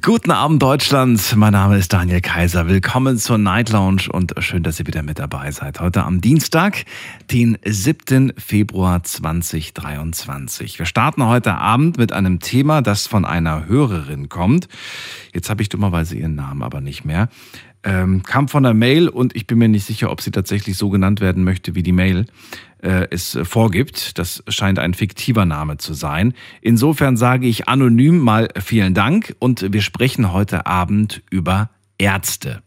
Guten Abend Deutschland, mein Name ist Daniel Kaiser. Willkommen zur Night Lounge und schön, dass ihr wieder mit dabei seid. Heute am Dienstag, den 7. Februar 2023. Wir starten heute Abend mit einem Thema, das von einer Hörerin kommt. Jetzt habe ich dummerweise ihren Namen aber nicht mehr. Ähm, kam von der Mail und ich bin mir nicht sicher, ob sie tatsächlich so genannt werden möchte, wie die Mail äh, es vorgibt. Das scheint ein fiktiver Name zu sein. Insofern sage ich anonym mal vielen Dank und wir sprechen heute Abend über Ärzte.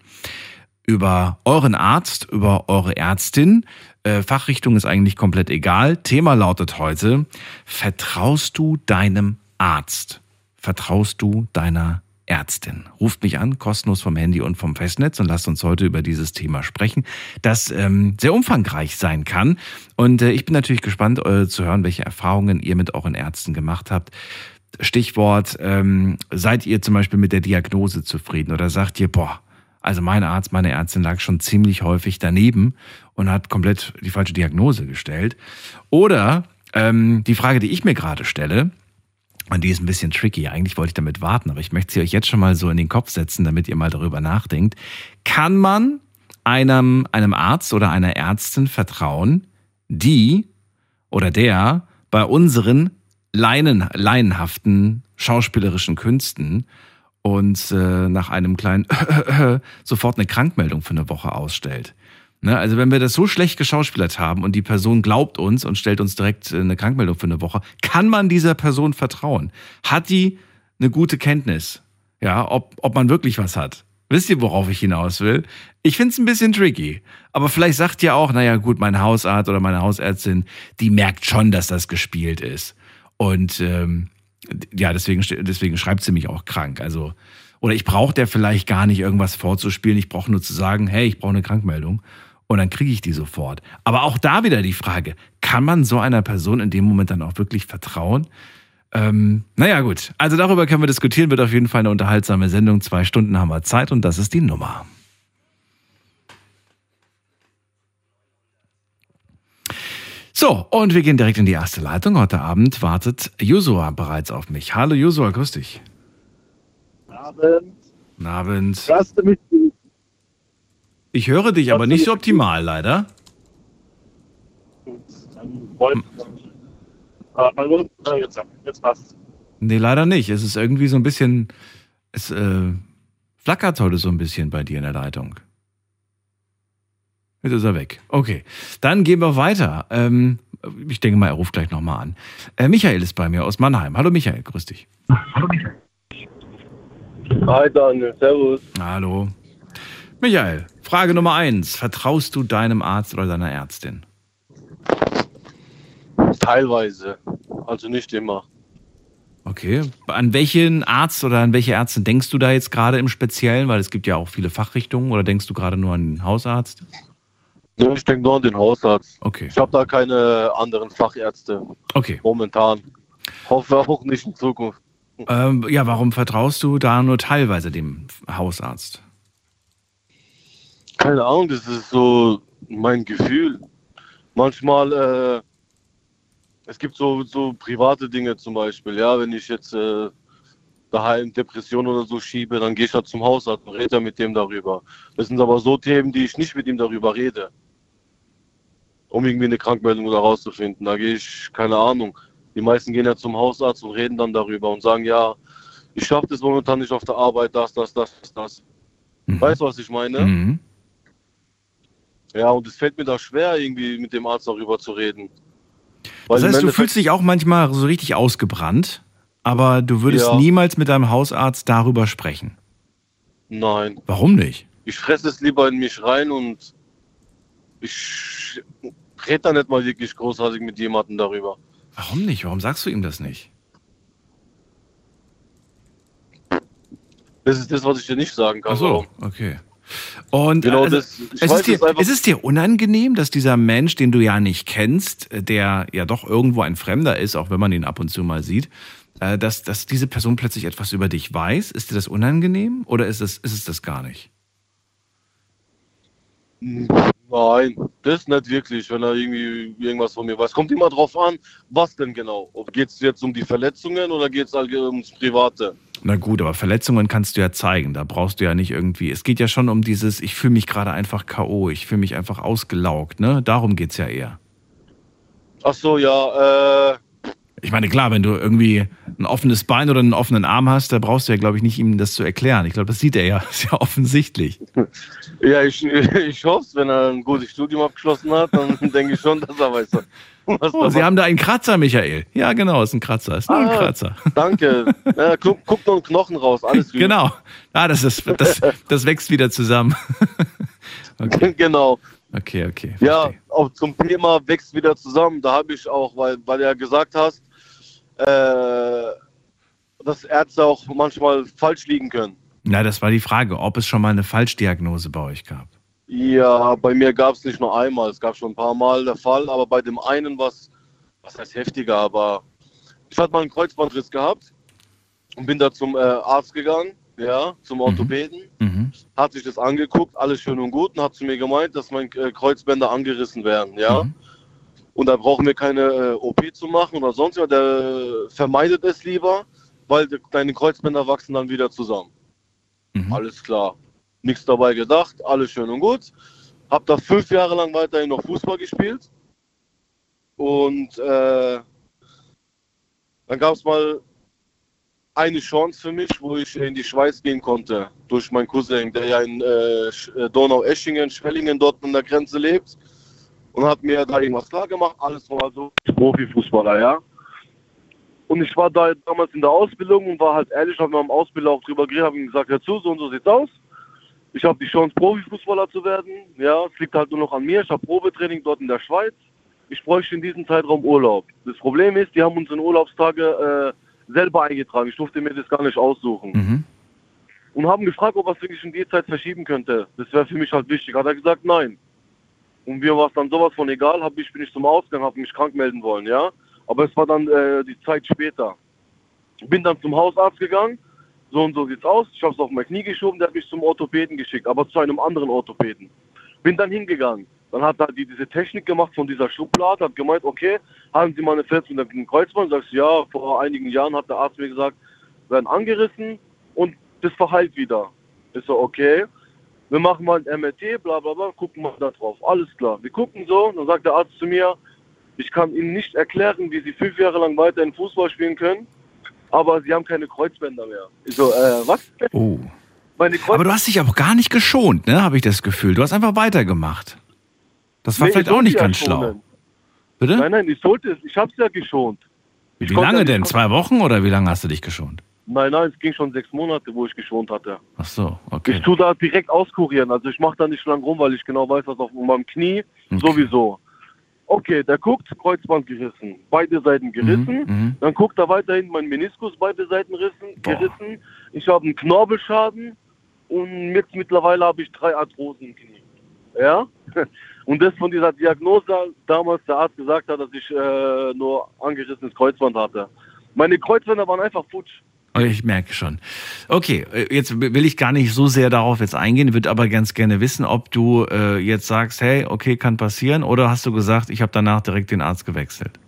Über euren Arzt, über eure Ärztin. Äh, Fachrichtung ist eigentlich komplett egal. Thema lautet heute, vertraust du deinem Arzt? Vertraust du deiner Ärztin. Ruft mich an, kostenlos vom Handy und vom Festnetz und lasst uns heute über dieses Thema sprechen, das ähm, sehr umfangreich sein kann. Und äh, ich bin natürlich gespannt äh, zu hören, welche Erfahrungen ihr mit euren Ärzten gemacht habt. Stichwort, ähm, seid ihr zum Beispiel mit der Diagnose zufrieden oder sagt ihr, boah, also mein Arzt, meine Ärztin lag schon ziemlich häufig daneben und hat komplett die falsche Diagnose gestellt. Oder ähm, die Frage, die ich mir gerade stelle, und die ist ein bisschen tricky. Eigentlich wollte ich damit warten, aber ich möchte sie euch jetzt schon mal so in den Kopf setzen, damit ihr mal darüber nachdenkt. Kann man einem, einem Arzt oder einer Ärztin vertrauen, die oder der bei unseren leinen, laienhaften schauspielerischen Künsten uns äh, nach einem kleinen sofort eine Krankmeldung für eine Woche ausstellt? Ne, also wenn wir das so schlecht geschauspielert haben und die Person glaubt uns und stellt uns direkt äh, eine Krankmeldung für eine Woche, kann man dieser Person vertrauen? Hat die eine gute Kenntnis? Ja, ob, ob man wirklich was hat? Wisst ihr, worauf ich hinaus will? Ich find's ein bisschen tricky. Aber vielleicht sagt ihr auch, naja gut, mein Hausarzt oder meine Hausärztin, die merkt schon, dass das gespielt ist. Und ähm, ja, deswegen, deswegen schreibt sie mich auch krank. Also, oder ich brauche der vielleicht gar nicht irgendwas vorzuspielen. Ich brauche nur zu sagen, hey, ich brauche eine Krankmeldung und dann kriege ich die sofort. Aber auch da wieder die Frage, kann man so einer Person in dem Moment dann auch wirklich vertrauen? Ähm, naja, gut. Also darüber können wir diskutieren, wird auf jeden Fall eine unterhaltsame Sendung. Zwei Stunden haben wir Zeit und das ist die Nummer. So, und wir gehen direkt in die erste Leitung. Heute Abend wartet Josua bereits auf mich. Hallo Josua, grüß dich. Guten Abend. Guten Abend. Hörst du mich ich höre dich aber nicht so optimal, leider. Hallo? Jetzt, jetzt passt Nee, leider nicht. Es ist irgendwie so ein bisschen. Es äh, flackert heute so ein bisschen bei dir in der Leitung. Jetzt ist er weg. Okay. Dann gehen wir weiter. Ähm, ich denke mal, er ruft gleich nochmal an. Äh, Michael ist bei mir aus Mannheim. Hallo Michael, grüß dich. Hallo Michael. Hi Daniel, servus. Hallo. Michael, Frage Nummer eins. Vertraust du deinem Arzt oder deiner Ärztin? Teilweise, also nicht immer. Okay. An welchen Arzt oder an welche Ärzte denkst du da jetzt gerade im Speziellen? Weil es gibt ja auch viele Fachrichtungen. Oder denkst du gerade nur an den Hausarzt? Ja, ich denke nur an den Hausarzt. Okay. Ich habe da keine anderen Fachärzte. Okay. Momentan. Hoffe auch nicht in Zukunft. Ähm, ja, warum vertraust du da nur teilweise dem Hausarzt? Keine Ahnung, das ist so mein Gefühl. Manchmal, äh, es gibt so, so private Dinge zum Beispiel, ja, wenn ich jetzt äh, daheim Depression oder so schiebe, dann gehe ich halt zum Hausarzt und rede mit dem darüber. Das sind aber so Themen, die ich nicht mit ihm darüber rede. Um irgendwie eine Krankmeldung oder rauszufinden. Da gehe ich, keine Ahnung. Die meisten gehen ja zum Hausarzt und reden dann darüber und sagen, ja, ich schaffe das momentan nicht auf der Arbeit, das, das, das, das. Mhm. Weißt du, was ich meine? Mhm. Ja, und es fällt mir da schwer, irgendwie mit dem Arzt darüber zu reden. Weil das heißt, du fühlst dich auch manchmal so richtig ausgebrannt, aber du würdest ja. niemals mit deinem Hausarzt darüber sprechen. Nein. Warum nicht? Ich fresse es lieber in mich rein und ich rede da nicht mal wirklich großartig mit jemandem darüber. Warum nicht? Warum sagst du ihm das nicht? Das ist das, was ich dir nicht sagen kann. Ach so, okay. Und genau, also, das, es, ist dir, ist es dir unangenehm, dass dieser Mensch, den du ja nicht kennst, der ja doch irgendwo ein Fremder ist, auch wenn man ihn ab und zu mal sieht, äh, dass, dass diese Person plötzlich etwas über dich weiß? Ist dir das unangenehm oder ist es, ist es das gar nicht? Nein, das nicht wirklich, wenn er irgendwie irgendwas von mir weiß. Kommt immer drauf an, was denn genau. Ob geht es jetzt um die Verletzungen oder geht es ums Private? Na gut, aber Verletzungen kannst du ja zeigen. Da brauchst du ja nicht irgendwie. Es geht ja schon um dieses, ich fühle mich gerade einfach K.O., ich fühle mich einfach ausgelaugt, ne? Darum geht es ja eher. Ach so, ja, äh, ich meine, klar, wenn du irgendwie ein offenes Bein oder einen offenen Arm hast, da brauchst du ja, glaube ich, nicht ihm das zu erklären. Ich glaube, das sieht er ja. Das ist ja offensichtlich. Ja, ich, ich hoffe wenn er ein gutes Studium abgeschlossen hat, dann denke ich schon, dass er weiß. Was oh, Sie haben da einen Kratzer, Michael. Ja, genau, ist ein Kratzer. Ist nur ah, ein Kratzer. Danke. Ja, guck, guck noch einen Knochen raus, alles gut. Genau. Ah, das, ist, das, das wächst wieder zusammen. Okay. Genau. Okay, okay. Verstehe. Ja, auch zum Thema wächst wieder zusammen. Da habe ich auch, weil, weil du ja gesagt hast, äh, dass Ärzte auch manchmal falsch liegen können. Na, das war die Frage, ob es schon mal eine Falschdiagnose bei euch gab. Ja, bei mir gab es nicht nur einmal, es gab schon ein paar Mal der Fall, aber bei dem einen was, was heißt heftiger, aber ich hatte mal einen Kreuzbandriss gehabt und bin da zum äh, Arzt gegangen, ja, zum mhm. Orthopäden, mhm. hat sich das angeguckt, alles schön und gut und hat zu mir gemeint, dass meine äh, Kreuzbänder angerissen werden, ja. Mhm. Und da brauchen wir keine äh, OP zu machen oder sonst was. Der vermeidet es lieber, weil deine Kreuzbänder wachsen dann wieder zusammen. Mhm. Alles klar. Nichts dabei gedacht, alles schön und gut. Hab da fünf Jahre lang weiterhin noch Fußball gespielt. Und äh, dann gab es mal eine Chance für mich, wo ich in die Schweiz gehen konnte. Durch meinen Cousin, der ja in äh, Donau-Eschingen, Schwellingen dort an der Grenze lebt und hat mir da irgendwas klar gemacht. Alles war also Profifußballer, ja. Und ich war da damals in der Ausbildung und war halt ehrlich, habe mit meinem Ausbilder auch drüber geredet, habe ihm gesagt, hör zu, so und so sieht's aus. Ich habe die Chance, Profifußballer zu werden. Ja, es liegt halt nur noch an mir. Ich habe Probetraining dort in der Schweiz. Ich bräuchte in diesem Zeitraum Urlaub. Das Problem ist, die haben uns in Urlaubstage äh, selber eingetragen. Ich durfte mir das gar nicht aussuchen. Mhm. Und haben gefragt, ob er es wirklich in die Zeit verschieben könnte. Das wäre für mich halt wichtig. Hat er gesagt, nein. Und mir war es dann sowas von egal, hab ich, bin ich zum Ausgang, habe mich krank melden wollen, ja. Aber es war dann äh, die Zeit später. Bin dann zum Hausarzt gegangen, so und so sieht's aus. Ich habe es auf mein Knie geschoben, der hat mich zum Orthopäden geschickt, aber zu einem anderen Orthopäden. Bin dann hingegangen. Dann hat er die, diese Technik gemacht von dieser Schublade, hat gemeint, okay, haben Sie mal eine Verletzung im Kreuzband? Sagst du, ja, vor einigen Jahren hat der Arzt mir gesagt, werden angerissen und das verheilt wieder. Ist so, okay wir machen mal ein MRT, bla bla bla, gucken mal da drauf. Alles klar. Wir gucken so, dann sagt der Arzt zu mir, ich kann Ihnen nicht erklären, wie Sie fünf Jahre lang weiter in Fußball spielen können, aber Sie haben keine Kreuzbänder mehr. Ich so, äh, was? Oh. aber du hast dich aber gar nicht geschont, ne, habe ich das Gefühl. Du hast einfach weitergemacht. Das war nee, vielleicht auch nicht ganz schlau. Schonen. Bitte? Nein, nein, ich sollte es. Ich habe es ja geschont. Ich wie lange denn? Zwei Wochen oder wie lange hast du dich geschont? Nein, nein, es ging schon sechs Monate, wo ich geschont hatte. Ach so, okay. Ich tue da direkt auskurieren. Also ich mache da nicht lang rum, weil ich genau weiß, was auf meinem Knie okay. sowieso. Okay, der guckt, Kreuzband gerissen, beide Seiten gerissen. Mhm, mhm. Dann guckt er weiterhin mein Meniskus, beide Seiten rissen, gerissen. Ich habe einen Knorpelschaden und jetzt mittlerweile habe ich drei Arthrosen im Knie. Ja? Und das von dieser Diagnose damals der Arzt gesagt hat, dass ich äh, nur angerissenes Kreuzband hatte. Meine Kreuzbänder waren einfach futsch. Ich merke schon. Okay, äh, jetzt will ich gar nicht so sehr darauf jetzt eingehen, würde aber ganz gerne wissen, ob du äh, jetzt sagst, hey, okay, kann passieren, oder hast du gesagt, ich habe danach direkt den Arzt gewechselt?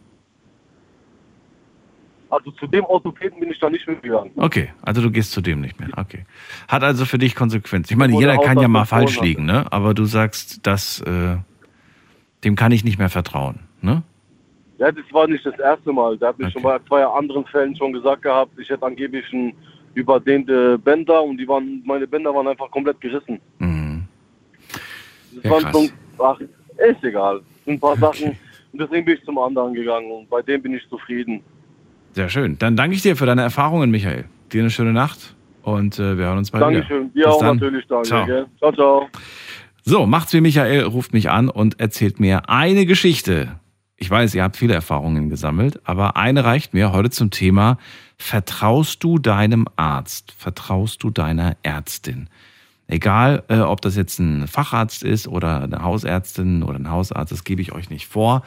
Also zu dem Orthopäden bin ich da nicht mehr gegangen. Okay, also du gehst zu dem nicht mehr. Okay. Hat also für dich Konsequenzen. Ich meine, jeder kann ja mal falsch liegen, ne? Aber du sagst, dass äh, dem kann ich nicht mehr vertrauen, ne? Ja, das war nicht das erste Mal. Der hat mir okay. schon bei zwei anderen Fällen schon gesagt gehabt, ich hätte angeblich einen überdehnte Bänder und die waren, meine Bänder waren einfach komplett gerissen. Mhm. Das ja, waren so, ach, ist egal. Ein paar okay. Sachen. Und deswegen bin ich zum anderen gegangen und bei dem bin ich zufrieden. Sehr schön. Dann danke ich dir für deine Erfahrungen, Michael. Dir eine schöne Nacht und äh, wir hören uns bald Dankeschön. wieder. Dankeschön. Dir auch dann. natürlich. Danke. Ciao. ciao, ciao. So, macht's wie Michael, ruft mich an und erzählt mir eine Geschichte ich weiß, ihr habt viele Erfahrungen gesammelt, aber eine reicht mir heute zum Thema, vertraust du deinem Arzt, vertraust du deiner Ärztin? Egal, äh, ob das jetzt ein Facharzt ist oder eine Hausärztin oder ein Hausarzt, das gebe ich euch nicht vor.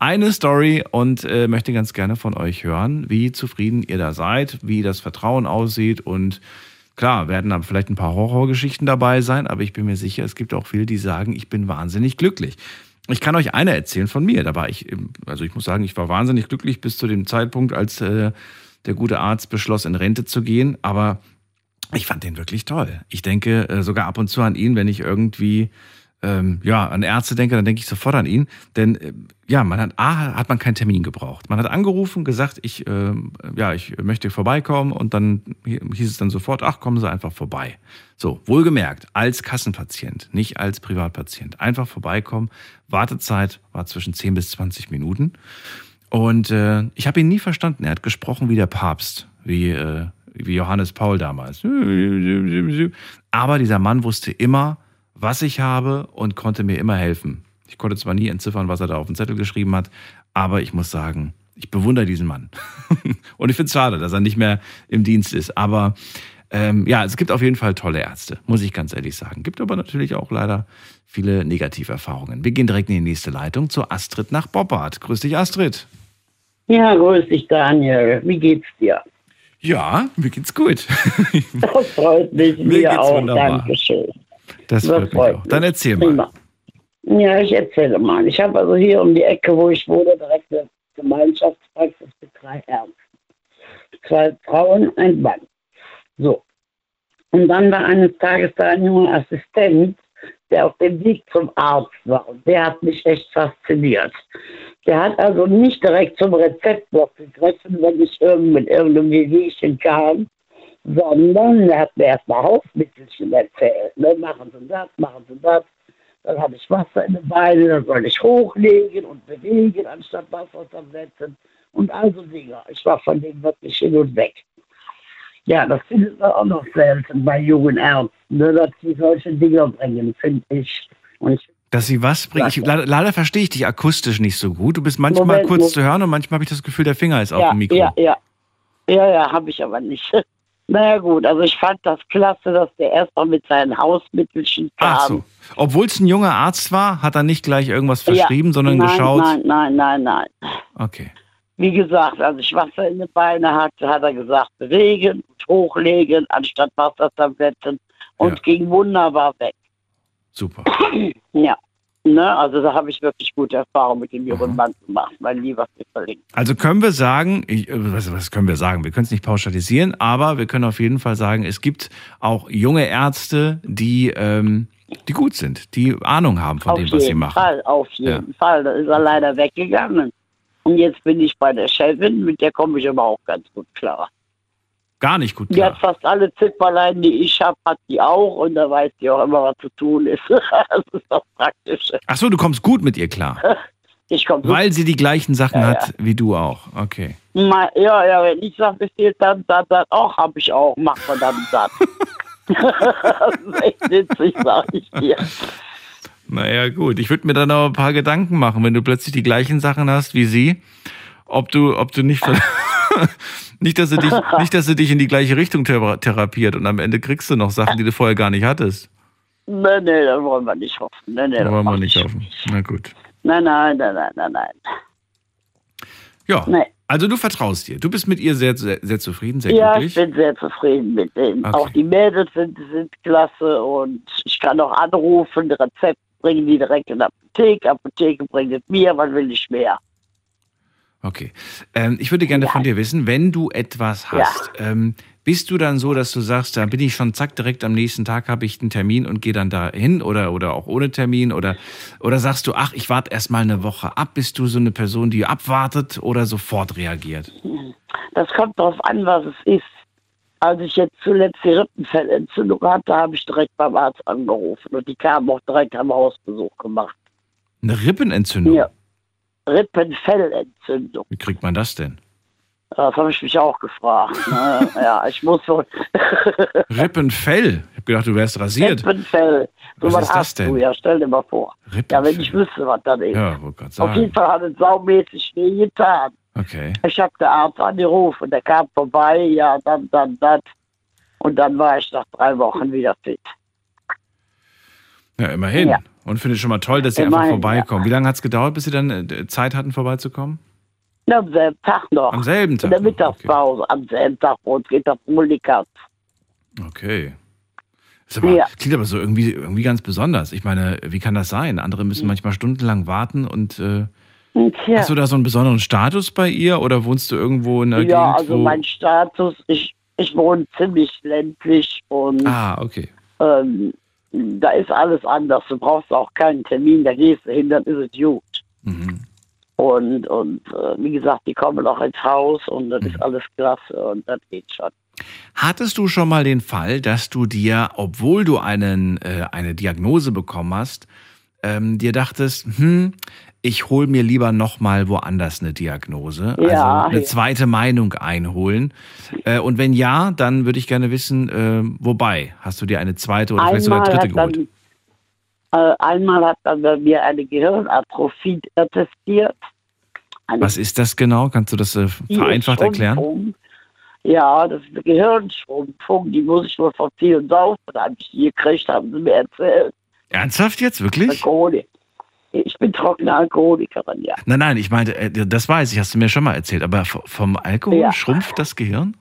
eine Story und äh, möchte ganz gerne von euch hören, wie zufrieden ihr da seid, wie das Vertrauen aussieht und klar, werden da vielleicht ein paar Horrorgeschichten dabei sein, aber ich bin mir sicher, es gibt auch viele, die sagen, ich bin wahnsinnig glücklich. Ich kann euch eine erzählen von mir. Da war ich, also ich muss sagen, ich war wahnsinnig glücklich bis zu dem Zeitpunkt, als äh, der gute Arzt beschloss, in Rente zu gehen. Aber ich fand den wirklich toll. Ich denke äh, sogar ab und zu an ihn, wenn ich irgendwie ähm, ja, an Ärzte denke, dann denke ich sofort an ihn. Denn äh, ja, man hat A, hat man keinen Termin gebraucht. Man hat angerufen, gesagt, ich, äh, ja, ich möchte vorbeikommen und dann hieß es dann sofort, ach, kommen Sie einfach vorbei. So, wohlgemerkt, als Kassenpatient, nicht als Privatpatient. Einfach vorbeikommen. Wartezeit war zwischen 10 bis 20 Minuten. Und äh, ich habe ihn nie verstanden. Er hat gesprochen wie der Papst, wie, äh, wie Johannes Paul damals. Aber dieser Mann wusste immer, was ich habe und konnte mir immer helfen. Ich konnte zwar nie entziffern, was er da auf dem Zettel geschrieben hat, aber ich muss sagen, ich bewundere diesen Mann. und ich finde es schade, dass er nicht mehr im Dienst ist. Aber ähm, ja, es gibt auf jeden Fall tolle Ärzte, muss ich ganz ehrlich sagen. Gibt aber natürlich auch leider viele Negativerfahrungen. Wir gehen direkt in die nächste Leitung zu Astrid nach Bobbart. Grüß dich, Astrid. Ja, grüß dich, Daniel. Wie geht's dir? Ja, mir geht's gut. Das freut mich. Mir mir geht's auch. wunderbar. Dankeschön. Das Das freut mich auch. Dann erzähl mal. Prima. Ja, ich erzähle mal. Ich habe also hier um die Ecke, wo ich wohne, direkt eine Gemeinschaftspraxis mit drei Ärzten. Zwei Frauen, ein Mann. So. Und dann war eines Tages da ein junger Assistent, der auf dem Weg zum Arzt war. Und der hat mich echt fasziniert. Der hat also nicht direkt zum Rezeptblock gegriffen, wenn ich irgend mit irgendeinem Wehwehchen kam, sondern er hat mir erstmal Hausmittelchen erzählt. Ne? Machen Sie das, machen Sie das. Dann habe ich Wasser in den Beinen, dann soll ich hochlegen und bewegen, anstatt Wassertabletten und also Dinge. Ich war von dem wirklich hin und weg. Ja, das findet man auch noch selten bei jungen Ärzten, ne, dass sie solche Dinge bringen, finde ich. Und ich Dass sie was bringen. Ich, leider, leider verstehe ich dich akustisch nicht so gut. Du bist manchmal Moment, kurz Moment. zu hören und manchmal habe ich das Gefühl, der Finger ist auf ja, dem Mikro. Ja, ja. Ja, ja, habe ich aber nicht. Naja gut, also ich fand das klasse, dass der erstmal mit seinen Hausmittelchen kam. Ach so. Obwohl es ein junger Arzt war, hat er nicht gleich irgendwas Ja. verschrieben, sondern nein, geschaut. Nein, nein, nein, nein. Okay. Wie gesagt, als ich Wasser in die Beine hatte, hat er gesagt, bewegen und hochlegen anstatt Wassertabletten und Ja. ging wunderbar weg. Super. Ja. Ne, also da habe ich wirklich gute Erfahrungen mit dem jungen Mhm. Mann gemacht, mein lieber Pfifferling. Also können wir sagen, ich, äh, was, was können wir sagen? Wir können es nicht pauschalisieren, aber wir können auf jeden Fall sagen, es gibt auch junge Ärzte, die, ähm, die gut sind, die Ahnung haben von auf dem, was sie machen. Fall, auf jeden Fall. Da ist er leider weggegangen. Und jetzt bin ich bei der Chefin, mit der komme ich aber auch ganz gut klar. Gar nicht gut Die hat klar. fast alle Zipperlein, die ich habe, hat die auch und da weiß die auch immer, was zu tun ist. das ist doch praktisch. Ach so, du kommst gut mit ihr klar, Ich komme weil sie die gleichen Sachen Ja, hat wie du auch. Okay. Ma- Ja, ja, wenn ich sage, fehlt dann, dann, dann auch, habe ich auch, mach man dann das. das ist echt witzig, sag ich dir. Naja, gut. Ich würde mir dann aber ein paar Gedanken machen, wenn du plötzlich die gleichen Sachen hast wie sie, ob du, ob du nicht, nicht, dass sie dich, nicht, dass sie dich in die gleiche Richtung thera- therapiert und am Ende kriegst du noch Sachen, die du vorher gar nicht hattest. Nee, nee, das wollen wir nicht hoffen. Nee, nee, Da das wollen wir nicht ich hoffen. Na gut. Nein, nein, nein, nein, nein, nein. Ja. Nee. Also du vertraust ihr. Du bist mit ihr sehr, sehr, sehr zufrieden, sehr Ja, ich glücklich. bin sehr zufrieden mit denen. Okay. Auch die Mädels sind, sind klasse und ich kann auch anrufen, Rezept bringen die direkt in die Apotheke, Apotheke bringt es mir, was will ich mehr? Okay. Ähm, ich würde gerne Ja. von dir wissen, wenn du etwas hast, ähm, bist du dann so, dass du sagst, da bin ich schon zack, direkt am nächsten Tag habe ich einen Termin und gehe dann da hin oder, oder auch ohne Termin oder, oder sagst du, ach, ich warte erst mal eine Woche ab, bist du so eine Person, die abwartet oder sofort reagiert? Das kommt darauf an, was es ist. Als ich jetzt zuletzt die Rippenfellentzündung hatte, habe ich direkt beim Arzt angerufen und die kamen auch direkt am Hausbesuch gemacht. Eine Rippenentzündung? Ja. Rippenfellentzündung. Wie kriegt man das denn? Das habe ich mich auch gefragt. ne? ja, ich muss so Rippenfell? Ich habe gedacht, du wärst rasiert. Rippenfell. So Was was ist das denn? du, ja, stell dir mal vor. Ja, wenn ich wüsste, was das ist. Ja, Auf jeden sagen. Fall hat es saumäßig weh getan. Okay. Ich habe den Arzt angerufen, der kam vorbei, ja, dann, dann, dann. Und dann war ich nach drei Wochen wieder fit. Ja, immerhin. Ja. Und finde ich schon mal toll, dass Sie Immerhin, einfach vorbeikommen. Wie lange hat es gedauert, bis Sie dann äh, Zeit hatten, vorbeizukommen? Ja, am selben Tag noch. Am selben Tag In der Mittagspause, am selben Tag. Und geht auf Mullikat. Okay. Ist aber, Ja. Klingt aber so irgendwie, irgendwie ganz besonders. Ich meine, wie kann das sein? Andere müssen manchmal stundenlang warten und äh, Tja. hast du da so einen besonderen Status bei ihr oder wohnst du irgendwo in der Ja, Gegend, also wo... mein Status, ich, ich wohne ziemlich ländlich und ah, okay. ähm, da ist alles anders. Du brauchst auch keinen Termin, da gehst du hin, dann ist es gut. Mhm. Und, und äh, wie gesagt, die kommen auch ins Haus und das Mhm. ist alles klasse und das geht schon. Hattest du schon mal den Fall, dass du dir, obwohl du einen, äh, eine Diagnose bekommen hast, ähm, dir dachtest, hm, ich hol mir lieber noch mal woanders eine Diagnose, Ja, also eine ja. zweite Meinung einholen. Äh, und wenn ja, dann würde ich gerne wissen, äh, wobei hast du dir eine zweite oder vielleicht sogar eine dritte geholt? dann, äh, einmal hat dann bei mir eine Gehirnatrophie attestiert. Eine Was ist das genau? Kannst du das vereinfacht erklären? Ja, das ist eine Gehirnschrumpfung, die muss ich wohl von vielen Saufen, habe ich die gekriegt, haben sie mir erzählt. Ernsthaft jetzt wirklich? Alkoholik. Ich bin trockene Alkoholikerin, ja. Nein, nein, ich meinte, äh, das weiß ich, hast du mir schon mal erzählt, aber vom Alkohol Ja. schrumpft das Gehirn?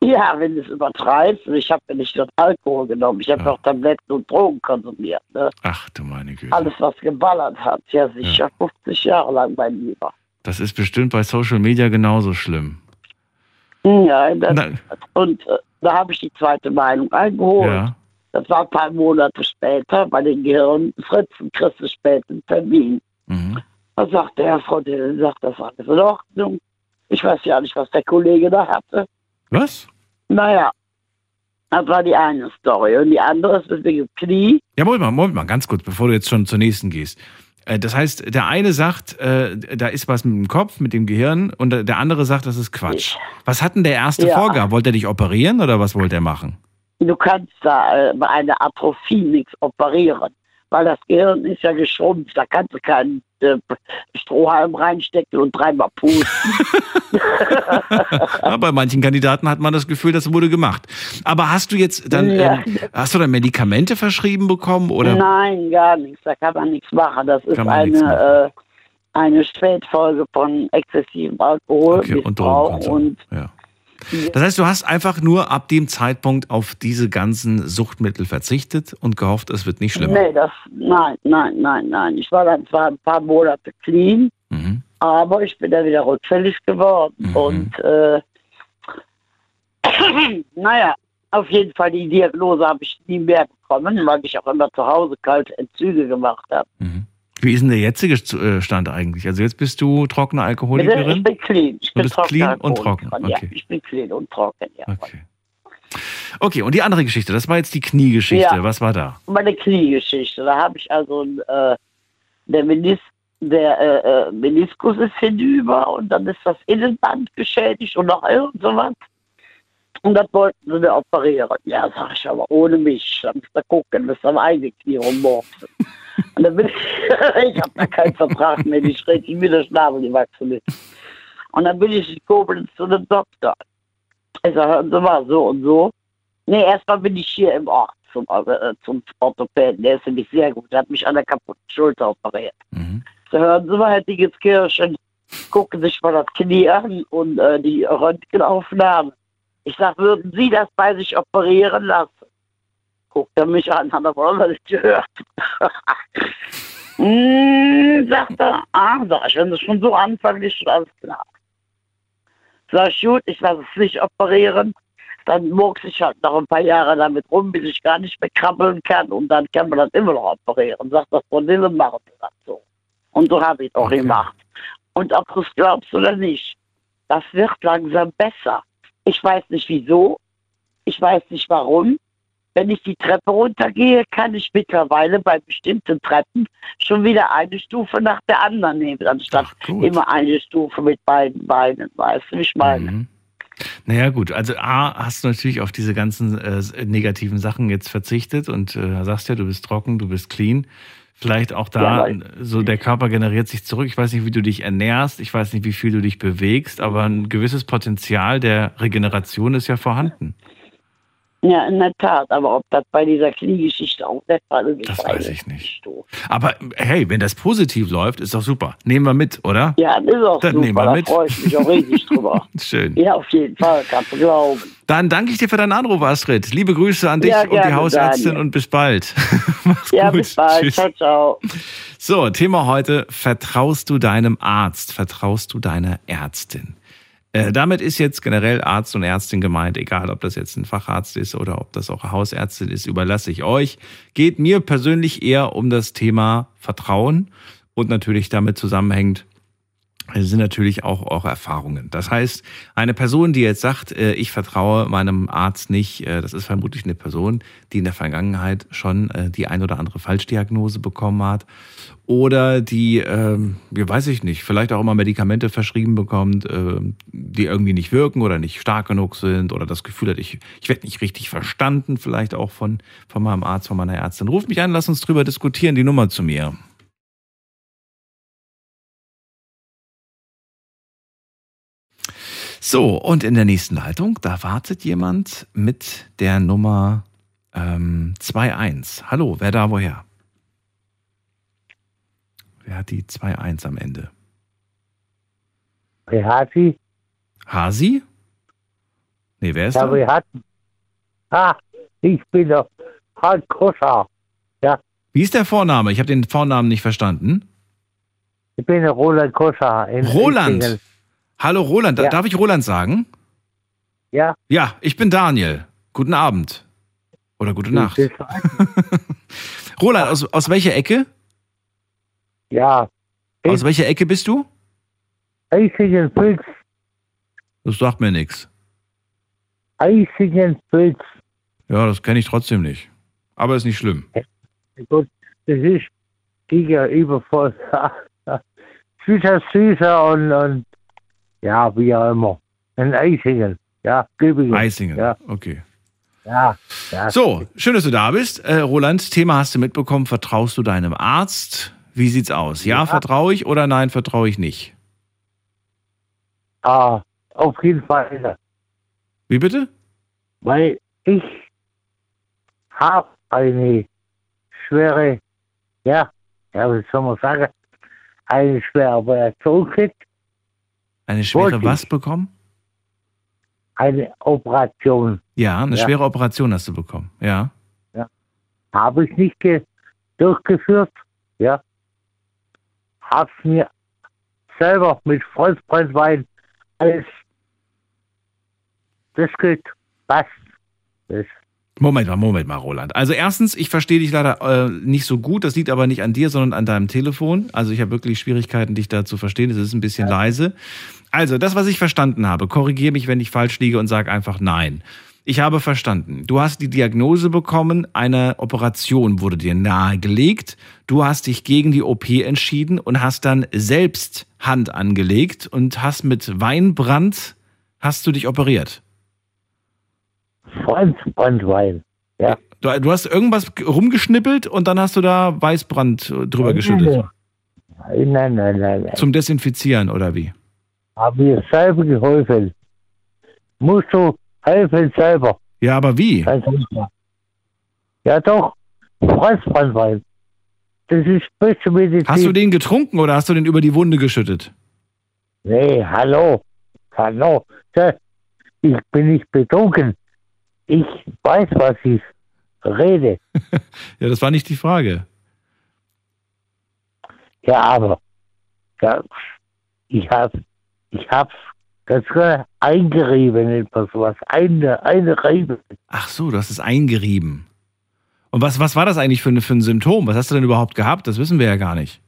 Ja, wenn du es übertreibst, und ich habe ja nicht nur Alkohol genommen, ich habe Ja. auch Tabletten und Drogen konsumiert. Ne? Ach du meine Güte. Alles, was geballert hat, ja sicher 50 Jahre lang, mein Lieber. Das ist bestimmt bei Social Media genauso schlimm. Ja, das, und äh, da habe ich die zweite Meinung eingeholt. ja. Das war ein paar Monate später, bei den Gehirnfritzen kriegst du später einen Termin. Mhm. Da sagt der Herr Frau Dillon, sagt das alles in Ordnung. Ich weiß ja nicht, was der Kollege da hatte. Was? Naja, das war die eine Story. Und die andere ist mit dem Knie. Ja, Moment mal, Moment mal, ganz kurz, bevor du jetzt schon zur nächsten gehst. Äh, Das heißt, der eine sagt, äh, da ist was mit dem Kopf, mit dem Gehirn, und der andere sagt, das ist Quatsch. Was hat denn der erste Ja. vorgehabt? Wollte er dich operieren oder was wollte er machen? Du kannst da äh, bei einer Atrophie nichts operieren, weil das Gehirn ist ja geschrumpft. Da kannst du keinen äh, Strohhalm reinstecken und dreimal pusten. Ja, bei manchen Kandidaten hat man das Gefühl, das wurde gemacht. Aber hast du jetzt dann, Ja. ähm, hast du dann Medikamente verschrieben bekommen oder? Nein, gar nichts. Da kann man nichts machen. Das ist eine, äh, eine Spätfolge von exzessivem Alkohol, Okay, und Drogenkonsum. und Ja. Das heißt, du hast einfach nur ab dem Zeitpunkt auf diese ganzen Suchtmittel verzichtet und gehofft, es wird nicht schlimmer. Nee, das, nein, nein, nein, nein. Ich war dann zwar ein paar Monate clean, Mhm. aber ich bin dann wieder rückfällig geworden. Mhm. Und äh, naja, auf jeden Fall die Diagnose habe ich nie mehr bekommen, weil ich auch immer zu Hause kalte Entzüge gemacht habe. Mhm. Wie ist denn der jetzige äh, Stand eigentlich? Also jetzt bist du trockene Bitte, Ich Alkoholikerin? bin clean. Ich Du bin bist trocken clean und trocken, Alkoholikerin, okay. Ja, ich bin clean und trocken, ja. Okay. Okay, und die andere Geschichte, das war jetzt die Kniegeschichte. Ja. Was war da? meine Kniegeschichte. Da habe ich also äh, der, Menis der äh, äh, Meniskus ist hinüber und dann ist das Innenband geschädigt und noch irgend sowas. Und das wollten sie mir operieren. Ja, sag ich aber ohne mich. Da müsst ihr gucken, müsst ihr am eigenen Knie rummorpsen. Und dann bin ich, ich habe da keinen Vertrag mehr, ich rede nicht mit der Schnabel gewachsen ist. Und dann bin ich in Koblenz zu einem Doktor. Ich sage, hören Sie mal, so und so. Nee, erstmal bin ich hier im Ort zum, äh, zum Orthopäden. Der ist nämlich sehr gut. Der hat mich an der kaputten Schulter operiert. Mhm. So, hören Sie mal, Herr Dingenskirchen, gucken Sie sich mal das Knie an und äh, die Röntgenaufnahmen. Ich sage, würden Sie das bei sich operieren lassen? Guckt er mich an, hat er wohl noch nicht gehört. hm, sagt er, ah, sag ich, wenn Sie schon so anfangen, ist schon alles klar. Sag ich, gut, ich lasse es nicht operieren. Dann murks ich halt noch ein paar Jahre damit rum, bis ich gar nicht mehr krabbeln kann. Und dann kann man das immer noch operieren. Sagt das von Dille, machen Sie das so. Und so habe ich es auch Okay. gemacht. Und ob du es glaubst oder nicht, das wird langsam besser. Ich weiß nicht wieso. Ich weiß nicht warum. Wenn ich die Treppe runtergehe, kann ich mittlerweile bei bestimmten Treppen schon wieder eine Stufe nach der anderen nehmen, anstatt Ach, immer eine Stufe mit beiden Beinen. Weißt du, wie ich meine? Mhm. Naja gut, also A, hast du natürlich auf diese ganzen äh, negativen Sachen jetzt verzichtet und äh, sagst ja, du bist trocken, du bist clean. Vielleicht auch da, Ja, so der Körper generiert sich zurück. Ich weiß nicht, wie du dich ernährst, ich weiß nicht, wie viel du dich bewegst, aber ein gewisses Potenzial der Regeneration ist ja vorhanden. Ja, in der Tat. Aber ob das bei dieser Kniegeschichte auch der Fall ist, Das weiß ich nicht. Aber hey, wenn das positiv läuft, ist doch super. Nehmen wir mit, oder? Ja, das ist auch Dann nehmen wir super. Da mit. freue ich mich auch riesig drüber. Schön. Ja, auf jeden Fall, kannst du glauben. Dann danke ich dir für deinen Anruf, Astrid. Liebe Grüße an dich Ja, und die Hausärztin Daniel. und bis bald. Mach's Ja, gut. bis bald. Tschüss. Ciao, ciao. So, Thema heute, vertraust du deinem Arzt, vertraust du deiner Ärztin? Äh, damit ist jetzt generell Arzt und Ärztin gemeint, egal ob das jetzt ein Facharzt ist oder ob das auch Hausärztin ist, überlasse ich euch. Geht mir persönlich eher um das Thema Vertrauen und natürlich damit zusammenhängt, sind natürlich auch eure Erfahrungen. Das heißt, eine Person, die jetzt sagt, äh, ich vertraue meinem Arzt nicht, äh, das ist vermutlich eine Person, die in der Vergangenheit schon äh, die ein oder andere Falschdiagnose bekommen hat oder die, ähm, weiß ich nicht, vielleicht auch immer Medikamente verschrieben bekommt, äh, die irgendwie nicht wirken oder nicht stark genug sind oder das Gefühl hat, ich, ich werde nicht richtig verstanden, vielleicht auch von, von meinem Arzt, von meiner Ärztin. Ruft mich an, lass uns drüber diskutieren, die Nummer zu mir. So, und in der nächsten Leitung, da wartet jemand mit der Nummer ähm, 21. Hallo, wer da woher? Wer hat die 21 am Ende? Sie? Hasi? Nee, wer ist Ja, da? wer hat Ah, ich bin der Frank Koscher. Wie ist der Vorname? Ich habe den Vornamen nicht verstanden. Ich bin der Roland Koscher. In Roland. Eichingen. Hallo Roland, Ja. darf ich Roland sagen? Ja. Ja, ich bin Daniel. Guten Abend. Oder gute Nacht. Roland, aus, aus welcher Ecke? Ja, Aus welcher Ecke bist du? Eichingen Pilz. Das sagt mir nichts. Eichingen Pilz. Ja, das kenne ich trotzdem nicht. Aber ist nicht schlimm. Gut, das ist gegenüber von süßer, süßer und, und ja, wie auch immer. In Eichingen. Ja, Göbingen. Eisingen. Ja. Okay. Ja, ja. So, schön, dass du da bist. Äh, Roland, Thema hast du mitbekommen. Vertraust du deinem Arzt? Wie sieht's aus? Ja, Ja. vertraue ich oder nein, vertraue ich nicht? Ah, auf jeden Fall. Wie bitte? Weil ich habe eine schwere, ja, ja, wie soll man sagen, eine schwere Operation gekriegt, Eine schwere Wollte was bekommen? eine Operation. Ja, eine Ja. schwere Operation hast du bekommen. Ja. Habe ich nicht ge durchgeführt, ja. Hab's mir selber mit Freundesbrandwein alles, das geht, passt. Das, Moment mal, Moment mal, Roland. Also erstens, ich verstehe dich leider äh, nicht so gut. Das liegt aber nicht an dir, sondern an deinem Telefon. Also ich habe wirklich Schwierigkeiten, dich da zu verstehen. Es ist ein bisschen leise. Also das, was ich verstanden habe, korrigiere mich, wenn ich falsch liege und sag einfach nein. Ich habe verstanden. Du hast die Diagnose bekommen, eine Operation wurde dir nahegelegt. Du hast dich gegen die OP entschieden und hast dann selbst Hand angelegt und hast mit Weinbrand hast du dich operiert. Freundesbrandwein. Du, du hast irgendwas rumgeschnippelt und dann hast du da Weißbrand äh, drüber geschüttet. Nein, nein, nein, nein. nein. Zum Desinfizieren oder wie? Hab mir selber geholfen. Musst du helfen selber. Ja, aber wie? Ja doch, Freundesbrandwein. Das ist beste Medizin. Hast du den getrunken oder hast du den über die Wunde geschüttet? Nee, hallo. Hallo. Ja, Ich bin nicht betrunken. Ich weiß, was ich rede. Ja, das war nicht die Frage. Ja, aber ja, ich hab, ich hab's klar eingerieben, etwas was eine, einreiben. Ach so, du hast es eingerieben. Und was, was war das eigentlich für, ein- für ein Symptom? Was hast du denn überhaupt gehabt? Das wissen wir ja gar nicht.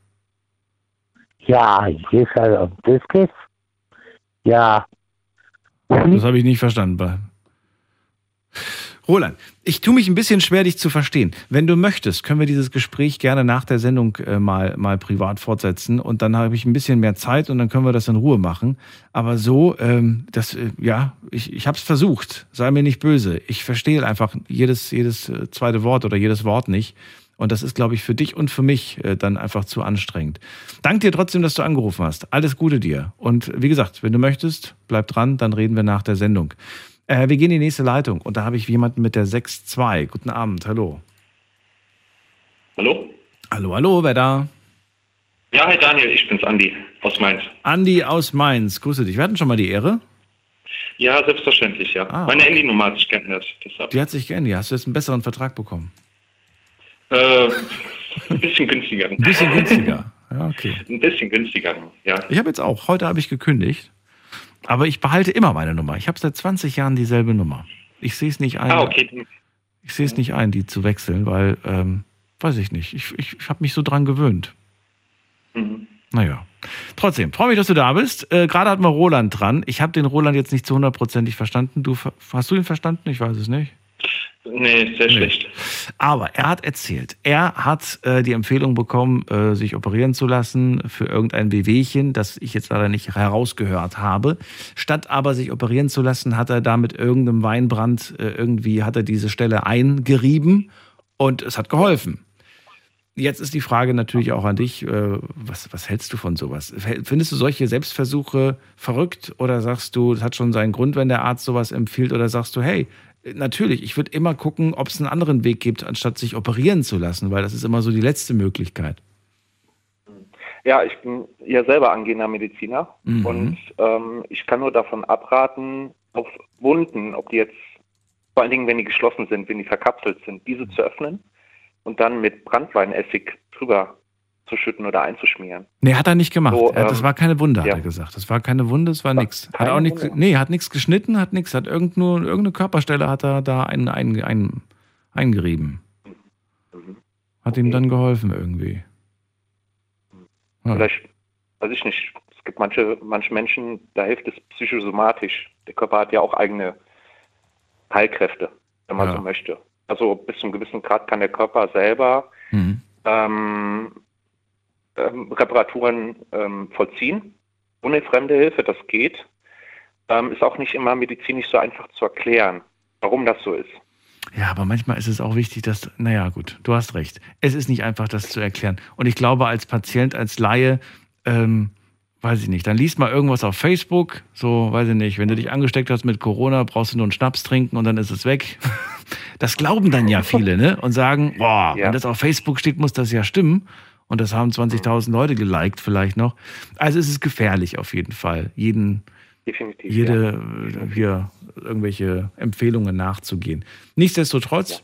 Ja, jetzt halt um das geht's. Ja. Das habe ich nicht verstanden. Roland, ich tue mich ein bisschen schwer, dich zu verstehen. Wenn du möchtest, können wir dieses Gespräch gerne nach der Sendung äh, mal, mal privat fortsetzen und dann habe ich ein bisschen mehr Zeit und dann können wir das in Ruhe machen. Aber so, ähm, das, äh, ja, ich, ich habe es versucht. Sei mir nicht böse. Ich verstehe einfach jedes, jedes äh, zweite Wort oder jedes Wort nicht. Und das ist, glaube ich, für dich und für mich äh, dann einfach zu anstrengend. Dank dir trotzdem, dass du angerufen hast. Alles Gute dir. Und wie gesagt, wenn du möchtest, bleib dran, dann reden wir nach der Sendung. Äh, wir gehen in die nächste Leitung und da habe ich jemanden mit der 6-2. Guten Abend, hallo. Hallo? Hallo, hallo, wer da? Ja, hi Daniel, ich bin's Andi aus Mainz. Andi aus Mainz, grüße dich. Wir hatten schon mal die Ehre. Ja, selbstverständlich, ja. Ah. Meine Handynummer hat sich geändert, deshalb. Die hat sich geändert. Hast du jetzt einen besseren Vertrag bekommen? Äh, ein bisschen günstiger. Ein bisschen günstiger. Ja, okay. Ein bisschen günstiger, ja. Ich habe jetzt auch, heute habe ich gekündigt, aber ich behalte immer meine Nummer. Ich habe seit 20 Jahren dieselbe Nummer. Ich sehe es nicht ein, Ah, okay. ich sehe es nicht ein, die zu wechseln, weil, ähm, weiß ich nicht. Ich, ich, ich habe mich so dran gewöhnt. Mhm. Naja. Trotzdem, freue mich, dass du da bist. Äh, Gerade hatten wir Roland dran. Ich habe den Roland jetzt nicht zu hundertprozentig verstanden. Du, hast du ihn verstanden? Ich weiß es nicht. Nee, sehr schlecht. Aber er hat erzählt, er hat äh, die Empfehlung bekommen, äh, sich operieren zu lassen für irgendein Wehwehchen, das ich jetzt leider nicht herausgehört habe. Statt aber sich operieren zu lassen, hat er da mit irgendeinem Weinbrand äh, irgendwie hat er diese Stelle eingerieben und es hat geholfen. Jetzt ist die Frage natürlich auch an dich, äh, was, was hältst du von sowas? Findest du solche Selbstversuche verrückt oder sagst du, es hat schon seinen Grund, wenn der Arzt sowas empfiehlt oder sagst du, hey, natürlich, ich würde immer gucken, ob es einen anderen Weg gibt, anstatt sich operieren zu lassen, weil das ist immer so die letzte Möglichkeit. Ja, ich bin ja selber angehender Mediziner Mhm. und ähm, ich kann nur davon abraten, auf Wunden, ob die jetzt vor allen Dingen, wenn die geschlossen sind, wenn die verkapselt sind, diese zu öffnen und dann mit Brandweinessig drüber zu schütten oder einzuschmieren. Nee, hat er nicht gemacht. So, er, das ähm, war keine Wunde, hat ja. er gesagt. Das war keine Wunde, es war nichts. Hat auch nichts, nee, hat nichts geschnitten, hat nichts, hat irgend nur, irgendeine Körperstelle hat er da ein, ein, ein, eingerieben. Mhm. Hat ihm Okay. dann geholfen irgendwie. Ja. Vielleicht, weiß ich nicht, es gibt manche, manche Menschen, da hilft es psychosomatisch. Der Körper hat ja auch eigene Heilkräfte, wenn man Ja. so möchte. Also bis zu einem gewissen Grad kann der Körper selber Mhm. ähm, ähm, Reparaturen ähm, vollziehen. Ohne fremde Hilfe, das geht. Ähm, ist auch nicht immer medizinisch so einfach zu erklären, warum das so ist. Ja, aber manchmal ist es auch wichtig, dass, naja, gut, du hast recht. Es ist nicht einfach, das zu erklären. Und ich glaube, als Patient, als Laie, ähm, weiß ich nicht, dann liest mal irgendwas auf Facebook, so, weiß ich nicht, wenn du dich angesteckt hast mit Corona, brauchst du nur einen Schnaps trinken und dann ist es weg. Das glauben dann ja viele, ne? Und sagen, boah, Ja. wenn das auf Facebook steht, muss das ja stimmen. Und das haben 20.000 Leute geliked vielleicht noch. Also es ist gefährlich auf jeden Fall, jeden, Definitiv. ja. jede äh, hier irgendwelche Empfehlungen nachzugehen. Nichtsdestotrotz,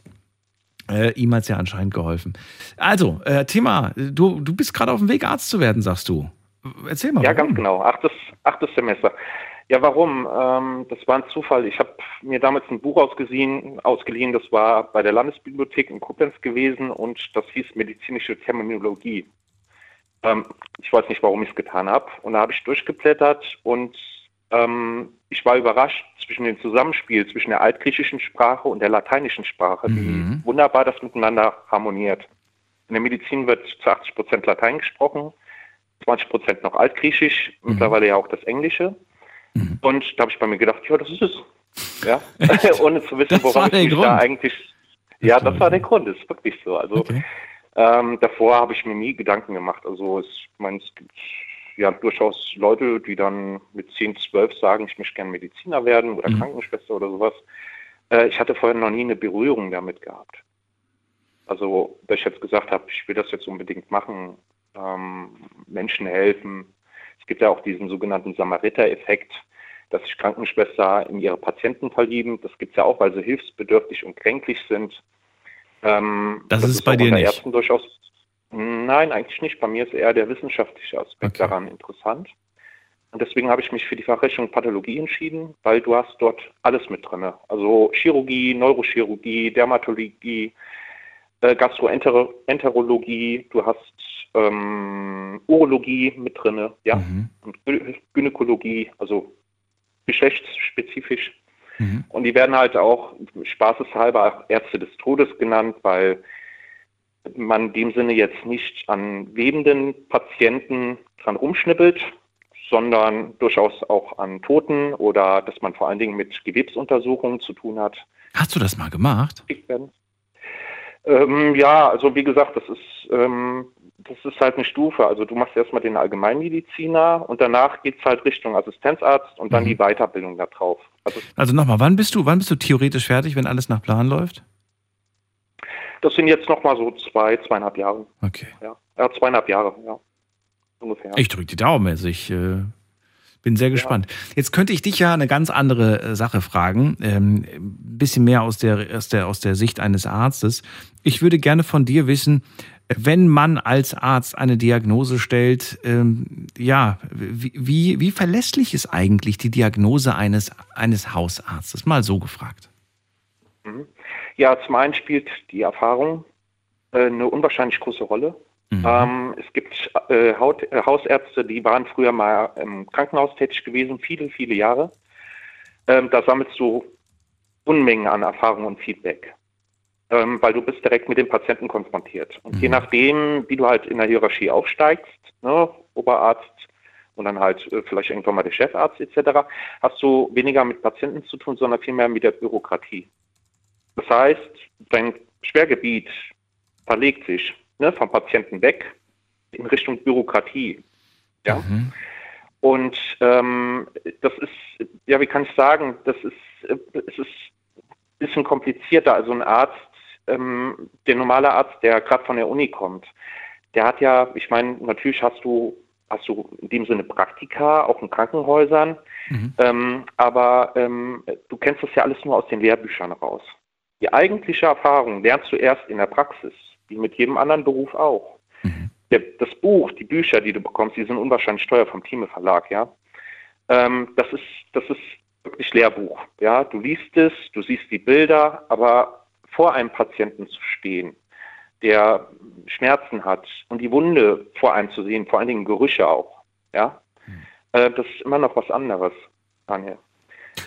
äh, ihm hat es ja anscheinend geholfen. Also, äh, Thema, du, du bist gerade auf dem Weg, Arzt zu werden, sagst du. Erzähl mal. Ja, warum? ganz genau. Achtes, achtes Semester. Ja, warum? Ähm, das war ein Zufall. Ich habe mir damals ein Buch ausgesehen, ausgeliehen. Das war bei der Landesbibliothek in Koblenz gewesen und das hieß medizinische Terminologie. Ähm, ich weiß nicht, warum ich es getan habe. Und da habe ich durchgeblättert und ähm, ich war überrascht zwischen dem Zusammenspiel zwischen der altgriechischen Sprache und der lateinischen Sprache, Mhm. wie wunderbar das miteinander harmoniert. In der Medizin wird zu 80 Prozent Latein gesprochen, 20 Prozent noch Altgriechisch, Mhm. mittlerweile ja auch das Englische. Mhm. Und da habe ich bei mir gedacht, ja, das ist es. Ja, ohne zu wissen, woran ich mich Grund. da eigentlich. Das ja, das war der. Grund, das ist wirklich so. Also Okay. ähm, davor habe ich mir nie Gedanken gemacht. Also es, ich meine, es gibt ja durchaus Leute, die dann mit 10, 12 sagen, ich möchte gerne Mediziner werden oder Mhm. Krankenschwester oder sowas. Äh, ich hatte vorher noch nie eine Berührung damit gehabt. Also, dass ich jetzt gesagt habe, ich will das jetzt unbedingt machen, ähm, Menschen helfen. Es gibt ja auch diesen sogenannten Samariter-Effekt, dass sich Krankenschwester in ihre Patienten verlieben. Das gibt es ja auch, weil sie hilfsbedürftig und kränklich sind. Ähm, Das ist bei dir nicht. Ärzten durchaus. Nein, eigentlich nicht. Bei mir ist eher der wissenschaftliche Aspekt Okay. daran interessant. Und deswegen habe ich mich für die Fachrichtung Pathologie entschieden, weil du hast dort alles mit drin. Also Chirurgie, Neurochirurgie, Dermatologie, äh, Gastroenterologie, du hast ähm, Urologie mit drin, ja, Mhm. und Gynäkologie, also geschlechtsspezifisch. Mhm. Und die werden halt auch spaßeshalber Ärzte des Todes genannt, weil man in dem Sinne jetzt nicht an webenden Patienten dran rumschnippelt, sondern durchaus auch an Toten oder dass man vor allen Dingen mit Gewebsuntersuchungen zu tun hat. Hast du das mal gemacht? Ähm, ja, also wie gesagt, das ist, ähm, das ist halt eine Stufe. Also du machst erstmal den Allgemeinmediziner und danach geht es halt Richtung Assistenzarzt und dann Mhm. die Weiterbildung da drauf. Also Also nochmal, wann bist du, wann bist du theoretisch fertig, wenn alles nach Plan läuft? das sind jetzt nochmal so zwei, zweieinhalb Jahre. Okay. Ja, ja zweieinhalb Jahre, ja. Ungefähr. Ich drücke die Daumen. Also ich äh, bin sehr gespannt. Jetzt könnte ich dich ja eine ganz andere äh, Sache fragen. Ähm, ein bisschen mehr aus der, aus, der, aus der Sicht eines Arztes. Ich würde gerne von dir wissen, wenn man als Arzt eine Diagnose stellt, ähm, ja, wie, wie, wie verlässlich ist eigentlich die Diagnose eines, eines Hausarztes? Mal so gefragt. Mhm. Ja, zum einen spielt die Erfahrung äh, eine unwahrscheinlich große Rolle. Mhm. Ähm, es gibt äh, Haut, äh, Hausärzte, die waren früher mal im Krankenhaus tätig gewesen, viele, viele Jahre. Ähm, da sammelst du Unmengen an Erfahrung und Feedback, ähm, weil du bist direkt mit dem Patienten konfrontiert. Und je Mhm. nachdem, wie du halt in der Hierarchie aufsteigst, ne, Oberarzt und dann halt äh, vielleicht irgendwann mal der Chefarzt etc., hast du weniger mit Patienten zu tun, sondern vielmehr mit der Bürokratie. Das heißt, dein Schwergebiet verlegt sich ne, vom Patienten weg in Richtung Bürokratie. Ja. Mhm. Und ähm, das ist, ja, wie kann ich sagen, das ist, äh, es ist ein bisschen komplizierter. Also ein Arzt, ähm, der normale Arzt, der gerade von der Uni kommt, der hat ja, ich meine, natürlich hast du, hast du in dem Sinne Praktika, auch in Krankenhäusern, Mhm. ähm, aber ähm, du kennst das ja alles nur aus den Lehrbüchern raus. Die eigentliche Erfahrung lernst du erst in der Praxis, wie mit jedem anderen Beruf auch. Mhm. Der, das Buch, die Bücher, die du bekommst, die sind unwahrscheinlich teuer vom Thieme Verlag, ja. Ähm, das ist, das ist wirklich Lehrbuch, ja. Du liest es, du siehst die Bilder, aber vor einem Patienten zu stehen, der Schmerzen hat und die Wunde vor einem zu sehen, vor allen Dingen Gerüche auch, ja. Äh, das ist immer noch was anderes, Daniel.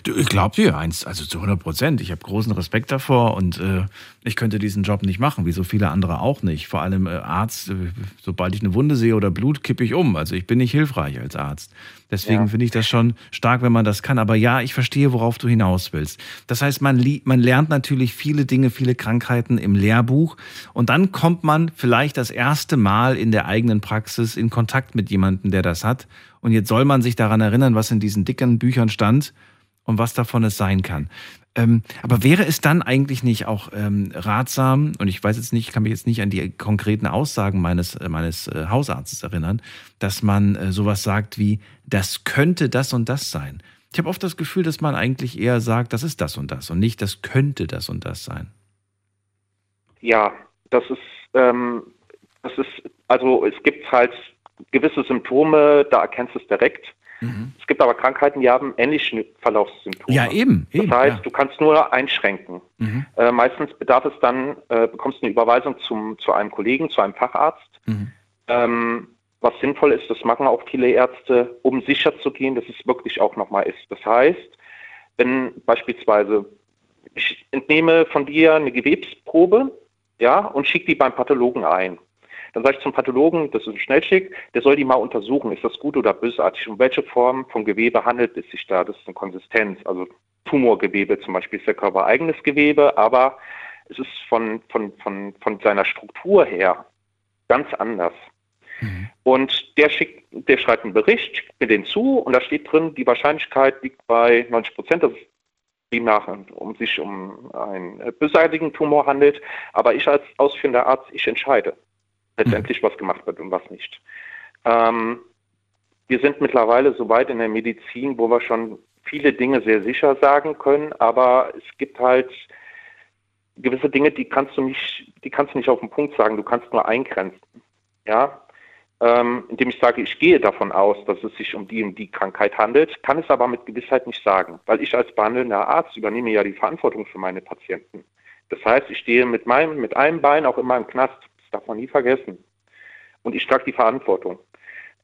Ich glaube dir eins, also zu 100 Prozent. Ich habe großen Respekt davor und äh, ich könnte diesen Job nicht machen, wie so viele andere auch nicht. Vor allem äh, Arzt, äh, sobald ich eine Wunde sehe oder Blut, kippe ich um. Also ich bin nicht hilfreich als Arzt. Deswegen Ja. finde ich das schon stark, wenn man das kann. Aber ja, ich verstehe, worauf du hinaus willst. Das heißt, man, man lernt natürlich viele Dinge, viele Krankheiten im Lehrbuch und dann kommt man vielleicht das erste Mal in der eigenen Praxis in Kontakt mit jemandem, der das hat. Und jetzt soll man sich daran erinnern, was in diesen dicken Büchern stand und was davon es sein kann. Ähm, aber wäre es dann eigentlich nicht auch ähm, ratsam, und ich weiß jetzt nicht, ich kann mich jetzt nicht an die konkreten Aussagen meines, äh, meines äh, Hausarztes erinnern, dass man äh, sowas sagt wie, das könnte das und das sein. Ich habe oft das Gefühl, dass man eigentlich eher sagt, das ist das und das und nicht, das könnte das und das sein. Ja, das ist, ähm, das ist, also es gibt halt gewisse Symptome, da erkennst du es direkt. Es gibt aber Krankheiten, die haben ähnliche Verlaufssymptome. Ja, eben. Das eben heißt, ja. du kannst nur einschränken. Mhm, Äh, meistens bedarf es dann, äh, bekommst du eine Überweisung zum, zu einem Kollegen, zu einem Facharzt. mhm, Ähm, was sinnvoll ist, das machen auch viele Ärzte, um sicher zu gehen, dass es wirklich auch nochmal ist. Das heißt, wenn beispielsweise ich entnehme von dir eine Gewebsprobe, ja, und schicke die beim Pathologen ein. Dann sage ich zum Pathologen, das ist ein Schnellschick, der soll die mal untersuchen, ist das gut oder bösartig, um welche Form von Gewebe handelt es sich da, das ist eine Konsistenz, also Tumorgewebe zum Beispiel ist der Körper eigenes Gewebe, aber es ist von, von, von, von seiner Struktur her ganz anders. mhm. Und der schickt, der schreibt einen Bericht, schickt mir den zu und da steht drin, die Wahrscheinlichkeit liegt bei 90 Prozent, dass es demnach um sich um einen bösartigen Tumor handelt. Aber ich als ausführender Arzt, ich entscheide letztendlich, was gemacht wird und was nicht. Ähm, wir sind mittlerweile so weit in der Medizin, wo wir schon viele Dinge sehr sicher sagen können, aber es gibt halt gewisse Dinge, die kannst du nicht, die kannst du nicht auf den Punkt sagen, du kannst nur eingrenzen. Ja, ähm, indem ich sage, ich gehe davon aus, dass es sich um die und die Krankheit handelt, kann es aber mit Gewissheit nicht sagen, weil ich als behandelnder Arzt übernehme ja die Verantwortung für meine Patienten. Das heißt, ich stehe mit meinem, mit einem Bein auch immer im Knast. Das darf man nie vergessen. Und ich trage die Verantwortung.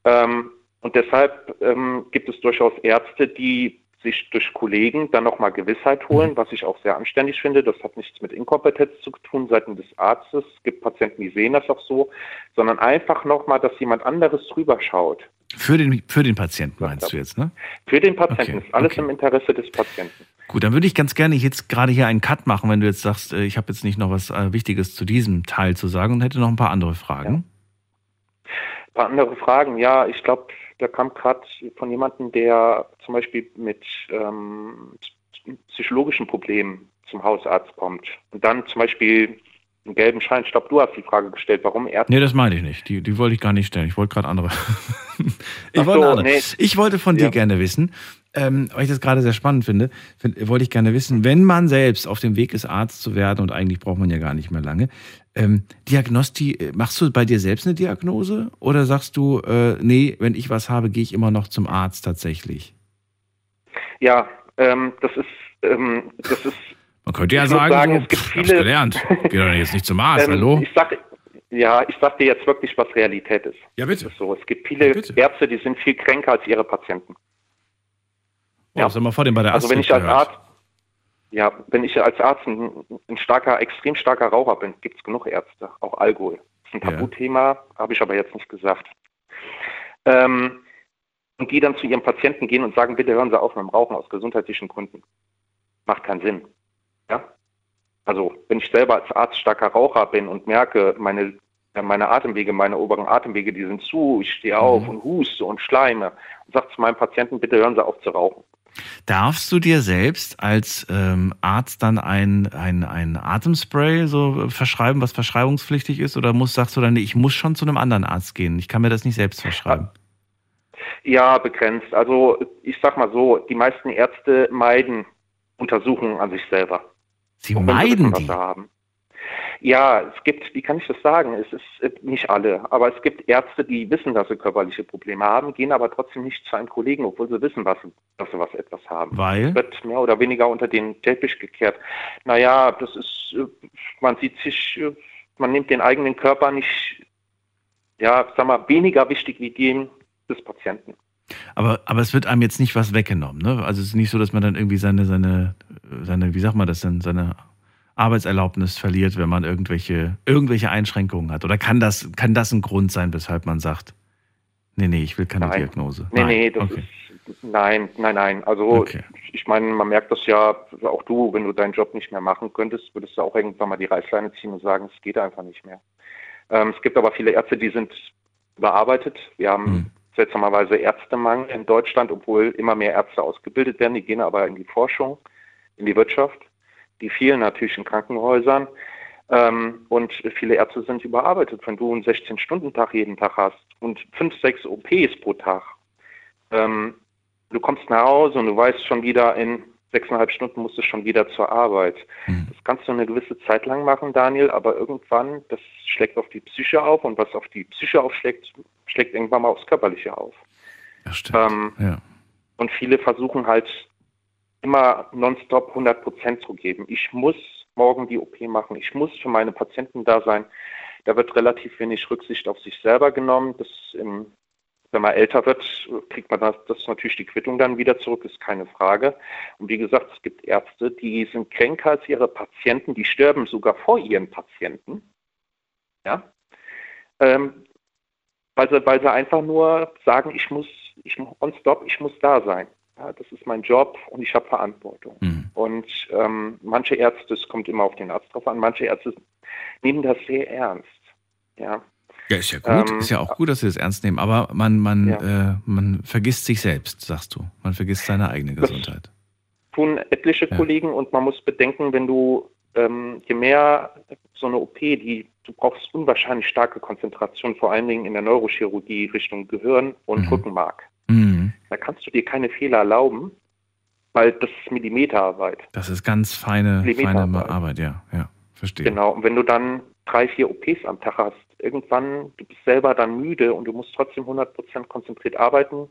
Ähm, und deshalb ähm, gibt es durchaus Ärzte, die sich durch Kollegen dann nochmal Gewissheit holen, was ich auch sehr anständig finde. Das hat nichts mit Inkompetenz zu tun seitens des Arztes. Es gibt Patienten, die sehen das auch so, sondern einfach nochmal, dass jemand anderes drüber schaut. Für den, für den Patienten meinst du jetzt, ne? Für den Patienten Okay, ist alles okay. im Interesse des Patienten. Gut, dann würde ich ganz gerne jetzt gerade hier einen Cut machen, wenn du jetzt sagst, äh, ich habe jetzt nicht noch was äh, Wichtiges zu diesem Teil zu sagen und hätte noch ein paar andere Fragen. paar andere Fragen. Ja, ich glaube, da kam gerade von jemandem, der zum Beispiel mit ähm, psychologischen Problemen zum Hausarzt kommt und dann zum Beispiel einen gelben Schein. Ich glaube, du hast die Frage gestellt, warum Ärzte. Nee, das meine ich nicht. Die, die wollte ich gar nicht stellen. Ich wollte gerade andere. ich, Ach wollte so, andere. nee. ich wollte von dir Ja. gerne wissen, ähm, weil ich das gerade sehr spannend finde, find, wollte ich gerne wissen, wenn man selbst auf dem Weg ist, Arzt zu werden, und eigentlich braucht man ja gar nicht mehr lange, ähm, Diagnosti, äh, machst du bei dir selbst eine Diagnose oder sagst du, äh, nee, wenn ich was habe, gehe ich immer noch zum Arzt tatsächlich? Ja, ähm, das ist, ähm, das ist Man könnte ja Ich sagen, sagen, so, es gibt viele- gelernt. Geh doch jetzt nicht zum Arzt, Ähm, hallo? Ich sag, ja, ich sag dir jetzt wirklich, was Realität ist. Ja, bitte. Es ist so. Es gibt viele Ja. Ärzte, die sind viel kränker als ihre Patienten. Ja, das haben wir vor dem bei der Also wenn ich als. Arzt, ja, wenn ich als Arzt ein, ein starker, extrem starker Raucher bin, gibt es genug Ärzte, auch Alkohol. Das ist ein Ja. Tabuthema, habe ich aber jetzt nicht gesagt. Ähm, und die dann zu ihrem Patienten gehen und sagen, bitte hören Sie auf mit dem Rauchen aus gesundheitlichen Gründen. Macht keinen Sinn. Ja? Also, wenn ich selber als Arzt starker Raucher bin und merke, meine, äh, meine Atemwege, meine oberen Atemwege, die sind zu, ich stehe auf Mhm. und huste und schleime und sage zu meinem Patienten, bitte hören Sie auf zu rauchen. Darfst du dir selbst als ähm, Arzt dann ein, ein, ein Atemspray so äh, verschreiben, was verschreibungspflichtig ist? Oder muss, sagst du dann, nee, ich muss schon zu einem anderen Arzt gehen? Ich kann mir das nicht selbst verschreiben. Ja, begrenzt. Also ich sag mal so, die meisten Ärzte meiden Untersuchungen an sich selber. Sie meiden die. sie haben. Ja, es gibt, wie kann ich das sagen? Es ist äh, nicht alle, aber es gibt Ärzte, die wissen, dass sie körperliche Probleme haben, gehen aber trotzdem nicht zu einem Kollegen, obwohl sie wissen, was, dass sie was etwas haben. Weil? wird mehr oder weniger unter den Teppich gekehrt. Naja, das ist, äh, man sieht sich, äh, man nimmt den eigenen Körper nicht, ja, sag mal, weniger wichtig wie den des Patienten. Aber, aber es wird einem jetzt nicht was weggenommen, ne? Also es ist nicht so, dass man dann irgendwie seine, seine, seine, wie sagt man das denn, seine Arbeitserlaubnis verliert, wenn man irgendwelche, irgendwelche Einschränkungen hat. Oder kann das, kann das ein Grund sein, weshalb man sagt, nee, nee, ich will keine Nein. Diagnose? Nee, Nein. nee, das okay. ist, nein, nein, nein. Also, Okay. ich meine, man merkt das ja, auch du, wenn du deinen Job nicht mehr machen könntest, würdest du auch irgendwann mal die Reißleine ziehen und sagen, es geht einfach nicht mehr. Ähm, es gibt aber viele Ärzte, die sind überarbeitet. Wir haben Hm. Seltsamerweise Ärztemangel in Deutschland, obwohl immer mehr Ärzte ausgebildet werden. Die gehen aber in die Forschung, in die Wirtschaft. Die vielen natürlich in Krankenhäusern. Ähm, und viele Ärzte sind überarbeitet. Wenn du einen 16-Stunden-Tag jeden Tag hast und fünf, sechs OPs pro Tag, ähm, du kommst nach Hause und du weißt schon wieder, in sechseinhalb Stunden musst du schon wieder zur Arbeit. Hm. Das kannst du eine gewisse Zeit lang machen, Daniel, aber irgendwann, das schlägt auf die Psyche auf und was auf die Psyche aufschlägt, schlägt irgendwann mal aufs Körperliche auf. Ja. Ähm, ja. und viele versuchen halt immer nonstop 100 Prozent zu geben. Ich muss morgen die OP machen. Ich muss für meine Patienten da sein. Da wird relativ wenig Rücksicht auf sich selber genommen. Das im, wenn man älter wird, kriegt man das, das natürlich die Quittung dann wieder zurück, ist keine Frage. Und wie gesagt, es gibt Ärzte, die sind kränker als ihre Patienten, die sterben sogar vor ihren Patienten. Ja. Ähm, weil sie, weil sie einfach nur sagen, ich muss, ich muss on stop, ich muss da sein. Ja, das ist mein Job und ich habe Verantwortung. Hm. Und ähm, manche Ärzte, es kommt immer auf den Arzt drauf an, manche Ärzte nehmen das sehr ernst. Ja, Ja, ist ja gut. Ähm, ist ja auch gut, dass sie das ernst nehmen. Aber man, man, Ja. äh, man vergisst sich selbst, sagst du. Man vergisst seine eigene Das- Gesundheit. tun etliche Ja. Kollegen und man muss bedenken, wenn du ähm, je mehr so eine OP, die du brauchst unwahrscheinlich starke Konzentration, vor allen Dingen in der Neurochirurgie Richtung Gehirn und Mhm. Rückenmark. Mhm. Da kannst du dir keine Fehler erlauben, weil das ist Millimeterarbeit. Das ist ganz feine, feine. Arbeit, ja. Ja, verstehe. Genau. Und wenn du dann drei, vier OPs am Tag hast, irgendwann, du bist selber dann müde und du musst trotzdem 100% konzentriert arbeiten,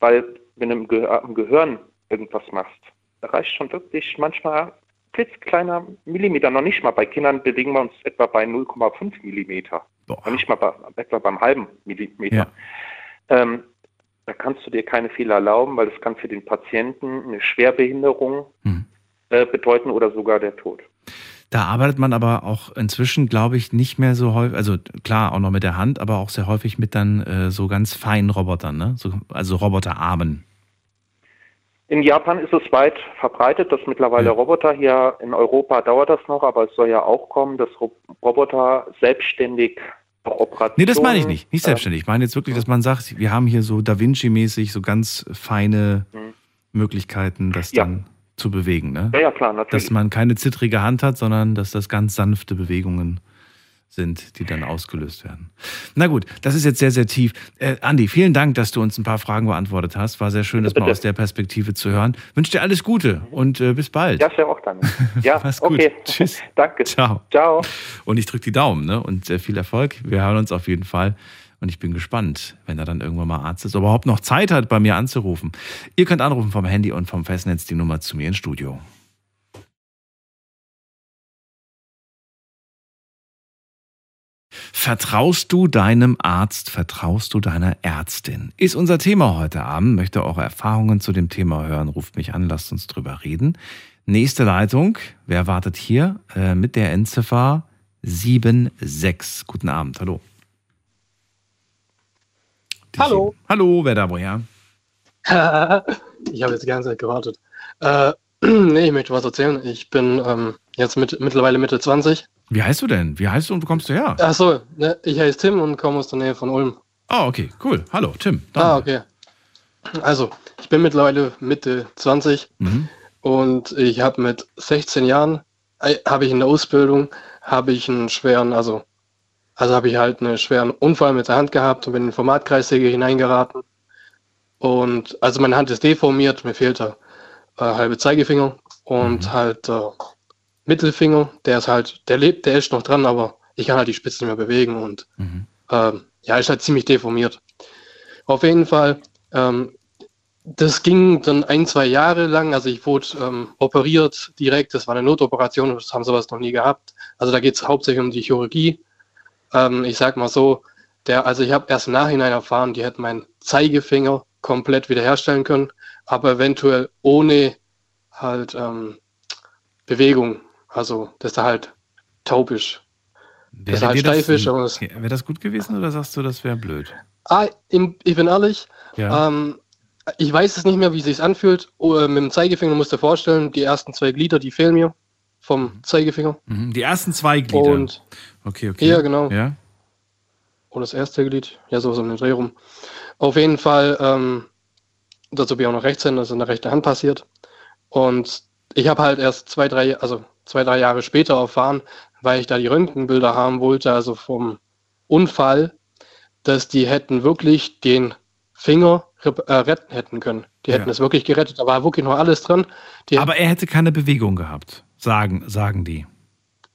weil wenn du im, Ge im Gehirn irgendwas machst, da reicht schon wirklich manchmal klitzekleiner Millimeter, noch nicht mal. Bei Kindern bewegen wir uns etwa bei 0,5 Millimeter, Boah. noch nicht mal bei, etwa beim halben Millimeter. Ja. Ähm, da kannst du dir keine Fehler erlauben, weil das kann für den Patienten eine Schwerbehinderung Hm. äh, bedeuten oder sogar der Tod. Da arbeitet man aber auch inzwischen, glaube ich, nicht mehr so häufig, also klar, auch noch mit der Hand, aber auch sehr häufig mit dann äh, so ganz feinen Robotern, ne? So, also Roboterarmen. In Japan ist es weit verbreitet, dass mittlerweile Ja. Roboter hier in Europa dauert das noch, aber es soll ja auch kommen, dass Ro Roboter selbstständig Operation. Nee, das meine ich nicht. Nicht äh, selbstständig. Ich meine jetzt wirklich, dass man sagt, wir haben hier so Da Vinci-mäßig so ganz feine Mhm. Möglichkeiten, das Ja. dann zu bewegen. Ne? Ja, ja, klar, natürlich. Dass man keine zittrige Hand hat, sondern dass das ganz sanfte Bewegungen sind, die dann ausgelöst werden. Na gut, das ist jetzt sehr, sehr tief. Äh, Andi, vielen Dank, dass du uns ein paar Fragen beantwortet hast. War sehr schön, das mal aus der Perspektive zu hören. Wünsche dir alles Gute und äh, bis bald. Ja, sehr auch dann. Ja, Mach's gut. okay. Tschüss. Danke. Ciao. Ciao. Und ich drücke die Daumen ne? und äh, viel Erfolg. Wir hören uns auf jeden Fall. Und ich bin gespannt, wenn er dann irgendwann mal Arzt ist, er überhaupt noch Zeit hat, bei mir anzurufen. Ihr könnt anrufen vom Handy und vom Festnetz die Nummer zu mir ins Studio. Vertraust du deinem Arzt, vertraust du deiner Ärztin? Ist unser Thema heute Abend. Möchte auch Erfahrungen zu dem Thema hören, ruft mich an, lasst uns drüber reden. Nächste Leitung, wer wartet hier? Äh, mit der Endziffer 76. Guten Abend, hallo. Hallo. Hallo, wer da woher? ich habe jetzt die ganze Zeit gewartet. Äh, nee, ich möchte was erzählen. Ich bin ähm, jetzt mit, mittlerweile Mitte 20. Wie heißt du denn? Wie heißt du und wo kommst du her? Achso, ne, ich heiße Tim und komme aus der Nähe von Ulm. Ah, okay, cool. Hallo, Tim. Ah, okay. Also, ich bin mittlerweile Mitte 20 Mhm. und ich habe mit 16 Jahren, äh, habe ich in der Ausbildung, habe ich einen schweren, also, also habe ich halt einen schweren Unfall mit der Hand gehabt und bin in den Formatkreissäge hineingeraten. Und also meine Hand ist deformiert, mir fehlt der äh, halbe Zeigefinger und halt der Mittelfinger, der ist halt, der lebt, der ist noch dran, aber ich kann halt die Spitze nicht mehr bewegen und Mhm. ähm, ja, ist halt ziemlich deformiert. Auf jeden Fall, ähm, das ging dann ein, zwei Jahre lang. Also ich wurde ähm, operiert direkt, das war eine Notoperation, das haben sowas noch nie gehabt. Also da geht es hauptsächlich um die Chirurgie. Ähm, ich sag mal so, der, also ich habe erst im Nachhinein erfahren, die hätten meinen Zeigefinger komplett wiederherstellen können, aber eventuell ohne halt ähm, Bewegung. Also, dass er halt taub ist. Dass er halt steif ist. Wäre das gut gewesen oder sagst du, das wäre blöd? Ah, ich bin ehrlich, Ja. ähm, ich weiß es nicht mehr, wie es sich anfühlt. Oh, äh, mit dem Zeigefinger musst du dir vorstellen, die ersten zwei Glieder, die fehlen mir vom Zeigefinger. Mhm. Die ersten zwei Glieder. Und okay, okay. Ja, genau. Ja. oder das erste Glied, ja, so so um den Dreh rum. Auf jeden Fall, ähm, dazu bin ich auch noch Rechtshänder, das ist in der rechten Hand passiert. Und ich habe halt erst zwei, drei, also zwei, drei Jahre später erfahren, weil ich da die Röntgenbilder haben wollte, also vom Unfall, dass die hätten wirklich den Finger äh, retten hätten können. Die hätten Ja. es wirklich gerettet. Da war wirklich noch alles dran. Die Aber er hätte keine Bewegung gehabt, sagen, sagen die.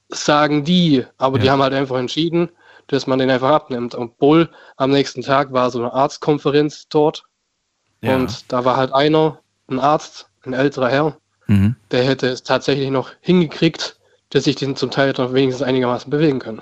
sagen die, aber die Ja. haben halt einfach entschieden, dass man den einfach abnimmt. Obwohl am nächsten Tag war so eine Arztkonferenz dort Ja. und da war halt einer, ein Arzt, ein älterer Herr, Mhm. der hätte es tatsächlich noch hingekriegt, dass ich den zum Teil noch wenigstens einigermaßen bewegen kann.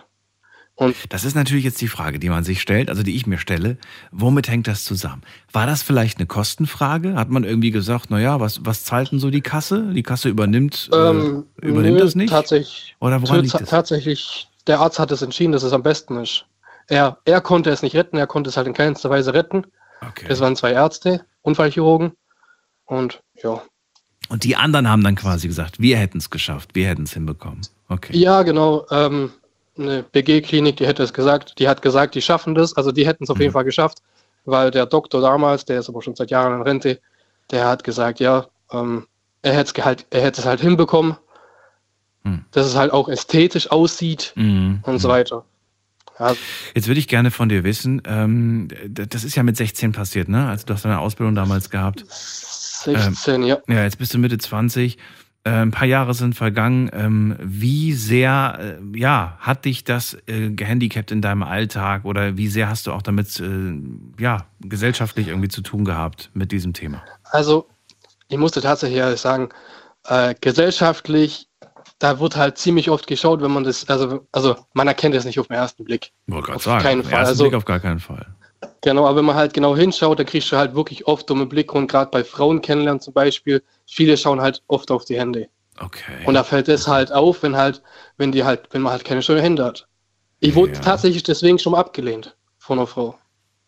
Und Das ist natürlich jetzt die Frage, die man sich stellt, also die ich mir stelle. Womit hängt das zusammen? War das vielleicht eine Kostenfrage? Hat man irgendwie gesagt, naja, was, was zahlt denn so die Kasse? Die Kasse übernimmt, ähm, äh, übernimmt nö, das nicht? Tatsächlich, Oder woran liegt es? tatsächlich, der Arzt hat es entschieden, dass es am besten ist. Er, er konnte es nicht retten, er konnte es halt in keinster Weise retten. Okay. Das waren zwei Ärzte, Unfallchirurgen. Und ja, Und die anderen haben dann quasi gesagt, wir hätten es geschafft, wir hätten es hinbekommen. Okay. Ja, genau. Ähm, eine BG-Klinik, die hätte es gesagt, die hat gesagt, die schaffen das, also die hätten es auf Mhm. jeden Fall geschafft, weil der Doktor damals, der ist aber schon seit Jahren in Rente, der hat gesagt, ja, ähm, er hätte es halt, er hätte es halt hinbekommen, Mhm. dass es halt auch ästhetisch aussieht Mhm. und so weiter. Ja, Jetzt würde ich gerne von dir wissen, ähm, das ist ja mit 16 passiert, ne? Also du hast deine Ausbildung damals gehabt. 16, ja. Ja, jetzt bist du Mitte 20. Äh, ein paar Jahre sind vergangen. Ähm, wie sehr, äh, ja, hat dich das äh, gehandicapt in deinem Alltag oder wie sehr hast du auch damit, ja, gesellschaftlich irgendwie zu tun gehabt mit diesem Thema? Also, ich musste tatsächlich ehrlich sagen, äh, gesellschaftlich, da wird halt ziemlich oft geschaut, wenn man das, also, also man erkennt es nicht auf den ersten Blick. Wollte gerade Auf sagen. keinen Fall. ersten Also- Blick auf gar keinen Fall. Genau, aber wenn man halt genau hinschaut, dann kriegst du halt wirklich oft dumme Blicke und gerade bei Frauen kennenlernen zum Beispiel, viele schauen halt oft auf die Hände. Okay. Und da fällt es halt auf, wenn halt, wenn die halt, wenn man halt keine schönen Hände hat. Ich wurde Ja. tatsächlich deswegen schon abgelehnt von einer Frau.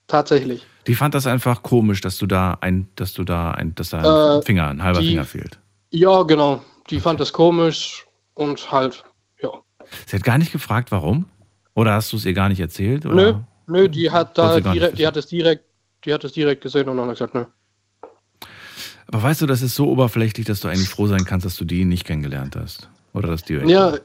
Tatsächlich. Die fand das einfach komisch, dass du da ein, dass du da ein, dass da ein Äh, Finger, ein halber die- Finger fehlt. Ja, genau. Die fand das komisch und halt, ja. Sie hat gar nicht gefragt, warum. Oder hast du es ihr gar nicht erzählt? Oder? Nö, nö, die hat da direkt, die hat es direkt, die hat es direkt gesehen und dann hat gesagt, nö. Aber weißt du, das ist so oberflächlich, dass du eigentlich froh sein kannst, dass du die nicht kennengelernt hast. Oder dass die Ja,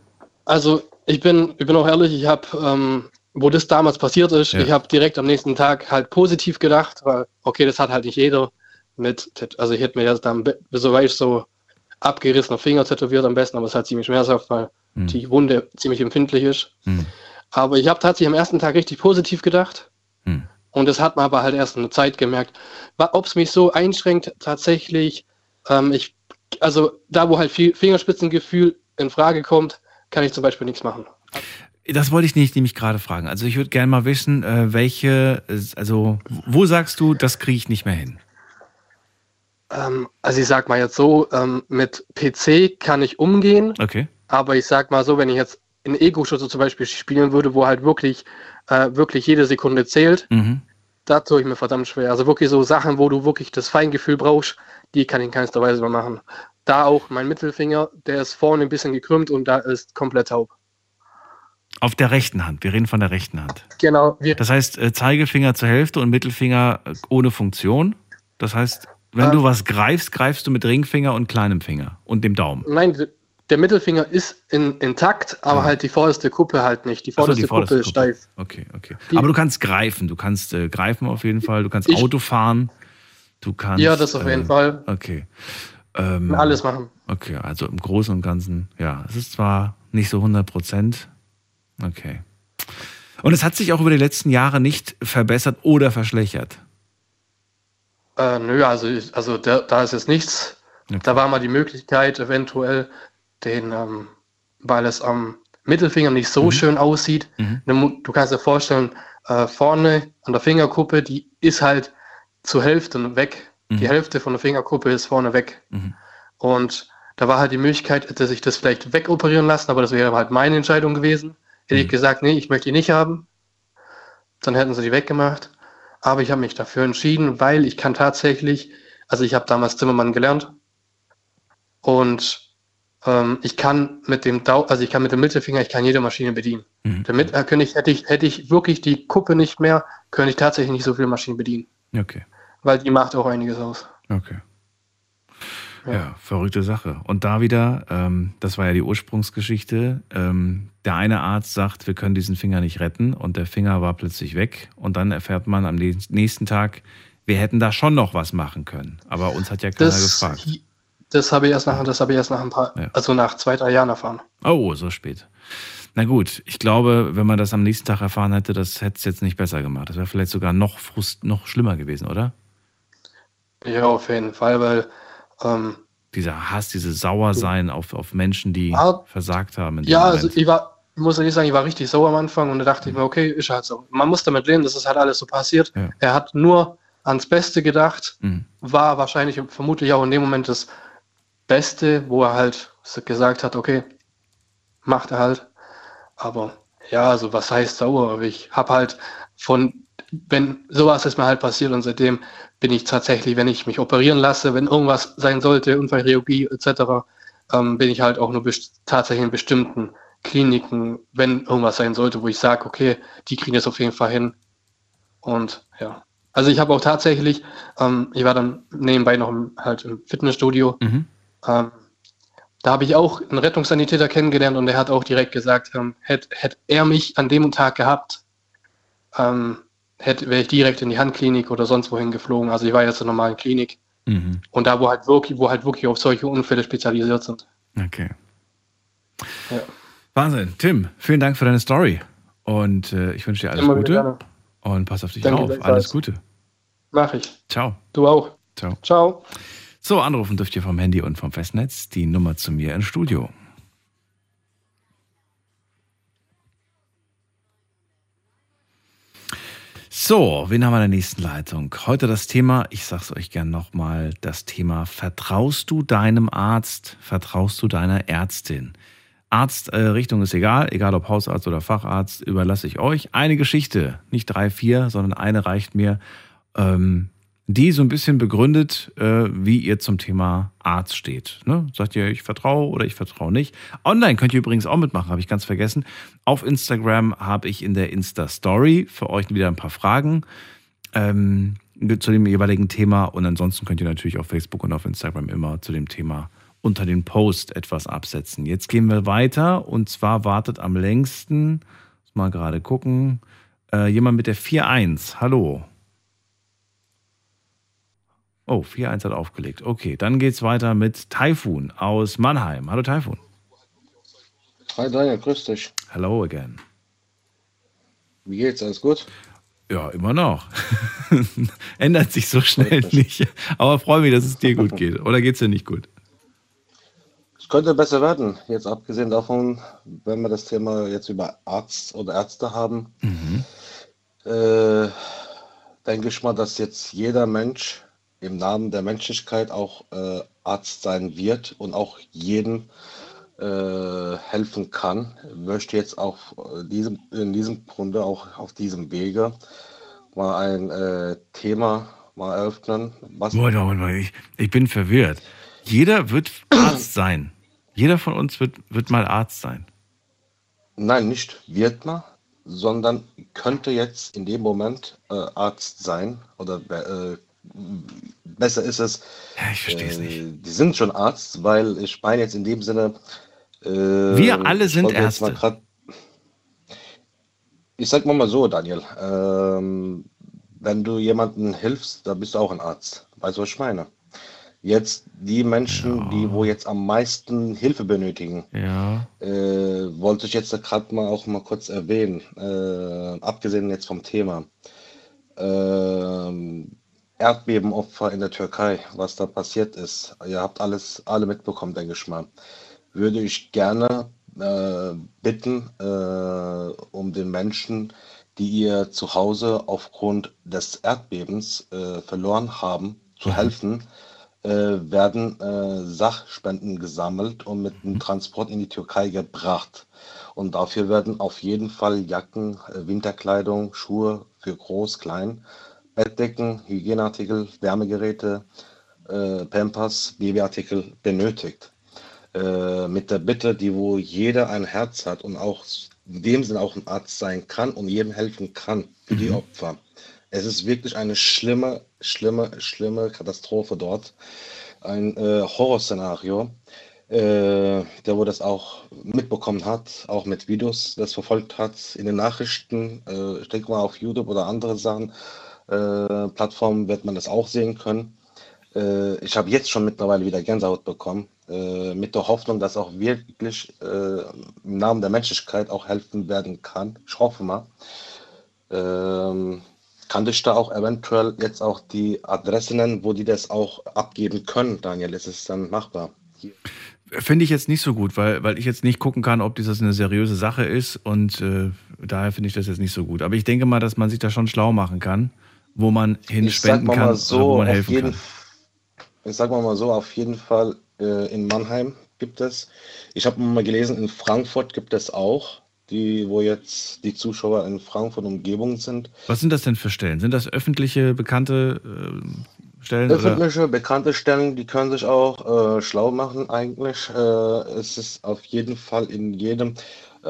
also ich bin, ich bin auch ehrlich, ich habe, ähm, wo das damals passiert ist, Ja. ich habe direkt am nächsten Tag halt positiv gedacht, weil, okay, das hat halt nicht jeder mit, also ich hätte mir jetzt dann, so weiß so abgerissener Finger tätowiert am besten, aber es ist halt ziemlich schmerzhaft, weil Hm. die Wunde ziemlich empfindlich ist. Hm. Aber ich habe tatsächlich am ersten Tag richtig positiv gedacht. Hm. Und das hat man aber halt erst eine Zeit gemerkt. Ob es mich so einschränkt, tatsächlich, ähm, ich, also da, wo halt viel Fingerspitzengefühl in Frage kommt, kann ich zum Beispiel nichts machen. Das wollte ich nicht nämlich gerade fragen. Also ich würde gerne mal wissen, äh, welche, also wo sagst du, das kriege ich nicht mehr hin? Ähm, also ich sag mal jetzt so, ähm, mit PC kann ich umgehen, Okay. aber ich sag mal so, wenn ich jetzt in Ego-Shooter zum Beispiel spielen würde, wo halt wirklich, äh, wirklich jede Sekunde zählt, Mhm. Da tue ich mir verdammt schwer. Also wirklich so Sachen, wo du wirklich das Feingefühl brauchst, die kann ich in keinster Weise mehr machen. Da auch mein Mittelfinger, der ist vorne ein bisschen gekrümmt und da ist komplett taub. Auf der rechten Hand. Wir reden von der rechten Hand. Genau, wir, Das heißt, äh, Zeigefinger zur Hälfte und Mittelfinger äh, ohne Funktion. Das heißt, wenn Ähm. du was greifst, greifst du mit Ringfinger und kleinem Finger und dem Daumen. nein, der Mittelfinger ist in, intakt, aber Ah. halt die vorderste Kuppe halt nicht. Die Ach so, vorderste, die vorderste Kuppe ist steif. Okay, okay. Die- Aber du kannst greifen. Du kannst äh, greifen auf jeden Fall. Du kannst Ich- Auto fahren. Du kannst. Ja, das auf jeden äh, Fall. Okay. Ähm, Alles machen. Okay, also im Großen und Ganzen, ja, es ist zwar nicht so 100 Prozent. Okay. Und es hat sich auch über die letzten Jahre nicht verbessert oder verschlechtert. Äh, nö, also, also da, da ist jetzt nichts. Okay. Da war mal die Möglichkeit, eventuell den, ähm, weil es am Mittelfinger nicht so schön aussieht. Mhm. Du kannst dir vorstellen, äh, vorne an der Fingerkuppe, die ist halt zur Hälfte weg. Mhm. Die Hälfte von der Fingerkuppe ist vorne weg. Mhm. Und da war halt die Möglichkeit, dass ich das vielleicht wegoperieren lassen, aber das wäre halt meine Entscheidung gewesen. Hätte ich Mhm. gesagt, nee, ich möchte die nicht haben, dann hätten sie die weggemacht. Aber ich habe mich dafür entschieden, weil ich kann tatsächlich, also ich habe damals Zimmermann gelernt und ähm, ich kann mit dem Dau also ich kann mit dem Mittelfinger, ich kann jede Maschine bedienen. Mhm. Damit äh, könnte ich, hätte ich, hätte ich wirklich die Kuppe nicht mehr, könnte ich tatsächlich nicht so viele Maschinen bedienen, Okay, weil die macht auch einiges aus. okay. Ja, Ja. verrückte Sache. Und da wieder, ähm, das war ja die Ursprungsgeschichte. Ähm, der eine Arzt sagt, wir können diesen Finger nicht retten und der Finger war plötzlich weg. Und dann erfährt man am nächsten Tag, wir hätten da schon noch was machen können. Aber uns hat ja keiner Das, gefragt. Das habe ich erst nach, das habe ich erst nach ein paar, Ja. also nach zwei, drei Jahren erfahren. Oh, so spät. Na gut, ich glaube, wenn man das am nächsten Tag erfahren hätte, das hätte es jetzt nicht besser gemacht. Das wäre vielleicht sogar noch, frust noch schlimmer gewesen, oder? Ja, auf jeden Fall, weil ähm, Dieser Hass, dieses Sauersein auf, auf Menschen, die Ah, versagt haben. ja, Moment. also ich war, ich muss ehrlich sagen, ich war richtig sauer am Anfang und da dachte ich mir, okay, ist halt so. Man muss damit leben, das ist halt alles so passiert. Ja. Er hat nur ans Beste gedacht, Mhm. war wahrscheinlich vermutlich auch in dem Moment das Beste, wo er halt gesagt hat, okay, macht er halt. Aber ja, also was heißt sauer? Aber ich habe halt von, wenn sowas ist mir halt passiert und seitdem bin ich tatsächlich, wenn ich mich operieren lasse, wenn irgendwas sein sollte, Unfallchirurgie etc., ähm, bin ich halt auch nur tatsächlich in bestimmten Kliniken, wenn irgendwas sein sollte, wo ich sage, okay, die kriegen das auf jeden Fall hin. Und ja. Also ich habe auch tatsächlich, ähm, ich war dann nebenbei noch im, halt im Fitnessstudio, Mhm. Ähm, da habe ich auch einen Rettungssanitäter kennengelernt und der hat auch direkt gesagt, ähm, hätte hätt er mich an dem Tag gehabt, ähm, wäre ich direkt in die Handklinik oder sonst wohin geflogen. Also ich war jetzt in einer normalen Klinik Mhm. und da wo halt wirklich, wo halt wirklich auf solche Unfälle spezialisiert sind. Okay. Ja. Wahnsinn. Tim, vielen Dank für deine Story. Und äh, ich wünsche dir alles Immer Gute. gerne. Und pass auf dich Danke auf. Alles Gute. Mach ich. Ciao. Du auch. Ciao. Ciao. So, anrufen dürft ihr vom Handy und vom Festnetz. Die Nummer zu mir ins Studio. So, wen haben wir in der nächsten Leitung? Heute das Thema, ich sag's euch gern nochmal, das Thema, vertraust du deinem Arzt, vertraust du deiner Ärztin? Arztrichtung ist egal, egal ob Hausarzt oder Facharzt, überlasse ich euch. Eine Geschichte, nicht drei, vier, sondern eine reicht mir. Ähm, die so ein bisschen begründet, äh, wie ihr zum Thema Arzt steht. Ne? Sagt ihr, ich vertraue oder ich vertraue nicht. Online könnt ihr übrigens auch mitmachen, habe ich ganz vergessen. Auf Instagram habe ich in der Insta-Story für euch wieder ein paar Fragen ähm, zu dem jeweiligen Thema. Und ansonsten könnt ihr natürlich auf Facebook und auf Instagram immer zu dem Thema unter den Post etwas absetzen. Jetzt gehen wir weiter und zwar wartet am längsten, mal gerade gucken, äh, jemand mit der 4.1. Hallo. Oh, 4-1 hat aufgelegt. Okay, dann geht's weiter mit Taifun aus Mannheim. Hallo Taifun. Hi Daniel, grüß dich. Hello again. Wie geht's? Alles gut? Ja, immer noch. Ändert sich so schnell nicht. Aber freue mich, dass es dir gut geht. Oder geht's dir nicht gut? Es könnte besser werden. Jetzt abgesehen davon, wenn wir das Thema jetzt über Arzt oder Ärzte haben, mhm. äh, denke ich mal, dass jetzt jeder Mensch im Namen der Menschlichkeit auch äh, Arzt sein wird und auch jedem äh, helfen kann, möchte jetzt auch äh, diesem, in diesem Grunde auch auf diesem Wege mal ein äh, Thema mal eröffnen. Was Moment, Moment, ich, ich bin verwirrt. Jeder wird Arzt sein. Jeder von uns wird, wird mal Arzt sein. Nein, nicht wird man, sondern könnte jetzt in dem Moment äh, Arzt sein oder äh, besser ist es. Ja, ich verstehe es äh, nicht. Die sind schon Arzt, weil ich meine jetzt in dem Sinne. Äh, Wir alle sind Ärzte. Grad, ich sag mal so, Daniel. Ähm, wenn du jemandem hilfst, da bist du auch ein Arzt. Weißt du, was ich meine? Jetzt die Menschen, ja. die wo jetzt am meisten Hilfe benötigen, ja. äh, wollte ich jetzt gerade mal auch mal kurz erwähnen, äh, abgesehen jetzt vom Thema. Äh, Erdbebenopfer in der Türkei, was da passiert ist. Ihr habt alles alle mitbekommen, denke ich mal. Würde ich gerne äh, bitten äh, um den Menschen, die ihr zu Hause aufgrund des Erdbebens äh, verloren haben, zu mhm. helfen. Äh, werden äh, Sachspenden gesammelt und mit dem mhm. Transport in die Türkei gebracht. Und dafür werden auf jeden Fall Jacken, äh, Winterkleidung, Schuhe für groß, klein Bettdecken, Hygieneartikel, Wärmegeräte, äh, Pampers, Babyartikel benötigt. Äh, mit der Bitte, die wo jeder ein Herz hat und auch in dem Sinne auch ein Arzt sein kann und jedem helfen kann für mhm. die Opfer. Es ist wirklich eine schlimme, schlimme, schlimme Katastrophe dort. Ein äh, Horrorszenario. Äh, der wo das auch mitbekommen hat, auch mit Videos das verfolgt hat, in den Nachrichten, äh, ich denke mal auf YouTube oder andere Sachen, äh, Plattformen wird man das auch sehen können. Äh, ich habe jetzt schon mittlerweile wieder Gänsehaut bekommen, äh, mit der Hoffnung, dass auch wirklich äh, im Namen der Menschlichkeit auch helfen werden kann. Ich hoffe mal. Ähm, kann ich da auch eventuell jetzt auch die Adresse nennen, wo die das auch abgeben können, Daniel? Ist es dann machbar? Finde ich jetzt nicht so gut, weil, weil ich jetzt nicht gucken kann, ob das eine seriöse Sache ist und äh, daher finde ich das jetzt nicht so gut. Aber ich denke mal, dass man sich da schon schlau machen kann wo man hinspenden kann, so, wo man helfen jeden, kann? Ich sag mal, mal so, auf jeden Fall äh, in Mannheim gibt es. Ich habe mal gelesen, in Frankfurt gibt es auch, die, wo jetzt die Zuschauer in Frankfurt Umgebung sind. Was sind das denn für Stellen? Sind das öffentliche, bekannte äh, Stellen? Öffentliche, oder? bekannte Stellen, die können sich auch äh, schlau machen eigentlich. Äh, es ist auf jeden Fall in jedem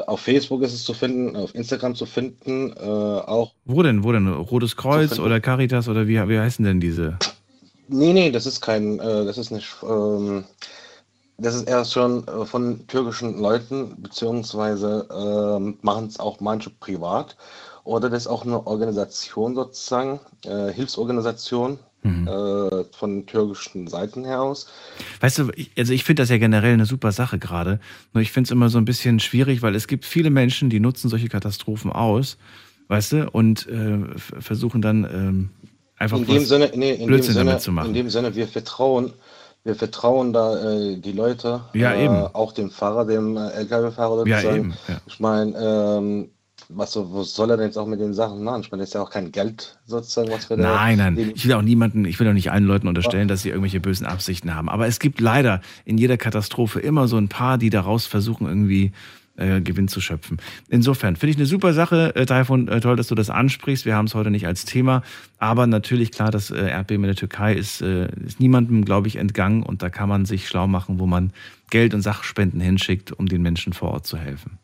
auf Facebook ist es zu finden, auf Instagram zu finden, äh, auch. Wo denn? Wo denn? Rotes Kreuz oder Caritas oder wie, wie heißen denn diese? Nee, nee, das ist kein, äh, das ist nicht, ähm, das ist erst schon äh, von türkischen Leuten, beziehungsweise äh, machen es auch manche privat. Oder das ist auch eine Organisation sozusagen, äh, Hilfsorganisation, Mhm. Äh, von türkischen Seiten her aus. Weißt du, ich, also ich finde das ja generell eine super Sache gerade. Nur ich finde es immer so ein bisschen schwierig, weil es gibt viele Menschen, die nutzen solche Katastrophen aus, weißt du, und äh, versuchen dann ähm, einfach in dem Sinne, nee, in Blödsinn dem Sinne, zu machen. In dem Sinne, wir vertrauen, wir vertrauen da äh, die Leute, ja, äh, eben. auch dem Fahrer, dem äh, LKW-Fahrer sozusagen. Ja, eben. Ja. Ich meine, ähm, was, was soll er denn jetzt auch mit den Sachen machen? Ich meine, das ist ja auch kein Geld sozusagen, was wir da. Nein, nein. Ich will auch niemanden, ich will auch nicht allen Leuten unterstellen, dass sie irgendwelche bösen Absichten haben. Aber es gibt leider in jeder Katastrophe immer so ein paar, die daraus versuchen, irgendwie äh, Gewinn zu schöpfen. Insofern finde ich eine super Sache, äh, Taifun, äh, toll, dass du das ansprichst. Wir haben es heute nicht als Thema, aber natürlich klar, das äh, Erdbeben in der Türkei ist, äh, ist niemandem, glaube ich, entgangen und da kann man sich schlau machen, wo man Geld und Sachspenden hinschickt, um den Menschen vor Ort zu helfen.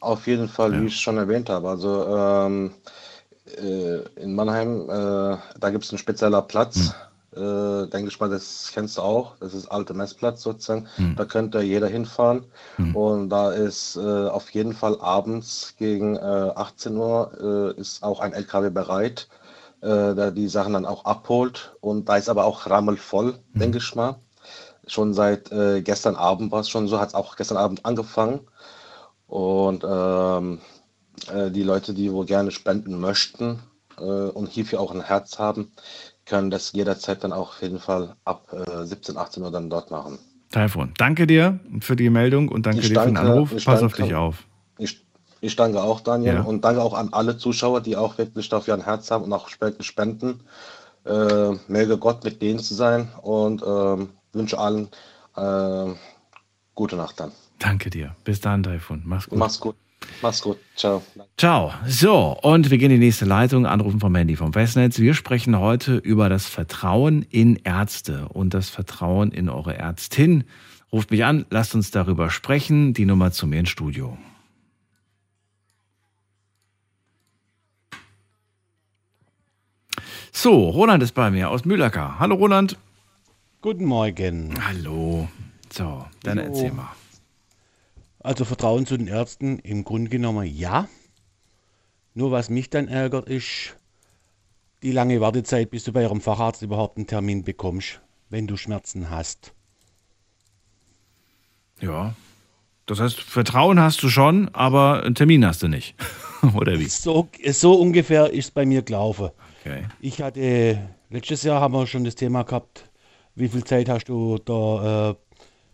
Auf jeden Fall, Ja. wie ich schon erwähnt habe. Also ähm, äh, in Mannheim, äh, da gibt es einen spezieller Platz. Äh, denke ich mal, das kennst du auch. Das ist alte Messplatz sozusagen. Hm. Da könnte jeder hinfahren. Hm. Und da ist äh, auf jeden Fall abends gegen äh, 18 Uhr äh, ist auch ein LKW bereit, äh, der die Sachen dann auch abholt. Und da ist aber auch rammelvoll, denke ich mal. Schon seit äh, gestern Abend war es schon so, hat es auch gestern Abend angefangen. Und ähm, äh, die Leute, die wohl gerne spenden möchten äh, und hierfür auch ein Herz haben, können das jederzeit dann auch auf jeden Fall ab äh, 17, 18 Uhr dann dort machen. Taifun, danke dir für die Meldung und danke Ich dir für den Anruf. ich Pass auf danke- dich auf. Ich, ich danke auch, Daniel, Ja. und danke auch an alle Zuschauer, die auch wirklich dafür ein Herz haben und auch spenden. spenden. Äh, möge Gott mit denen zu sein und ähm, wünsche allen äh, gute Nacht dann. Danke dir. Bis dann, Taifun. Mach's gut. Mach's gut. Mach's gut. Ciao. Ciao. So, und wir gehen in die nächste Leitung. Anrufen vom Handy vom Festnetz. Wir sprechen heute über das Vertrauen in Ärzte und das Vertrauen in eure Ärztin. Ruft mich an, lasst uns darüber sprechen. Die Nummer zu mir ins Studio. So, Roland ist bei mir aus Mühlacker. Hallo Roland. Guten Morgen. Hallo. So, dann So. erzähl mal. Also Vertrauen zu den Ärzten im Grunde genommen ja. Nur was mich dann ärgert ist die lange Wartezeit, bis du bei ihrem Facharzt überhaupt einen Termin bekommst, wenn du Schmerzen hast. Ja. Das heißt, Vertrauen hast du schon, aber einen Termin hast du nicht. Oder wie? So, so ungefähr ist es bei mir gelaufen. Okay. Ich hatte, letztes Jahr haben wir schon das Thema gehabt, wie viel Zeit hast du da äh,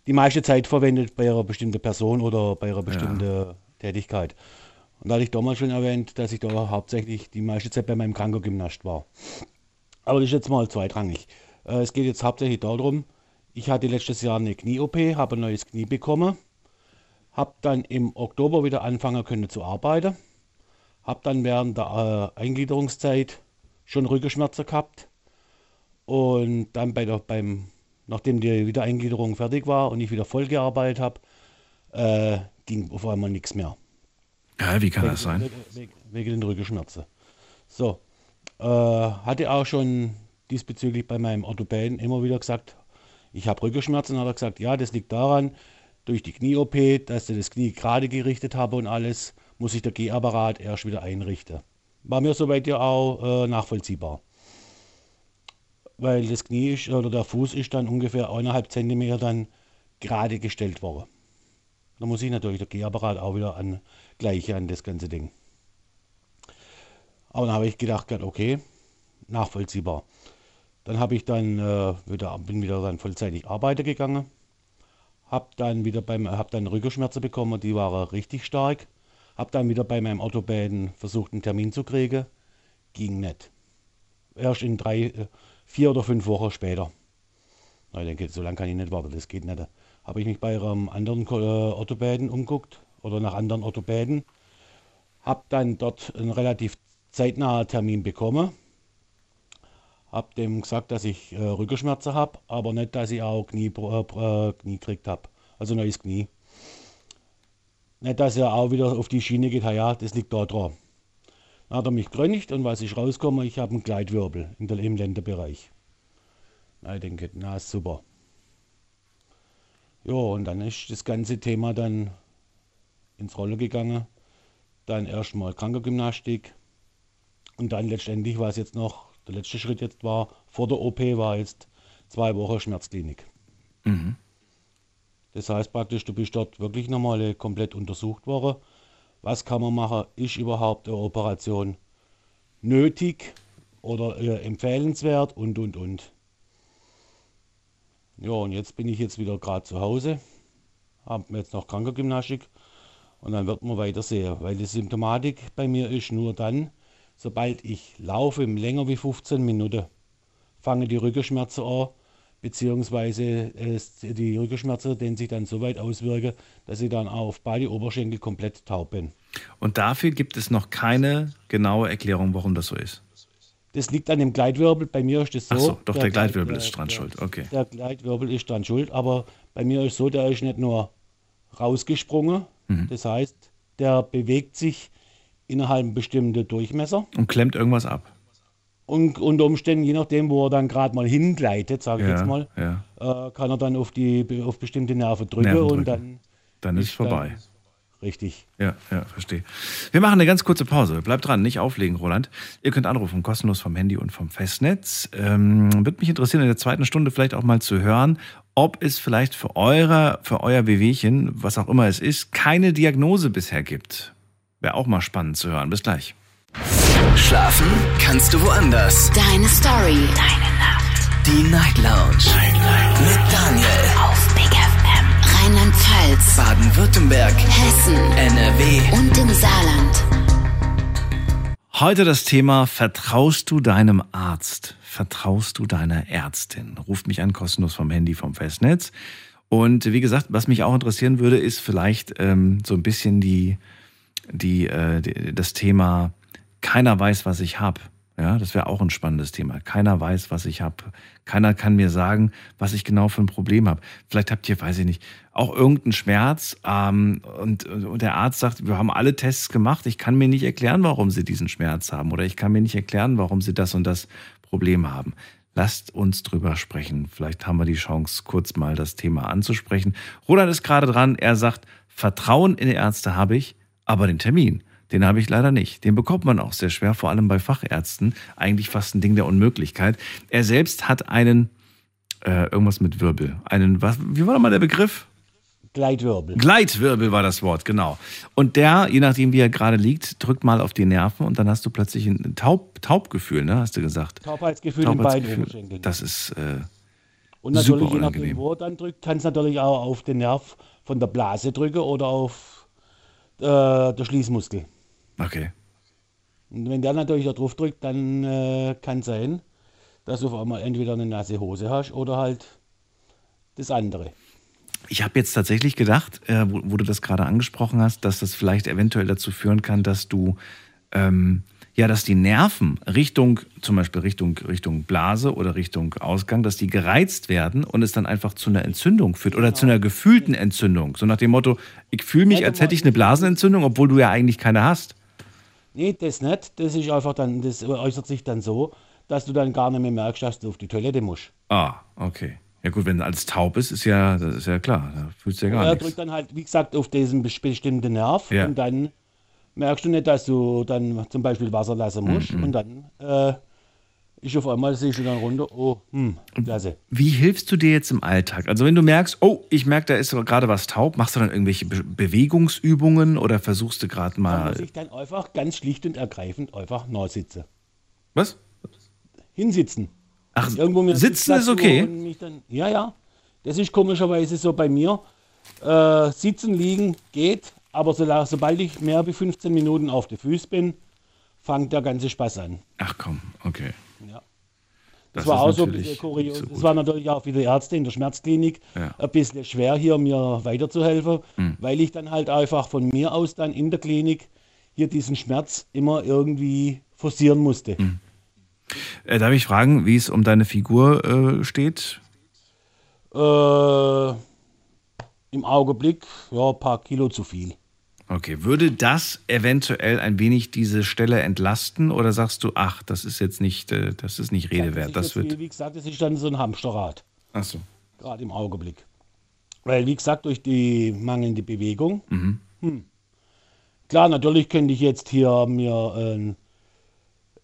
die meiste Zeit verwendet bei einer bestimmten Person oder bei einer bestimmten Tätigkeit. Und da hatte ich damals schon erwähnt, dass ich da hauptsächlich die meiste Zeit bei meinem Krankengymnast war. Aber das ist jetzt mal zweitrangig. Äh, es geht jetzt hauptsächlich darum, ich hatte letztes Jahr eine Knie-OP, habe ein neues Knie bekommen, habe dann im Oktober wieder anfangen können zu arbeiten, habe dann während der äh, Eingliederungszeit schon Rückenschmerzen gehabt und dann bei der, beim, nachdem die Wiedereingliederung fertig war und ich wieder voll gearbeitet habe, äh, ging auf einmal nichts mehr. Ja, wie kann wegen, das sein? Wegen, wegen den Rückenschmerzen. So, äh, hatte auch schon diesbezüglich bei meinem Orthopäden immer wieder gesagt, ich habe Rückenschmerzen. Hat er gesagt, ja, das liegt daran, durch die Knie-OP, dass ich das Knie gerade gerichtet habe und alles, muss sich der Gehapparat erst wieder einrichten. War mir soweit ja auch äh, nachvollziehbar. Weil das Knie ist, oder der Fuß ist dann ungefähr eineinhalb Zentimeter dann gerade gestellt worden. Da muss ich natürlich der Gehapparat auch wieder angleichen an das ganze Ding. Aber dann habe ich gedacht, okay, nachvollziehbar. Dann habe ich dann äh, wieder, bin wieder dann vollzeitig arbeiten gegangen. Hab dann wieder beim, hab dann Rückenschmerzen bekommen, die waren richtig stark. Hab dann wieder bei meinem Orthopäden versucht, einen Termin zu kriegen. Ging nicht. Erst in drei, äh, vier oder fünf Wochen später. Na, ich denke, so lange kann ich nicht warten, das geht nicht. Habe ich mich bei einem anderen äh, Orthopäden umguckt oder nach anderen Orthopäden. Hab dann dort einen relativ zeitnahen Termin bekommen. Hab dem gesagt, dass ich äh, Rückenschmerzen habe, aber nicht, dass ich auch Knie, äh, Knie gekriegt habe. Also neues Knie. Nicht, dass er auch wieder auf die Schiene geht, "Ha ja, das liegt da dran. Dann hat er mich geröntgt und was ich rauskomme, ich habe einen Gleitwirbel in der, im Länderbereich. Na, ich denke, na super. Ja, und dann ist das ganze Thema dann ins Rollen gegangen. Dann erstmal Krankengymnastik. Und dann letztendlich war es jetzt noch, der letzte Schritt jetzt war, vor der OP war jetzt zwei Wochen Schmerzklinik. Mhm. Das heißt praktisch, du bist dort wirklich nochmal komplett untersucht worden. Was kann man machen? Ist überhaupt eine Operation nötig oder äh, empfehlenswert und und und. Ja, und jetzt bin ich jetzt wieder gerade zu Hause, habe jetzt noch Krankengymnastik und dann wird man weiter sehen, weil die Symptomatik bei mir ist nur dann, sobald ich laufe, länger wie 15 Minuten, fangen die Rückenschmerzen an, beziehungsweise es, die Rückenschmerzen denen sich dann so weit auswirken, dass ich dann auf beide Oberschenkel komplett taub bin. Und dafür gibt es noch keine genaue Erklärung, warum das so ist. Das liegt an dem Gleitwirbel. Bei mir ist das so. Ach so, doch der, Gleitwirbel der, ist dran der, schuld. Okay. Der Gleitwirbel ist dran schuld, aber bei mir ist so, der ist nicht nur rausgesprungen. Mhm. Das heißt, der bewegt sich innerhalb einem bestimmten Durchmesser. Und klemmt irgendwas ab. Und unter Umständen, je nachdem, wo er dann gerade mal hingleitet, sage ich Ja, jetzt mal, ja. äh, kann er dann auf, die, auf bestimmte Nerven drücken Nerven und dann Dann ist es vorbei. Dann, richtig. Ja, ja, verstehe. Wir machen eine ganz kurze Pause. Bleibt dran, nicht auflegen, Roland. Ihr könnt anrufen, kostenlos vom Handy und vom Festnetz. Ähm, Würde mich interessieren, in der zweiten Stunde vielleicht auch mal zu hören, ob es vielleicht für, eure, für euer Wehwehchen, was auch immer es ist, keine Diagnose bisher gibt. Wäre auch mal spannend zu hören. Bis gleich. Schlafen kannst du woanders. Deine Story. Deine Nacht. Die Night Lounge. Mit Daniel. Auf Big FM. Rheinland-Pfalz. Baden-Württemberg. Hessen. NRW. Und im Saarland. Heute das Thema, vertraust du deinem Arzt? Vertraust du deiner Ärztin? Ruft mich an, kostenlos vom Handy, vom Festnetz. Und wie gesagt, was mich auch interessieren würde, ist vielleicht ähm, so ein bisschen die, die, äh, die, das Thema, keiner weiß, was ich habe. Ja, das wäre auch ein spannendes Thema. Keiner weiß, was ich habe. Keiner kann mir sagen, was ich genau für ein Problem habe. Vielleicht habt ihr, weiß ich nicht, auch irgendeinen Schmerz ähm, und, und der Arzt sagt, wir haben alle Tests gemacht. Ich kann mir nicht erklären, warum sie diesen Schmerz haben oder ich kann mir nicht erklären, warum sie das und das Problem haben. Lasst uns drüber sprechen. Vielleicht haben wir die Chance, kurz mal das Thema anzusprechen. Roland ist gerade dran. Er sagt, Vertrauen in die Ärzte habe ich, aber den Termin, den habe ich leider nicht. Den bekommt man auch sehr schwer, vor allem bei Fachärzten. Eigentlich fast ein Ding der Unmöglichkeit. Er selbst hat einen, äh, irgendwas mit Wirbel. Einen, was, wie war nochmal der Begriff? Gleitwirbel. Gleitwirbel war das Wort, genau. Und der, je nachdem wie er gerade liegt, drückt mal auf die Nerven und dann hast du plötzlich ein Taub, Taubgefühl, ne, hast du gesagt. Taubheitsgefühl in beiden Taubheitsgefühl. Oberschenkeln. Das ist äh, Und natürlich, super je nachdem, wo er dann drückt, kann es natürlich auch auf den Nerv von der Blase drücken oder auf äh, der Schließmuskel. Okay. Und wenn der natürlich da drauf drückt, dann äh, kann sein, dass du auf einmal entweder eine nasse Hose hast oder halt das andere. Ich habe jetzt tatsächlich gedacht, äh, wo, wo du das gerade angesprochen hast, dass das vielleicht eventuell dazu führen kann, dass du ähm, ja, dass die Nerven Richtung, zum Beispiel Richtung, Richtung Blase oder Richtung Ausgang, dass die gereizt werden und es dann einfach zu einer Entzündung führt oder zu einer gefühlten Entzündung. So nach dem Motto, ich fühle mich, als hätte ich eine Blasenentzündung, obwohl du ja eigentlich keine hast. Nee, das nicht. Das ist einfach dann, das äußert sich dann so, dass du dann gar nicht mehr merkst, dass du auf die Toilette musst. Ah, okay. Ja gut, wenn alles taub ist, ist ja, das ist ja klar, da fühlst du ja gar er nichts. drückt dann halt, wie gesagt, auf diesen bes- bestimmten Nerv Ja. und dann merkst du nicht, dass du dann zum Beispiel Wasser lassen musst Mhm. und dann äh, ist auf einmal, siehst du dann runter, oh, hm, klasse. Wie hilfst du dir jetzt im Alltag? Also wenn du merkst, oh, ich merke, da ist gerade was taub, machst du dann irgendwelche Be Bewegungsübungen oder versuchst du gerade Da mal... muss ich dann einfach ganz schlicht und ergreifend einfach neu sitzen. Was? Hinsitzen. Ach, Irgendwo mir sitzen ist okay? Dann, ja, ja. Das ist komischerweise so bei mir. Äh, sitzen, liegen geht, aber so, sobald ich mehr wie 15 Minuten auf den Füßen bin, fängt der ganze Spaß an. Ach komm, okay. Das Das, war auch so ein bisschen kurios. so das war natürlich auch für die Ärzte in der Schmerzklinik Ja. ein bisschen schwer, hier mir weiterzuhelfen, Hm. weil ich dann halt einfach von mir aus dann in der Klinik hier diesen Schmerz immer irgendwie forcieren musste. Hm. Äh, darf ich fragen, wie es um deine Figur äh, steht? Äh, Im Augenblick, ja, ein paar Kilo zu viel. Okay, würde das eventuell ein wenig diese Stelle entlasten oder sagst du, ach, das ist jetzt nicht, äh, das ist nicht Rede wert, das wird... wie, gesagt, das ist dann so ein Hamsterrad, Ach so. gerade im Augenblick. Weil, wie gesagt, durch die mangelnde Bewegung, Mhm. hm. klar, natürlich könnte ich jetzt hier mir ein,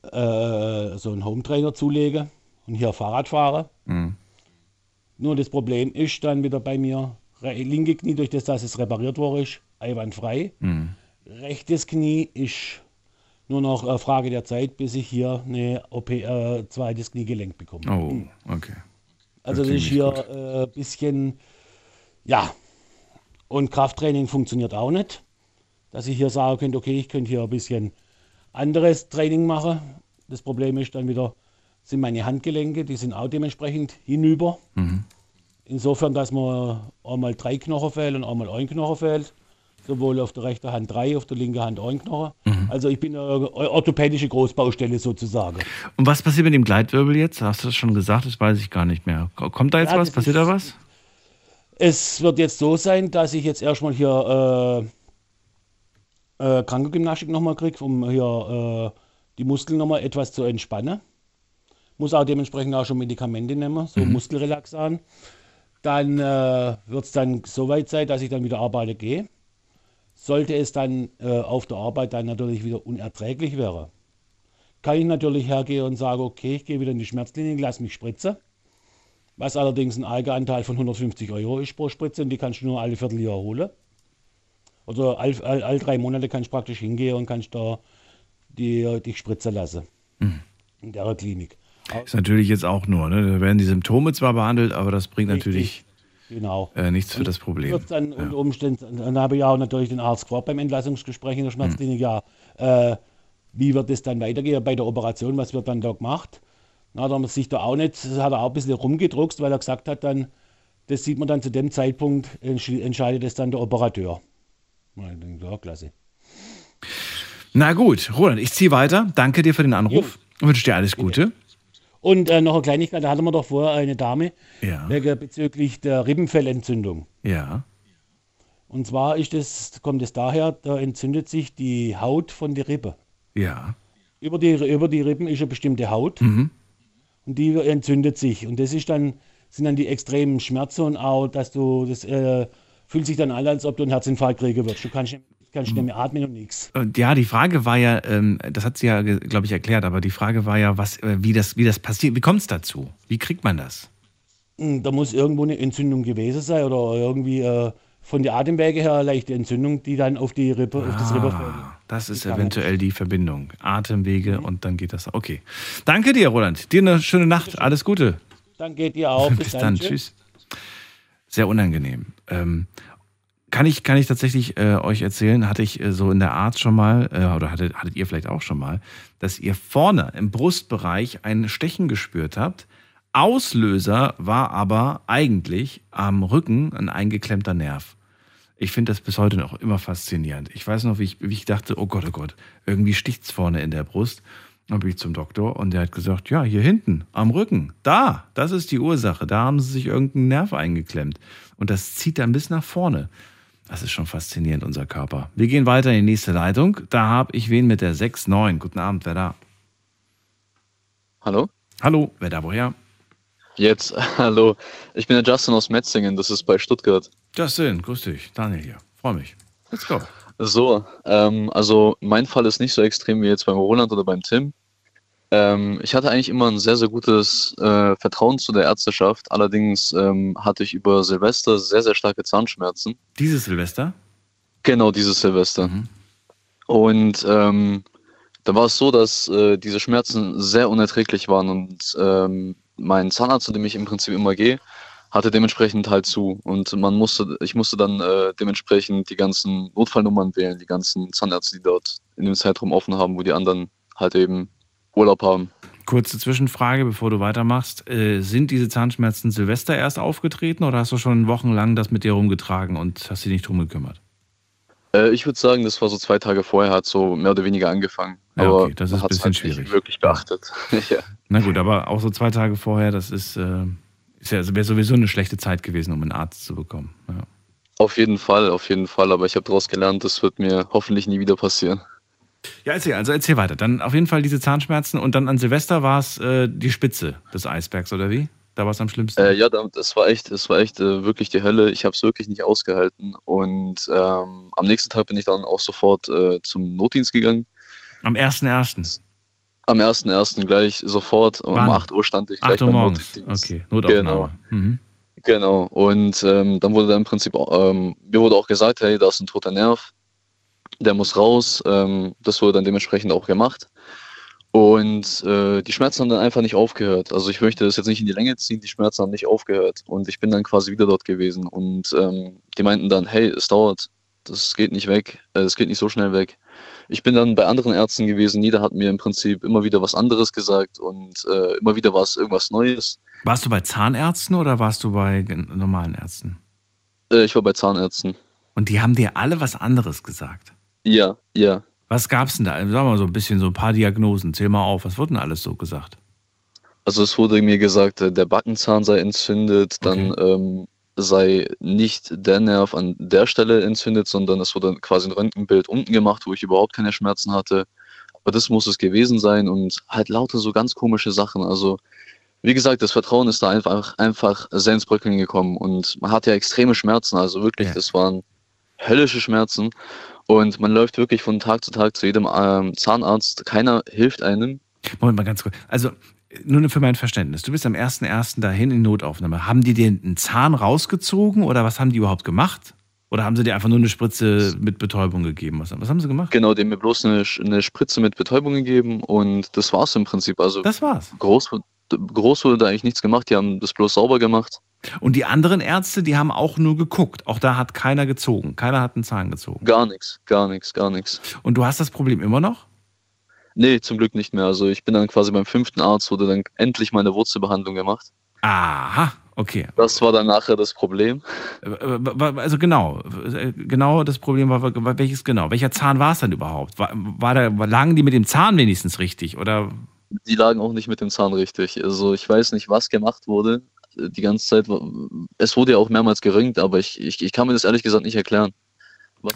äh, so einen Hometrainer zulegen und hier Fahrrad fahren. Mhm. Nur das Problem ist dann wieder bei mir, linke Knie, durch das, dass es repariert worden ist, einwandfrei. Mhm. Rechtes Knie ist nur noch eine Frage der Zeit, bis ich hier eine OP, äh, zweites Kniegelenk bekomme. Oh, okay. Also das klingt ist hier ein äh, bisschen, ja. Und Krafttraining funktioniert auch nicht. Dass ich hier sagen könnte, okay, ich könnte hier ein bisschen anderes Training machen. Das Problem ist dann wieder, sind meine Handgelenke, die sind auch dementsprechend hinüber. Mhm. Insofern, dass mir einmal drei Knochen fehlen und einmal ein Knochen fehlt. Sowohl auf der rechten Hand drei, auf der linken Hand ein Knochen. Mhm. Also ich bin eine orthopädische Großbaustelle sozusagen. Und was passiert mit dem Gleitwirbel jetzt? Hast du das schon gesagt? Das weiß ich gar nicht mehr. Kommt da jetzt Ja, was? Passiert da was? Es wird jetzt so sein, dass ich jetzt erstmal hier äh, äh, Krankengymnastik nochmal kriege, um hier äh, die Muskeln nochmal etwas zu entspannen. Muss auch dementsprechend auch schon Medikamente nehmen, so Muskelrelaxan. Dann äh, wird es dann so weit sein, dass ich dann wieder arbeiten gehe. Sollte es dann äh, auf der Arbeit dann natürlich wieder unerträglich wäre, kann ich natürlich hergehen und sagen, okay, ich gehe wieder in die Schmerzklinik, lass mich spritzen. Was allerdings ein Eigenanteil von 150 Euro ist pro Spritze und die kannst du nur alle Vierteljahr holen. Also all, all, all drei Monate kannst du praktisch hingehen und kannst da die, dich spritzen lassen. Mhm. In der Klinik. Ist natürlich jetzt auch nur, ne? Da werden die Symptome zwar behandelt, aber das bringt natürlich Genau. äh, nichts für das Problem. Wird dann unter Umständen, dann habe ich auch natürlich den Arzt gefragt beim Entlassungsgespräch in der Schmerzklinik, ja, äh, wie wird es dann weitergehen bei der Operation, was wird dann da gemacht? Na, hat er sich da auch nicht, hat er auch ein bisschen rumgedruckst, weil er gesagt hat dann, das sieht man dann zu dem Zeitpunkt, entsch- entscheidet es dann der Operateur. Na, ich denke, ja, klasse. Na gut, Roland, ich ziehe weiter. Danke dir für den Anruf. Wünsche dir alles Gute. Und äh, noch eine Kleinigkeit, da hatten wir doch vorher eine Dame Ja. wegen, bezüglich der Rippenfellentzündung. Ja. Und zwar ist es, kommt es daher, da entzündet sich die Haut von der Rippe. Ja. Über die, über die Rippen ist eine bestimmte Haut Mhm. und die entzündet sich. Und das ist dann, sind dann die extremen Schmerzen und auch, dass du, das äh, fühlt sich dann an, als ob du einen Herzinfarkt kriegen würdest. Du kannst, nicht- kannst nicht mehr atmen und nichts. Ja, die Frage war ja, ähm, das hat sie ja, glaube ich, erklärt, aber die Frage war ja, was, äh, wie, das, wie das passiert. Wie kommt es dazu? Wie kriegt man das? Hm, Da muss irgendwo eine Entzündung gewesen sein oder irgendwie äh, von der Atemwege her leichte Entzündung, die dann auf die Rippe, auf das. Ah, das ist Die kann eventuell die Verbindung. Atemwege und dann geht das. Okay. Danke dir, Roland. Dir eine schöne Nacht. Alles Gute. Dann geht ihr auch. Bis dann. Tschüss. Sehr unangenehm. Ähm, kann ich, kann ich tatsächlich äh, euch erzählen, hatte ich äh, so in der Art schon mal, äh, oder hattet, hattet ihr vielleicht auch schon mal, dass ihr vorne im Brustbereich ein Stechen gespürt habt. Auslöser war aber eigentlich am Rücken ein eingeklemmter Nerv. Ich finde das bis heute noch immer faszinierend. Ich weiß noch, wie ich, wie ich dachte, oh Gott, oh Gott, irgendwie sticht's vorne in der Brust. Dann bin ich zum Doktor und der hat gesagt, ja, hier hinten, am Rücken, da, das ist die Ursache. Da haben sie sich irgendeinen Nerv eingeklemmt. Und das zieht dann bis nach vorne. Das ist schon faszinierend, unser Körper. Wir gehen weiter in die nächste Leitung. Da habe ich wen mit der 6-9. Guten Abend, wer da? Hallo? Hallo, wer da woher? Jetzt, hallo. Ich bin der Justin aus Metzingen, das ist bei Stuttgart. Justin, grüß dich. Daniel hier. Freue mich. Let's go. So, ähm, also mein Fall ist nicht so extrem wie jetzt beim Roland oder beim Tim. Ähm, ich hatte eigentlich immer ein sehr, sehr gutes äh, Vertrauen zu der Ärzteschaft. Allerdings ähm, hatte ich über Silvester sehr, sehr starke Zahnschmerzen. Dieses Silvester? Genau, dieses Silvester. Und ähm, da war es so, dass äh, diese Schmerzen sehr unerträglich waren und ähm, mein Zahnarzt, zu dem ich im Prinzip immer gehe, hatte dementsprechend halt zu. Und man musste, ich musste dann äh, dementsprechend die ganzen Notfallnummern wählen, die ganzen Zahnärzte, die dort in dem Zeitraum offen haben, wo die anderen halt eben Urlaub haben. Kurze Zwischenfrage, bevor du weitermachst. Äh, sind diese Zahnschmerzen Silvester erst aufgetreten oder hast du schon wochenlang das mit dir rumgetragen und hast dich nicht drum gekümmert? Äh, ich würde sagen, das war so zwei Tage vorher, hat so mehr oder weniger angefangen. Ja, Aber okay, das ist ein hat's bisschen halt schwierig. Nicht wirklich beachtet. ja. Na gut, aber auch so zwei Tage vorher, das ist, äh, ist ja, wäre sowieso eine schlechte Zeit gewesen, um einen Arzt zu bekommen. Ja. Auf jeden Fall, auf jeden Fall. Aber ich habe daraus gelernt, das wird mir hoffentlich nie wieder passieren. Ja, erzähl, also erzähl weiter. Dann auf jeden Fall diese Zahnschmerzen und dann an Silvester war es äh, die Spitze des Eisbergs, oder wie? Da war es am schlimmsten. Äh, ja, da- das war echt, das war echt äh, wirklich die Hölle. Ich habe es wirklich nicht ausgehalten. Und ähm, am nächsten Tag bin ich dann auch sofort äh, zum Notdienst gegangen. Am 1.1. Am 1.1. gleich sofort. Um Wann? 8 Uhr stand ich gleich 8 Uhr morgens. Notdienst. Okay, Notaufnahme. Genau. Mhm. Genau. Und ähm, dann wurde da im Prinzip, ähm, mir wurde auch gesagt, hey, da ist ein toter Nerv, der muss raus. Ähm, das wurde dann dementsprechend auch gemacht. Und äh, die Schmerzen haben dann einfach nicht aufgehört. Also ich möchte das jetzt nicht in die Länge ziehen, die Schmerzen haben nicht aufgehört. Und ich bin dann quasi wieder dort gewesen. Und ähm, die meinten dann, hey, es dauert, das geht nicht weg, äh, es geht nicht so schnell weg. ich bin dann bei anderen Ärzten gewesen. Jeder hat mir im Prinzip immer wieder was anderes gesagt und äh, immer wieder war es irgendwas Neues. Warst du bei Zahnärzten oder warst du bei normalen Ärzten? Äh, ich war bei Zahnärzten. Und die haben dir alle was anderes gesagt. Ja, ja. Was gab's denn da? Sag mal so ein bisschen so ein paar Diagnosen. Zähl mal auf. Was wurde denn alles so gesagt? Also es wurde mir gesagt, äh, der Backenzahn sei entzündet, dann ähm, sei nicht der Nerv an der Stelle entzündet, sondern es wurde quasi ein Röntgenbild unten gemacht, wo ich überhaupt keine Schmerzen hatte. Aber das muss es gewesen sein und halt lauter so ganz komische Sachen. Also wie gesagt, das Vertrauen ist da einfach, einfach sehr ins Bröckeln gekommen und man hat ja extreme Schmerzen. Also wirklich, das waren höllische Schmerzen und man läuft wirklich von Tag zu Tag zu jedem ähm, Zahnarzt. Keiner hilft einem. Moment mal ganz kurz. Also, nur für mein Verständnis. Du bist am 1.1. dahin in Notaufnahme. Haben die dir einen Zahn rausgezogen oder was haben die überhaupt gemacht? Oder haben sie dir einfach nur eine Spritze mit Betäubung gegeben? Was, was haben sie gemacht? Genau, die haben mir bloß eine, eine Spritze mit Betäubung gegeben und das war's im Prinzip. Also das war's. Groß, groß wurde da eigentlich nichts gemacht, die haben das bloß sauber gemacht. Und die anderen Ärzte, die haben auch nur geguckt. Auch da hat keiner gezogen. Keiner hat einen Zahn gezogen. Gar nichts, gar nichts, gar nichts. Und du hast das Problem immer noch? Nee, zum Glück nicht mehr. Also ich bin dann quasi beim fünften Arzt, wurde dann endlich meine Wurzelbehandlung gemacht. Aha, okay. Das war dann nachher das Problem. Also genau, genau das Problem war, welches genau? Welcher Zahn war es dann überhaupt? War, war da, lagen die mit dem Zahn wenigstens richtig oder? Die lagen auch nicht mit dem Zahn richtig. Also ich weiß nicht, was gemacht wurde. Die ganze Zeit, es wurde ja auch mehrmals geröntgt, aber ich, ich, ich kann mir das ehrlich gesagt nicht erklären.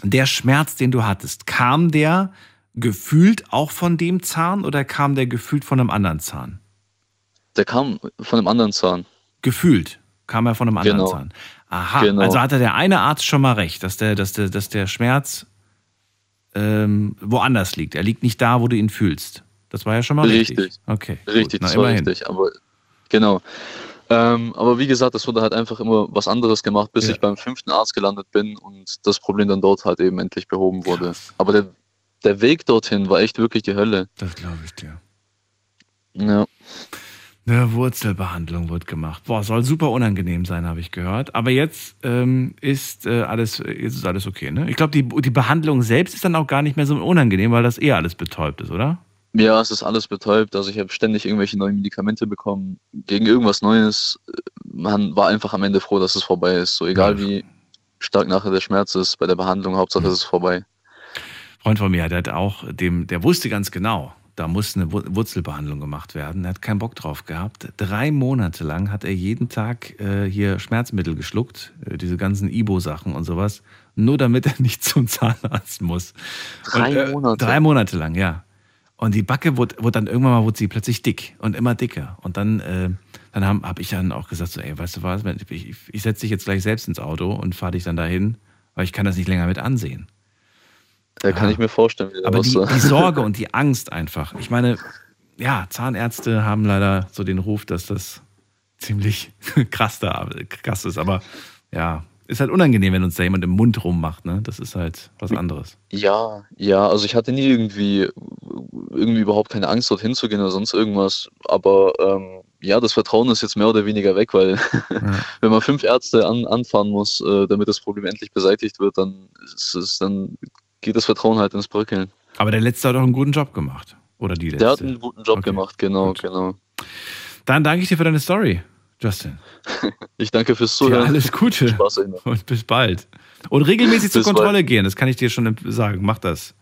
Der Schmerz, den du hattest, kam der gefühlt auch von dem Zahn oder kam der gefühlt von einem anderen Zahn? Der kam von einem anderen Zahn. Gefühlt kam er von einem anderen Genau. Zahn. Aha, Genau. also hatte der eine Arzt schon mal recht, dass der, dass der, dass der Schmerz ähm, woanders liegt. Er liegt nicht da, wo du ihn fühlst. Das war ja schon mal richtig. Richtig. Okay. Richtig, na, das war immerhin. richtig. Aber genau. Ähm, aber wie gesagt, es wurde halt einfach immer was anderes gemacht, bis Ja. ich beim fünften Arzt gelandet bin und das Problem dann dort halt eben endlich behoben wurde. Aber der, der Weg dorthin war echt wirklich die Hölle. Das glaube ich dir. Ja. Eine Wurzelbehandlung wird gemacht. Boah, soll super unangenehm sein, habe ich gehört. Aber jetzt ähm, ist äh, alles, jetzt ist alles okay, ne? Ich glaube, die, die Behandlung selbst ist dann auch gar nicht mehr so unangenehm, weil das eh alles betäubt ist, oder? Ja, es ist alles betäubt. Also ich habe ständig irgendwelche neuen Medikamente bekommen gegen irgendwas Neues. Man war einfach am Ende froh, dass es vorbei ist. So egal wie stark nachher der Schmerz ist bei der Behandlung, Hauptsache es ist vorbei. Freund von mir, der hat auch, dem, der wusste ganz genau, da muss eine Wur- Wurzelbehandlung gemacht werden. Er hat keinen Bock drauf gehabt. Drei Monate lang hat er jeden Tag äh, hier Schmerzmittel geschluckt, äh, diese ganzen Ibo-Sachen und sowas, nur damit er nicht zum Zahnarzt muss. Drei und, Monate? Drei Monate lang, ja. Und die Backe wurde, wurde dann irgendwann mal wurde sie plötzlich dick und immer dicker. Und dann, äh, dann habe hab ich dann auch gesagt, so, ey, weißt du was, ich, ich, ich setze dich jetzt gleich selbst ins Auto und fahre dich dann dahin, weil ich kann das nicht länger mit ansehen. Da kann ich mir vorstellen, wie Aber die, die Sorge und die Angst einfach. Ich meine, ja, Zahnärzte haben leider so den Ruf, dass das ziemlich krass, da, krass ist. Aber ja, ist halt unangenehm, wenn uns da jemand im Mund rummacht. Ne? Das ist halt was anderes. Ja, ja, also ich hatte nie irgendwie, irgendwie überhaupt keine Angst, dorthin zu gehen oder sonst irgendwas. Aber ähm, ja, das Vertrauen ist jetzt mehr oder weniger weg, weil wenn man fünf Ärzte an, anfahren muss, äh, damit das Problem endlich beseitigt wird, dann ist es, dann geht das Vertrauen halt ins Bröckeln. Aber der Letzte hat auch einen guten Job gemacht. Oder die Letzte. Der hat einen guten Job gemacht, genau, genau. Dann danke ich dir für deine Story, Justin. Ich danke fürs Zuhören. alles Gute. Spaß Ihnen. Und bis bald. Und regelmäßig zur Kontrolle bald. gehen, das kann ich dir schon sagen. Mach das.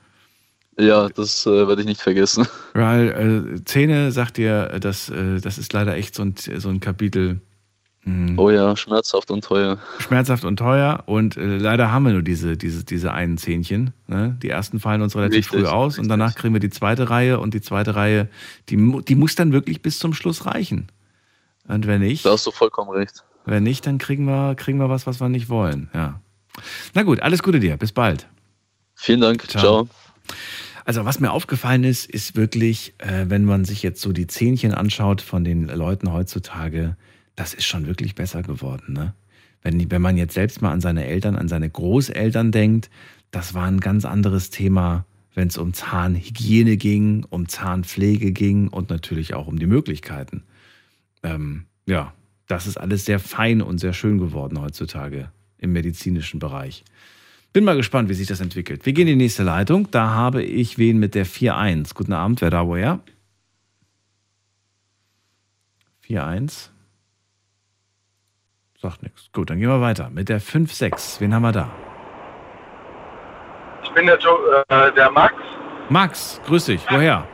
Ja, das äh, werde ich nicht vergessen. Weil äh, Zähne, sagt dir, das, äh, das ist leider echt so ein, so ein Kapitel. Mh, Oh ja, schmerzhaft und teuer. Schmerzhaft und teuer. Und äh, leider haben wir nur diese, diese, diese einen Zähnchen. Ne? Die ersten fallen uns relativ Richtig, früh aus und danach kriegen wir die zweite Reihe und die zweite Reihe, die, die muss dann wirklich bis zum Schluss reichen. Und wenn nicht, Da hast du vollkommen recht. wenn nicht, dann kriegen wir, kriegen wir was, was wir nicht wollen. Ja. Na gut, alles Gute dir. Bis bald. Vielen Dank. Ciao. Also was mir aufgefallen ist, ist wirklich, äh, wenn man sich jetzt so die Zähnchen anschaut von den Leuten heutzutage, das ist schon wirklich besser geworden. Ne? Wenn, wenn man jetzt selbst mal an seine Eltern, an seine Großeltern denkt, das war ein ganz anderes Thema, wenn es um Zahnhygiene ging, um Zahnpflege ging und natürlich auch um die Möglichkeiten. Ähm, ja, das ist alles sehr fein und sehr schön geworden heutzutage im medizinischen Bereich. Bin mal gespannt, wie sich das entwickelt. Wir gehen in die nächste Leitung. Da habe ich wen mit der 4-1. Guten Abend, wer da woher? 4-1. Sagt nichts. Gut, dann gehen wir weiter. Mit der 5-6. Wen haben wir da? Ich bin der, jo äh, der Max. Max, grüß dich. Woher?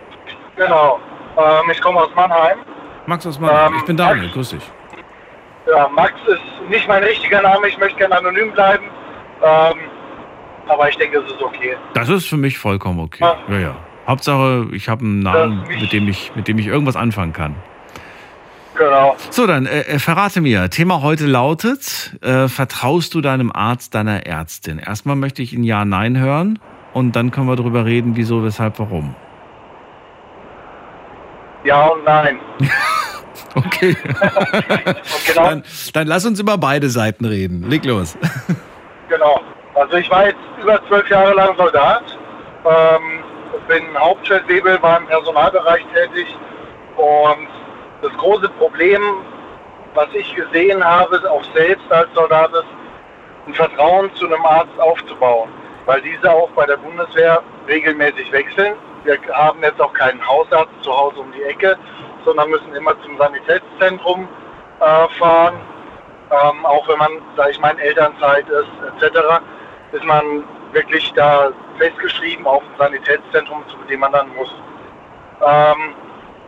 Genau. Ähm, ich komme aus Mannheim. Max aus Mannheim. Ähm, ich bin Daniel, grüß dich. Ja, Max ist nicht mein richtiger Name. Ich möchte gerne anonym bleiben. Ähm, aber ich denke, es ist okay. Das ist für mich vollkommen okay. Ja, ja. Hauptsache, ich habe einen Namen, mit dem ich, mit dem ich irgendwas anfangen kann. Genau. So, dann äh, äh, verrate mir. Thema heute lautet: äh, Vertraust du deinem Arzt, deiner Ärztin? Erstmal möchte ich ein Ja, Nein hören und dann können wir darüber reden, wieso, weshalb, warum. Ja und nein. Okay. genau. dann, dann lass uns über beide Seiten reden. Leg los. Genau. Also ich war jetzt über zwölf Jahre lang Soldat, ähm, bin Hauptfeldwebel, war im Personalbereich tätig und das große Problem, was ich gesehen habe, auch selbst als Soldat ist, ein Vertrauen zu einem Arzt aufzubauen, weil diese auch bei der Bundeswehr regelmäßig wechseln. Wir haben jetzt auch keinen Hausarzt zu Hause um die Ecke, sondern müssen immer zum Sanitätszentrum äh, fahren. Ähm, auch wenn man, sage ich mal, in Elternzeit ist, etc., ist man wirklich da festgeschrieben auf ein Sanitätszentrum, zu dem man dann muss. Ähm,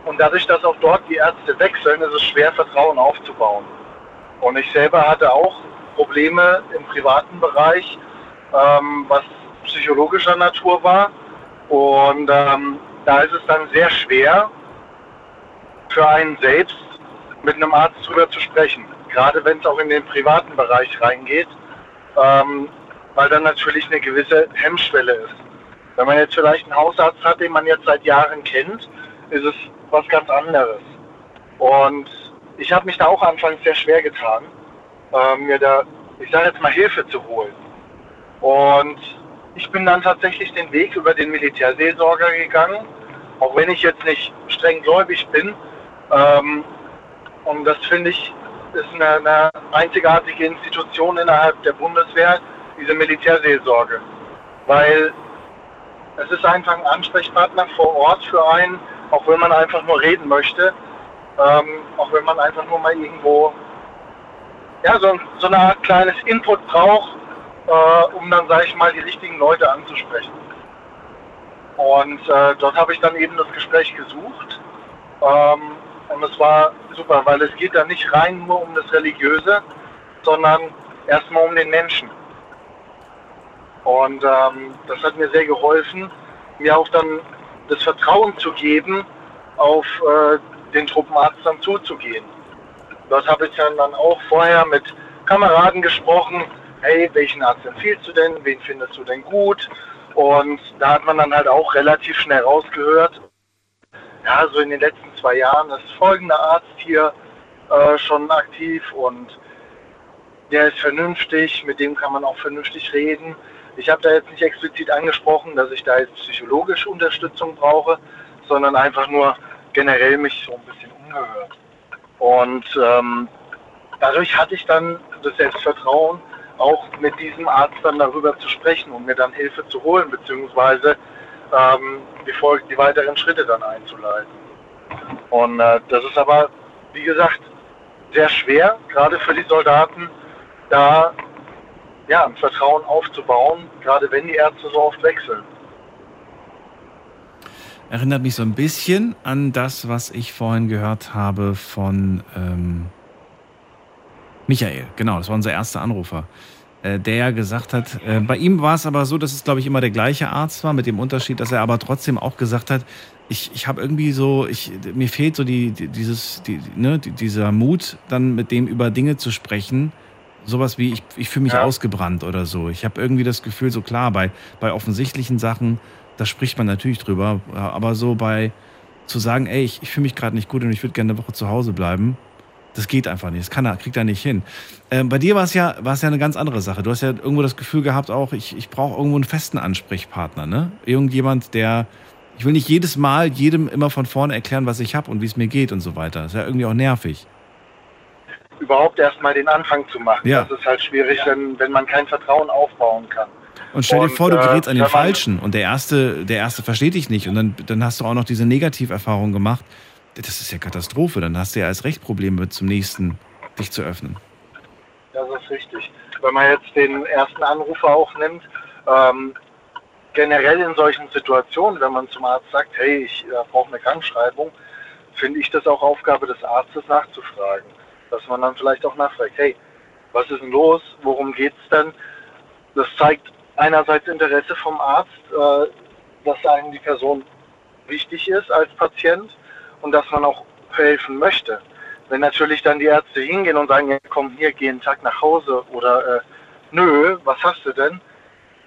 und dadurch, dass auch dort die Ärzte wechseln, ist es schwer, Vertrauen aufzubauen. Und ich selber hatte auch Probleme im privaten Bereich, ähm, was psychologischer Natur war. Und ähm, da ist es dann sehr schwer, für einen selbst mit einem Arzt drüber zu sprechen. Gerade wenn es auch in den privaten Bereich reingeht, ähm, weil dann natürlich eine gewisse Hemmschwelle ist. Wenn man jetzt vielleicht einen Hausarzt hat, den man jetzt seit Jahren kennt, ist es was ganz anderes. Und ich habe mich da auch anfangs sehr schwer getan, äh, mir da, ich sage jetzt mal, Hilfe zu holen. Und ich bin dann tatsächlich den Weg über den Militärseelsorger gegangen, auch wenn ich jetzt nicht streng gläubig bin. Ähm, und das finde ich ist eine, eine einzigartige Institution innerhalb der Bundeswehr, diese Militärseelsorge. Weil es ist einfach ein Ansprechpartner vor Ort für einen, auch wenn man einfach nur reden möchte, ähm, auch wenn man einfach nur mal irgendwo ja, so, so eine Art kleines Input braucht, äh, um dann, sage ich mal, die richtigen Leute anzusprechen. Und äh, dort habe ich dann eben das Gespräch gesucht. Ähm, und es war super, weil es geht da nicht rein nur um das Religiöse, sondern erstmal um den Menschen. Und ähm, das hat mir sehr geholfen, mir auch dann das Vertrauen zu geben, auf äh, den Truppenarzt dann zuzugehen. Dort habe ich dann, dann auch vorher mit Kameraden gesprochen, hey, welchen Arzt empfiehlst du denn, wen findest du denn gut? Und da hat man dann halt auch relativ schnell rausgehört, ja, so in den letzten zwei Jahren ist folgender Arzt hier äh, schon aktiv und der ist vernünftig, mit dem kann man auch vernünftig reden. Ich habe da jetzt nicht explizit angesprochen, dass ich da jetzt psychologische Unterstützung brauche, sondern einfach nur generell mich so ein bisschen umgehört. Und ähm, dadurch hatte ich dann das Selbstvertrauen, auch mit diesem Arzt dann darüber zu sprechen und mir dann Hilfe zu holen, beziehungsweise ähm, die, die weiteren Schritte dann einzuleiten. Und äh, das ist aber, wie gesagt, sehr schwer, gerade für die Soldaten, da ja, ein Vertrauen aufzubauen, gerade wenn die Ärzte so oft wechseln. Erinnert mich so ein bisschen an das, was ich vorhin gehört habe von ähm, Michael. Genau, das war unser erster Anrufer, äh, der ja gesagt hat, äh, bei ihm war es aber so, dass es, glaube ich, immer der gleiche Arzt war, mit dem Unterschied, dass er aber trotzdem auch gesagt hat, ich, ich habe irgendwie so, ich, mir fehlt so die, die dieses, die, ne, die, dieser Mut, dann mit dem über Dinge zu sprechen, sowas wie ich, ich fühle mich ja. ausgebrannt oder so. Ich habe irgendwie das Gefühl, so klar, bei, bei offensichtlichen Sachen, da spricht man natürlich drüber, aber so bei zu sagen, ey, ich, ich fühle mich gerade nicht gut und ich würde gerne eine Woche zu Hause bleiben, das geht einfach nicht. Das kann er, kriegt er nicht hin. Ähm, bei dir war es ja, war es ja eine ganz andere Sache. Du hast ja irgendwo das Gefühl gehabt, auch ich, ich brauche irgendwo einen festen Ansprechpartner, ne? Irgendjemand, der, ich will nicht jedes Mal jedem immer von vorne erklären, was ich habe und wie es mir geht und so weiter. Das ist ja irgendwie auch nervig überhaupt erstmal den Anfang zu machen. Ja. Das ist halt schwierig, wenn, wenn man kein Vertrauen aufbauen kann. Und stell dir vor, du äh, gerätst an den Falschen und der Erste, der Erste versteht dich nicht und dann, dann hast du auch noch diese Negativerfahrung gemacht. Das ist ja Katastrophe. Dann hast du ja erst recht Probleme zum nächsten dich zu öffnen. Das ist richtig. Wenn man jetzt den ersten Anrufer auch nimmt, ähm, generell in solchen Situationen, wenn man zum Arzt sagt, hey, ich äh, brauche eine Krankschreibung, finde ich das auch Aufgabe des Arztes nachzufragen. Dass man dann vielleicht auch nachfragt, hey, was ist denn los? Worum geht's denn? Das zeigt einerseits Interesse vom Arzt, äh, dass einem die Person wichtig ist als Patient und dass man auch helfen möchte. Wenn natürlich dann die Ärzte hingehen und sagen, ja, komm hier, geh einen Tag nach Hause oder äh, nö, was hast du denn?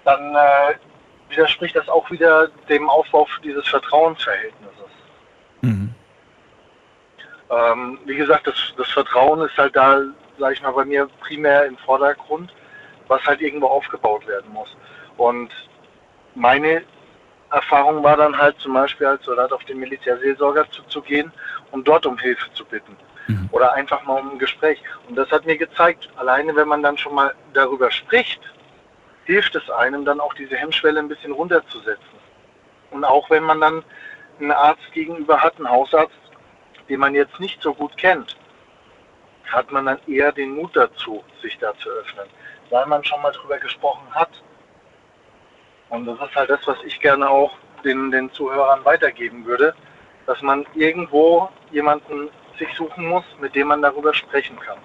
Dann äh, widerspricht das auch wieder dem Aufbau dieses Vertrauensverhältnisses. Ähm, wie gesagt, das, das Vertrauen ist halt da, sage ich mal, bei mir primär im Vordergrund, was halt irgendwo aufgebaut werden muss. Und meine Erfahrung war dann halt zum Beispiel als Soldat auf den Militärseelsorger zuzugehen und dort um Hilfe zu bitten. Oder einfach mal um ein Gespräch. Und das hat mir gezeigt, alleine wenn man dann schon mal darüber spricht, hilft es einem dann auch diese Hemmschwelle ein bisschen runterzusetzen. Und auch wenn man dann einen Arzt gegenüber hat, einen Hausarzt, den man jetzt nicht so gut kennt, hat man dann eher den Mut dazu, sich da zu öffnen, weil man schon mal drüber gesprochen hat. Und das ist halt das, was ich gerne auch den, den Zuhörern weitergeben würde, dass man irgendwo jemanden sich suchen muss, mit dem man darüber sprechen kann.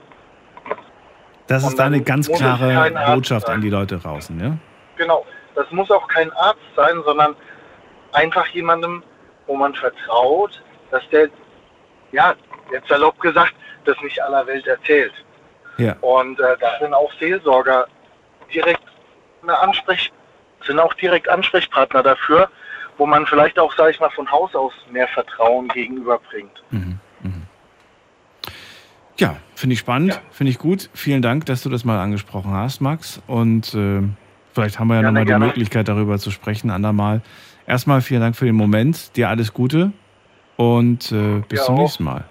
Das ist deine ganz klare Botschaft an die Leute draußen, ja? Genau. Das muss auch kein Arzt sein, sondern einfach jemandem, wo man vertraut, dass der, ja, jetzt salopp gesagt, das nicht aller Welt erzählt. Ja. Und äh, da sind auch Seelsorger direkt eine Ansprech sind auch direkt Ansprechpartner dafür, wo man vielleicht auch, sage ich mal, von Haus aus mehr Vertrauen gegenüberbringt. Ja, finde ich spannend, finde ich gut. Vielen Dank, dass du das mal angesprochen hast, Max. Und äh, vielleicht haben wir ja Gerne, nochmal die gerne. Möglichkeit, darüber zu sprechen, andermal. Erstmal vielen Dank für den Moment, dir alles Gute und äh, bis Ja, zum nächsten Mal.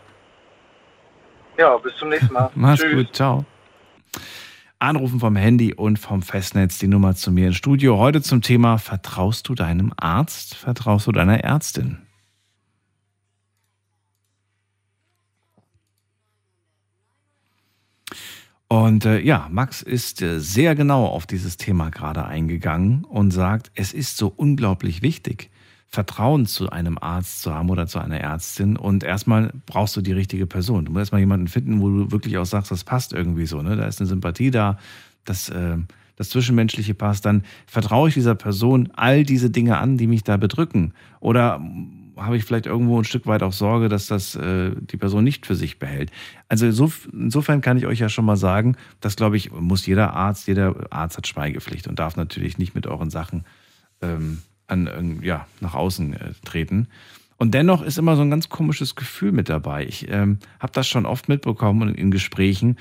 Ja, bis zum nächsten Mal. Mach's Tschüss. gut, ciao. Anrufen vom Handy und vom Festnetz die Nummer zu mir ins Studio. Heute zum Thema: Vertraust du deinem Arzt? Vertraust du deiner Ärztin? Und äh, ja, Max ist äh, sehr genau auf dieses Thema gerade eingegangen und sagt, es ist so unglaublich wichtig, Vertrauen zu einem Arzt zu haben oder zu einer Ärztin. Und erstmal brauchst du die richtige Person. Du musst erstmal jemanden finden, wo du wirklich auch sagst, das passt irgendwie so. Ne? Da ist eine Sympathie da, das, äh, das Zwischenmenschliche passt. Dann vertraue ich dieser Person all diese Dinge an, die mich da bedrücken. Oder habe ich vielleicht irgendwo ein Stück weit auch Sorge, dass das äh, die Person nicht für sich behält. Also so, insofern kann ich euch ja schon mal sagen, das glaube ich, muss jeder Arzt, jeder Arzt hat Schweigepflicht und darf natürlich nicht mit euren Sachen ähm, an, ja, nach außen äh, treten. Und dennoch ist immer so ein ganz komisches Gefühl mit dabei. Ich ähm, habe das schon oft mitbekommen in Gesprächen.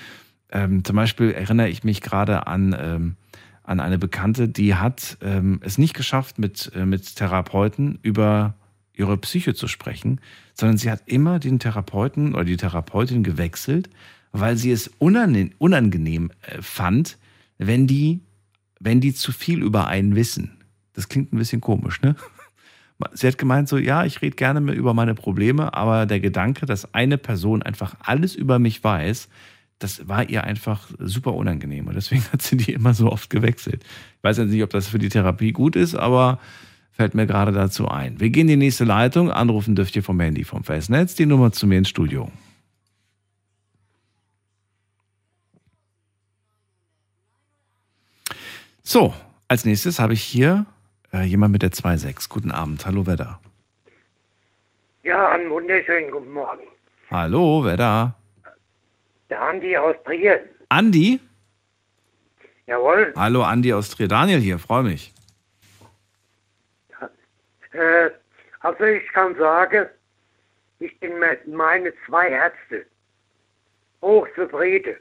Ähm, zum Beispiel erinnere ich mich gerade an, ähm, an eine Bekannte, die hat ähm, es nicht geschafft, mit, äh, mit Therapeuten über ihre Psyche zu sprechen, sondern sie hat immer den Therapeuten oder die Therapeutin gewechselt, weil sie es unangenehm, unangenehm äh, fand, wenn die, wenn die zu viel über einen wissen. Das klingt ein bisschen komisch, ne? Sie hat gemeint so, ja, ich rede gerne mehr über meine Probleme, aber der Gedanke, dass eine Person einfach alles über mich weiß, das war ihr einfach super unangenehm und deswegen hat sie die immer so oft gewechselt. Ich weiß jetzt nicht, ob das für die Therapie gut ist, aber fällt mir gerade dazu ein. Wir gehen in die nächste Leitung. Anrufen dürft ihr vom Handy, vom Festnetz. Die Nummer zu mir ins Studio. So, als nächstes habe ich hier äh, jemand mit der 2.6. Guten Abend. Hallo, wer da? Ja, einen wunderschönen guten Morgen. Hallo, wer da? Der Andi aus Trier. Andi? Jawohl. Hallo, Andi aus Trier. Daniel hier, freue mich. Äh, also ich kann sagen, ich bin mit meine zwei Ärzte hochzufrieden.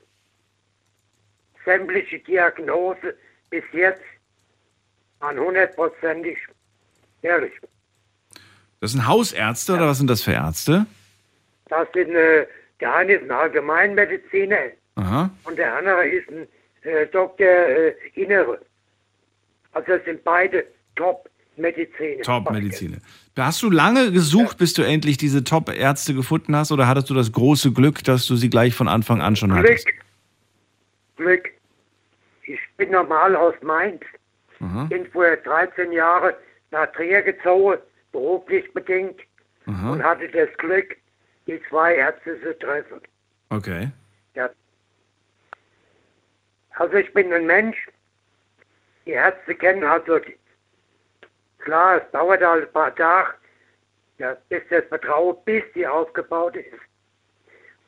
Sämtliche Diagnose bis jetzt an hundertprozentig ehrlich. Das sind Hausärzte oder was sind das für Ärzte? Das sind, äh, der eine ist ein Allgemeinmediziner Aha. und der andere ist ein äh, Doktor äh, Innere. Also es sind beide Top-Mediziner. Top-Mediziner. Hast du lange gesucht, bis du endlich diese Top-Ärzte gefunden hast oder hattest du das große Glück, dass du sie gleich von Anfang an schon Glück. hattest? Glück. Ich bin normal aus Mainz. Aha. Bin vorher 13 Jahre nach Trier gezogen, beruflich bedingt, Aha. und hatte das Glück, die zwei Ärzte zu treffen. Okay. Ja. Also ich bin ein Mensch, die Ärzte kennen also, klar, es dauert halt ein paar Tage, ja, bis das Vertrauen, bis die aufgebaut ist.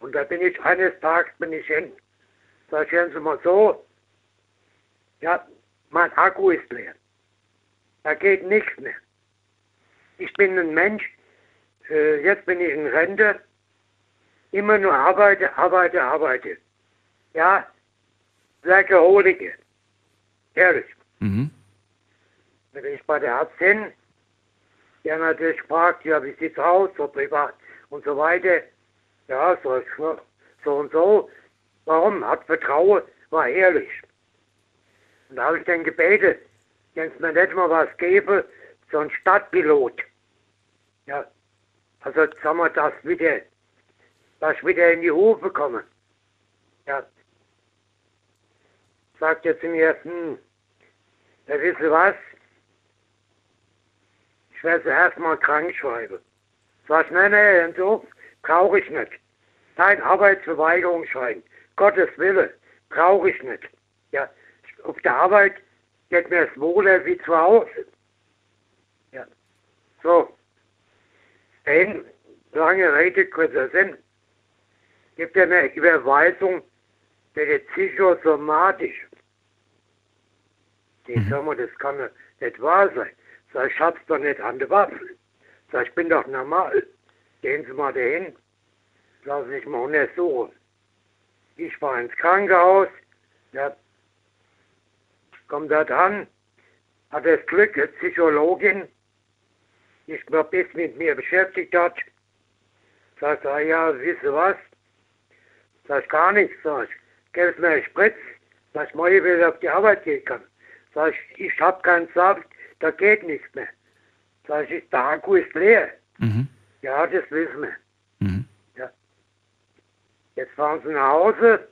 Und da bin ich eines Tages bin ich hin. Sag ich, hören Sie mal so, ja, mein Akku ist leer. Da geht nichts mehr. Ich bin ein Mensch, äh, jetzt bin ich in Rente, immer nur arbeite, arbeite, arbeite. Ja, Werkeholiker. Ehrlich. Mhm. Wenn ich bei der Ärztin, der natürlich fragt, ja, wie sieht's aus, so privat und so weiter. Ja, so, so, so und so. Warum? Hat Vertrauen, war ehrlich. Und da habe ich dann gebetet, wenn es mir nicht mal was gäbe, so ein Stadtpilot. Ja, also sagen wir, dass wieder, dass ich wieder in die Hufe komme. Ja. Er zu mir, hm, ja, wisst ihr was? Ich werde sie erstmal krank schreiben. Sag ich, nein, nein, so brauche ich nicht. Kein Arbeitsverweigerungsschein. Gottes Wille, brauche ich nicht. Auf der Arbeit geht mir es wohler wie zu Hause. Ja. So. Dahin, lange Rede, kurzer Sinn. Gibt ja eine Überweisung für die Psychosomatische. Ich sag mal, das kann ja nicht wahr sein. Sag, ich hab's doch nicht an der Waffe. Sag, ich bin doch normal. Gehen Sie mal dahin. Lassen Sie sich mal untersuchen. Ich war ins Krankenhaus. Ja, komm dort an. Hat das Glück, eine Psychologin, die sich mal bis mit mir beschäftigt hat. Sagt, ah ja, wisst ihr was? Sag ich gar nichts, sag ich. Gib mir einen Spritz, dass ich morgen wieder auf die Arbeit gehen kann. Sag ich, ich hab keinen Saft, da geht nichts mehr. Sag ich, der Akku ist leer. Mhm. Ja, das wissen wir. Mhm. Ja. Jetzt fahren sie nach Hause,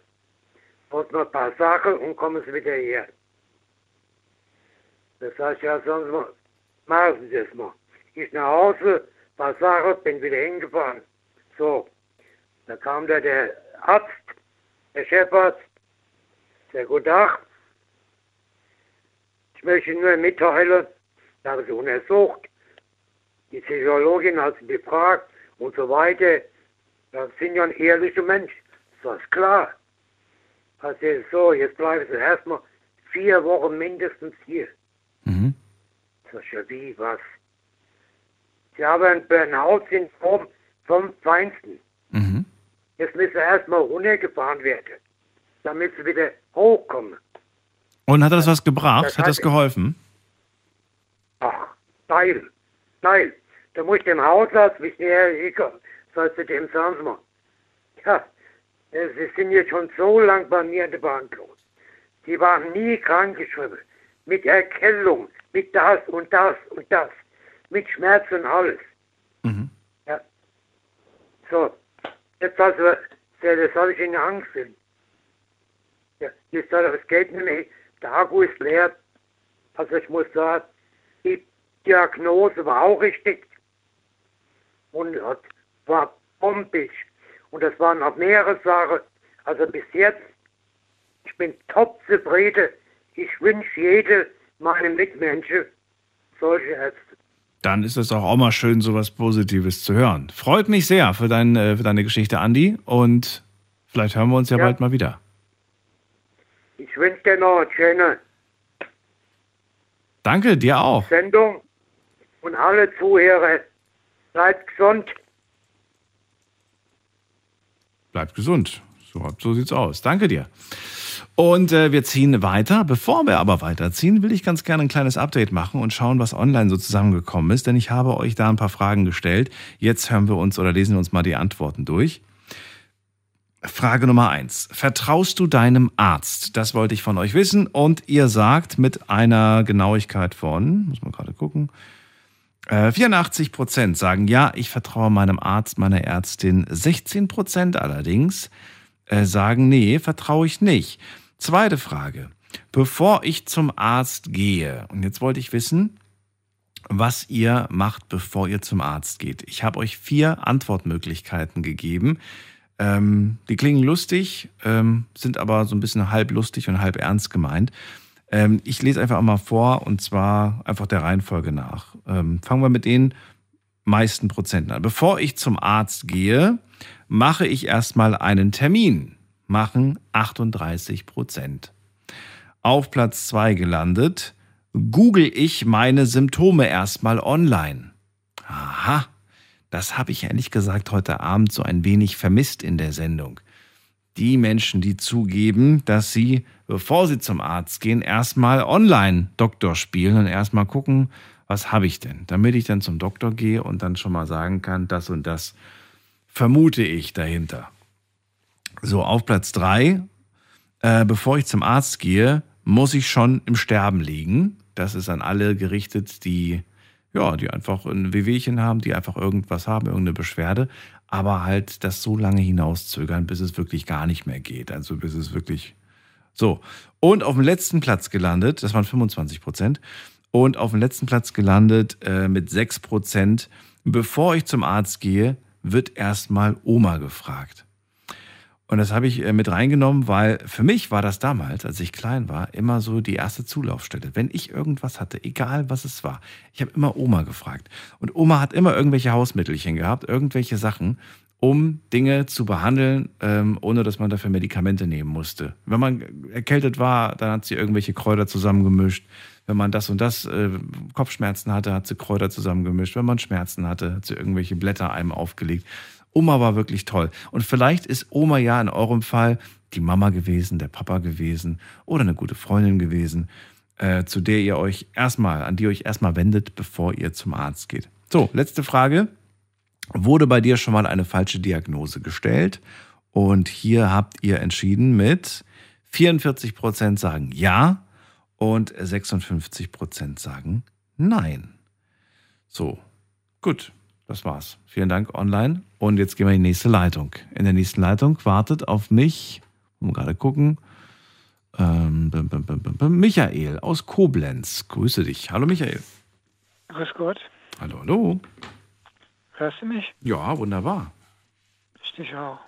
holen noch ein paar Sachen und kommen sie wieder her. Das heißt, ja, mal, machen Sie das mal. Ich nach Hause, ein paar Sachen, bin wieder hingefahren. So, da kam da der Arzt, der Chefarzt, guten Tag. Ich möchte nur mitteilen, da habe ich untersucht, die Psychologin hat sie befragt und so weiter. Das sind ja ein ehrlicher Mensch. Das ist klar. Also so, jetzt bleiben sie erstmal vier Wochen mindestens hier. Ja, wie, was? Sie haben ein Burnout-Syndrom vom Feinsten. Mhm. Jetzt müssen sie erstmal runtergefahren werden, damit sie wieder hochkommen. Und hat das was gebracht? Das hat das geholfen? Ach, geil, geil. Da muss ich dem Hausarzt, ich näher hinkomme, sollst du dem sagen, Sie mal. Ja, äh, sie sind jetzt schon so lang bei mir in der Behandlung. Die waren nie krankgeschrieben. Mit Erkältung, mit das und das und das. Mit Schmerz und alles. Mhm. Ja. So, jetzt also, das soll ich Ihnen Angst. Ja, jetzt soll es geht nicht mehr. Der Akku ist leer. Also ich muss sagen, die Diagnose war auch richtig. Und es war bombig. Und das waren noch mehrere Sachen. Also bis jetzt, ich bin top zufrieden. Ich wünsche jedem meinem Mitmenschen solche Ärzte. Dann ist es doch auch mal schön, sowas Positives zu hören. Freut mich sehr für, dein, äh, für deine Geschichte, Andi. Und vielleicht hören wir uns ja, Ja. bald mal wieder. Ich wünsche dir noch eine schöne Danke, dir auch. Sendung. Und alle Zuhörer, bleibt gesund. Bleib gesund. So, so sieht's aus. Danke dir. Und äh, wir ziehen weiter. Bevor wir aber weiterziehen, will ich ganz gerne ein kleines Update machen und schauen, was online so zusammengekommen ist. Denn ich habe euch da ein paar Fragen gestellt. Jetzt hören wir uns oder lesen wir uns mal die Antworten durch. Frage Nummer eins. Vertraust du deinem Arzt? Das wollte ich von euch wissen. Und ihr sagt mit einer Genauigkeit von, muss man gerade gucken, äh, 84 Prozent sagen ja, ich vertraue meinem Arzt, meiner Ärztin. 16 Prozent allerdings äh, sagen nee, vertraue ich nicht. Zweite Frage. Bevor ich zum Arzt gehe, und jetzt wollte ich wissen, was ihr macht, bevor ihr zum Arzt geht. Ich habe euch vier Antwortmöglichkeiten gegeben. Ähm, die klingen lustig, ähm, sind aber so ein bisschen halb lustig und halb ernst gemeint. Ähm, ich lese einfach mal vor und zwar einfach der Reihenfolge nach. Ähm, fangen wir mit den meisten Prozenten an. Bevor ich zum Arzt gehe, mache ich erstmal einen Termin. Machen 38 Prozent. Auf Platz 2 gelandet, google ich meine Symptome erstmal online. Aha, das habe ich ehrlich gesagt heute Abend so ein wenig vermisst in der Sendung. Die Menschen, die zugeben, dass sie, bevor sie zum Arzt gehen, erstmal online Doktor spielen und erstmal gucken, was habe ich denn, damit ich dann zum Doktor gehe und dann schon mal sagen kann, das und das vermute ich dahinter. So, auf Platz drei, äh, bevor ich zum Arzt gehe, muss ich schon im Sterben liegen. Das ist an alle gerichtet, die, ja, die einfach ein Wehwehchen haben, die einfach irgendwas haben, irgendeine Beschwerde, aber halt das so lange hinauszögern, bis es wirklich gar nicht mehr geht. Also bis es wirklich so. Und auf dem letzten Platz gelandet, das waren 25 Prozent, und auf dem letzten Platz gelandet äh, mit 6 Prozent. Bevor ich zum Arzt gehe, wird erstmal Oma gefragt. Und das habe ich äh, mit reingenommen, weil für mich war das damals, als ich klein war, immer so die erste Zulaufstelle. Wenn ich irgendwas hatte, egal was es war, ich habe immer Oma gefragt. Und Oma hat immer irgendwelche Hausmittelchen gehabt, irgendwelche Sachen, um Dinge zu behandeln, ähm, ohne dass man dafür Medikamente nehmen musste. Wenn man erkältet war, dann hat sie irgendwelche Kräuter zusammengemischt. Wenn man das und das äh, Kopfschmerzen hatte, hat sie Kräuter zusammengemischt. Wenn man Schmerzen hatte, hat sie irgendwelche Blätter einem aufgelegt. Oma war wirklich toll. Und vielleicht ist Oma ja in eurem Fall die Mama gewesen, der Papa gewesen oder eine gute Freundin gewesen, äh, zu der ihr euch erstmal, an die ihr euch erstmal wendet, bevor ihr zum Arzt geht. So, letzte Frage. Wurde bei dir schon mal eine falsche Diagnose gestellt? Und hier habt ihr entschieden mit 44 Prozent sagen ja und 56 Prozent sagen nein. So, gut. Das war's. Vielen Dank online. Und jetzt gehen wir in die nächste Leitung. In der nächsten Leitung wartet auf mich, mal gerade gucken, ähm, bim, bim, bim, Michael aus Koblenz. Grüße dich. Hallo Michael. Grüß Gott. Hallo, hallo. Hörst du mich? Ja, wunderbar. Ich dich auch.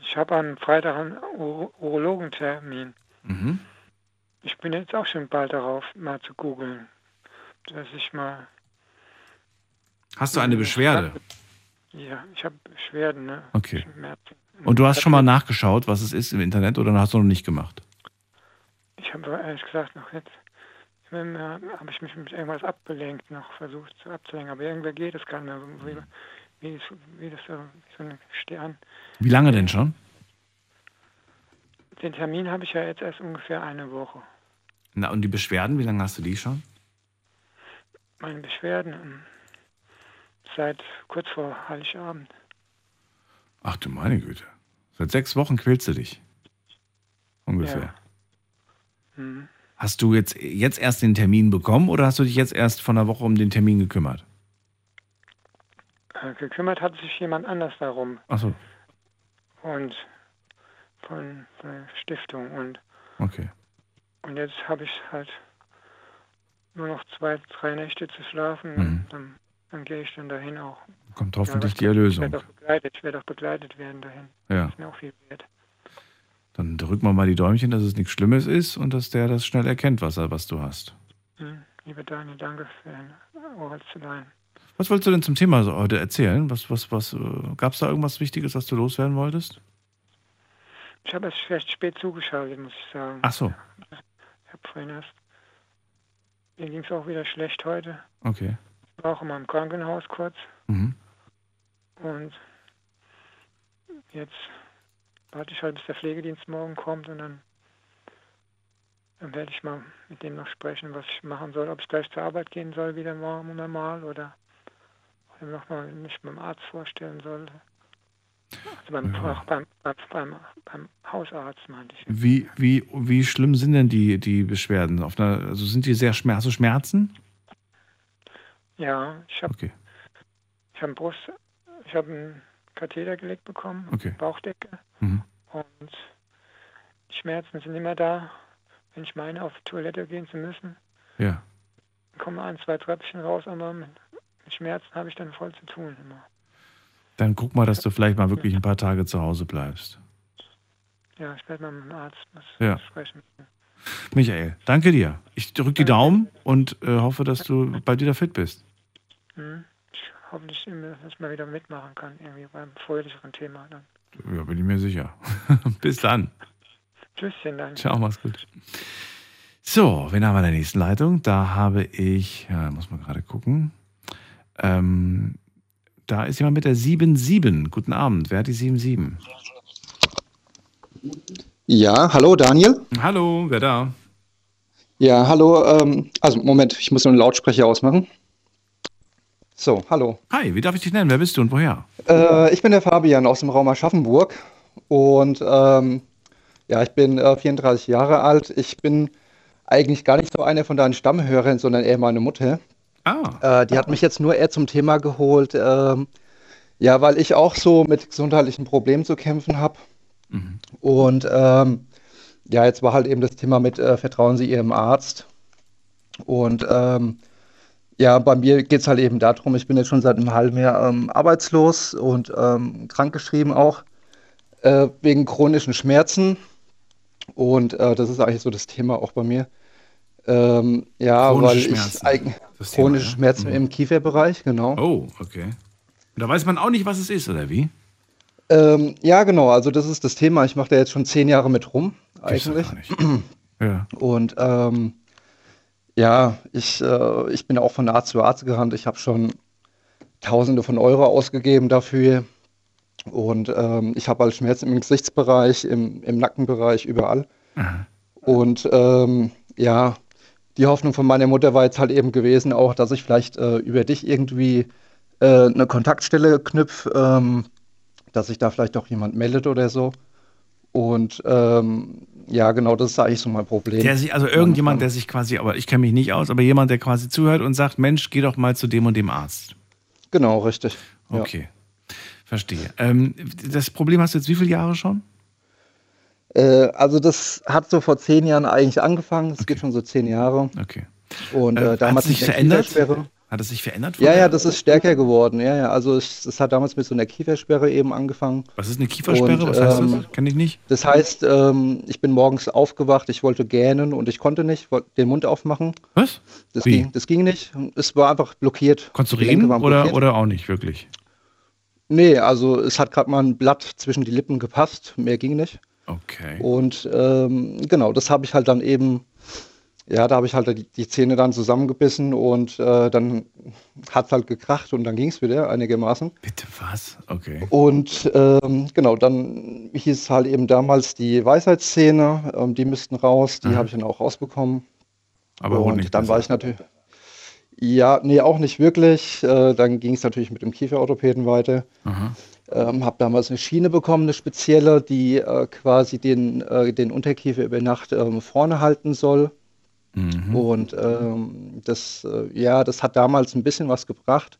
Ich habe am Freitag einen Ur Urologentermin. Mhm. Ich bin jetzt auch schon bald darauf, mal zu googeln, dass ich mal Hast du eine Beschwerde? Ja, ich habe Beschwerden. Ne? Okay. Und du hast schon mal nachgeschaut, was es ist im Internet oder hast du noch nicht gemacht? Ich habe ehrlich gesagt noch jetzt, habe ich mich mit irgendwas abgelenkt, noch versucht zu abzulenken, aber irgendwer geht es gar nicht mehr. Wie, wie, wie das so, wie so ein Stern. Wie lange denn schon? Den Termin habe ich ja jetzt erst ungefähr eine Woche. Na, und die Beschwerden, wie lange hast du die schon? Meine Beschwerden, hm, seit kurz vor Heiligabend. Ach du meine Güte. Seit sechs Wochen quälst du dich. Ungefähr. Ja. Mhm. Hast du jetzt, jetzt erst den Termin bekommen oder hast du dich jetzt erst von einer Woche um den Termin gekümmert? Äh, gekümmert hat sich jemand anders darum. Ach so. Und von, von der Stiftung. Und, Okay. und jetzt habe ich halt nur noch zwei, drei Nächte zu schlafen. Mhm. Dann, dann gehe ich dann dahin auch. Kommt hoffentlich Ja, die Erlösung. Ich werde auch begleitet, ich werde auch begleitet werden dahin. Ja. Das ist mir auch viel wert. Dann drücken wir mal die Däumchen, dass es nichts Schlimmes ist und dass der das schnell erkennt, was, er, was du hast. Hm. Lieber Daniel, danke für dein Ohr zu leihen. Was wolltest du denn zum Thema heute erzählen? Was, was, was, äh, gab es da irgendwas Wichtiges, was du loswerden wolltest? Ich habe erst recht spät zugeschaltet, muss ich sagen. Ach so, Ich habe vorhin erst. Mir ging es auch wieder schlecht heute. okay. Ich war auch in meinem Krankenhaus kurz. Mhm. Und jetzt warte ich halt, bis der Pflegedienst morgen kommt und dann, dann werde ich mal mit dem noch sprechen, was ich machen soll. Ob ich gleich zur Arbeit gehen soll, wieder morgen normal oder, oder nochmal mich beim Arzt vorstellen soll. Also beim, auch beim, beim, beim, Hausarzt meinte ich. Wie, wie, wie schlimm sind denn die, die Beschwerden? Auf einer, also sind die sehr schmerz, hast du Schmerzen? Ja, ich habe Okay. ich hab Brust, ich habe einen Katheter gelegt bekommen, Okay. Bauchdecke Mhm. und die Schmerzen sind immer da, wenn ich meine, auf die Toilette gehen zu müssen. Ja. Kommen ein, zwei Tröpfchen raus, aber mit, Schmerzen habe ich dann voll zu tun immer. Dann guck mal, dass du vielleicht mal wirklich ein paar Tage zu Hause bleibst. Ja, ich werde mal mit dem Arzt Ja. sprechen. Michael, danke dir. Ich drücke die Daumen und äh, hoffe, dass du bald wieder fit bist. Hm? Ich immer, dass ich mal wieder mitmachen kann, irgendwie beim fröhlicheren Thema dann. Ja, bin ich mir sicher. Bis dann. Tschüsschen dann. Ciao, mach's gut. So, wen haben wir in der nächsten Leitung? Da habe ich, ja, muss man gerade gucken. Ähm, da ist jemand mit der 77. Guten Abend. Wer hat die 77? Ja, hallo Daniel. Hallo, wer da? Ja, hallo. Ähm, also Moment, ich muss nur einen Lautsprecher ausmachen. So, hallo. Hi, wie darf ich dich nennen? Wer bist du und woher? Äh, ich bin der Fabian aus dem Raum Aschaffenburg und ähm, ja, ich bin äh, 34 Jahre alt. Ich bin eigentlich gar nicht so einer von deinen Stammhörern, sondern eher meine Mutter. Ah. Äh, die hat mich jetzt nur eher zum Thema geholt, ähm, ja, weil ich auch so mit gesundheitlichen Problemen zu kämpfen habe. Und ähm, ja, jetzt war halt eben das Thema mit, äh, vertrauen Sie Ihrem Arzt. Und ähm, ja, bei mir geht es halt eben darum, ich bin jetzt schon seit einem halben Jahr ähm, arbeitslos und ähm, krankgeschrieben auch äh, wegen chronischen Schmerzen. Und äh, das ist eigentlich so das Thema auch bei mir. Ähm, ja, Chronische weil ich Schmerzen. Thema, chronische ja? Schmerzen Mhm. im Kieferbereich, genau. Oh, okay. Und da weiß man auch nicht, was es ist, oder wie? Ähm, ja, genau, also das ist das Thema. Ich mache da jetzt schon zehn Jahre mit rum, eigentlich. Ja. Und ähm, ja, ich, äh, ich bin auch von Arzt zu Arzt gerannt. Ich habe schon Tausende von Euro ausgegeben dafür. Und ähm, ich habe halt Schmerzen im Gesichtsbereich, im, im Nackenbereich, überall. Und ähm, ja, die Hoffnung von meiner Mutter war jetzt halt eben gewesen, auch, dass ich vielleicht äh, über dich irgendwie äh, eine Kontaktstelle knüpfe, ähm, dass sich da vielleicht auch jemand meldet oder so. Und ähm, ja, genau, das ist eigentlich so mein Problem. Der sich, also irgendjemand, der sich quasi, aber ich kenne mich nicht aus, aber jemand, der quasi zuhört und sagt, Mensch, geh doch mal zu dem und dem Arzt. Genau, richtig. Ja. Okay. Verstehe. Ähm, das Problem hast du jetzt wie viele Jahre schon? Äh, also das hat so vor zehn Jahren eigentlich angefangen. Es geht schon so zehn Jahre. Okay. Und Äh, äh, hat damals es sich verändert? Kiefersperre. Hat es sich verändert? Ja, ja, das ist stärker geworden. Ja, ja. Also es, es hat damals mit so einer Kiefersperre eben angefangen. Was ist eine Kiefersperre? Was heißt das? Kenn ich nicht. Das heißt, ähm, ich bin morgens aufgewacht, ich wollte gähnen und ich konnte nicht, den Mund aufmachen. Was? Das Wie? ging, das ging nicht. Es war einfach blockiert. Konntest du reden oder, oder auch nicht wirklich? Nee, also es hat gerade mal ein Blatt zwischen die Lippen gepasst, mehr ging nicht. Okay. Und ähm, genau, das habe ich halt dann eben, ja, da habe ich halt die, die Zähne dann zusammengebissen und äh, dann hat es halt gekracht und dann ging es wieder einigermaßen. Bitte was? Okay. Und ähm, genau, dann hieß es halt eben damals die Weisheitszähne, ähm, die müssten raus, die habe ich dann auch rausbekommen. Aber und nicht dann besser. war ich natürlich, ja, nee, auch nicht wirklich. Äh, dann ging es natürlich mit dem Kieferorthopäden weiter. Ähm, habe damals eine Schiene bekommen, eine spezielle, die äh, quasi den, äh, den Unterkiefer über Nacht ähm, vorne halten soll. Mhm. Und ähm, das, äh, ja, das hat damals ein bisschen was gebracht,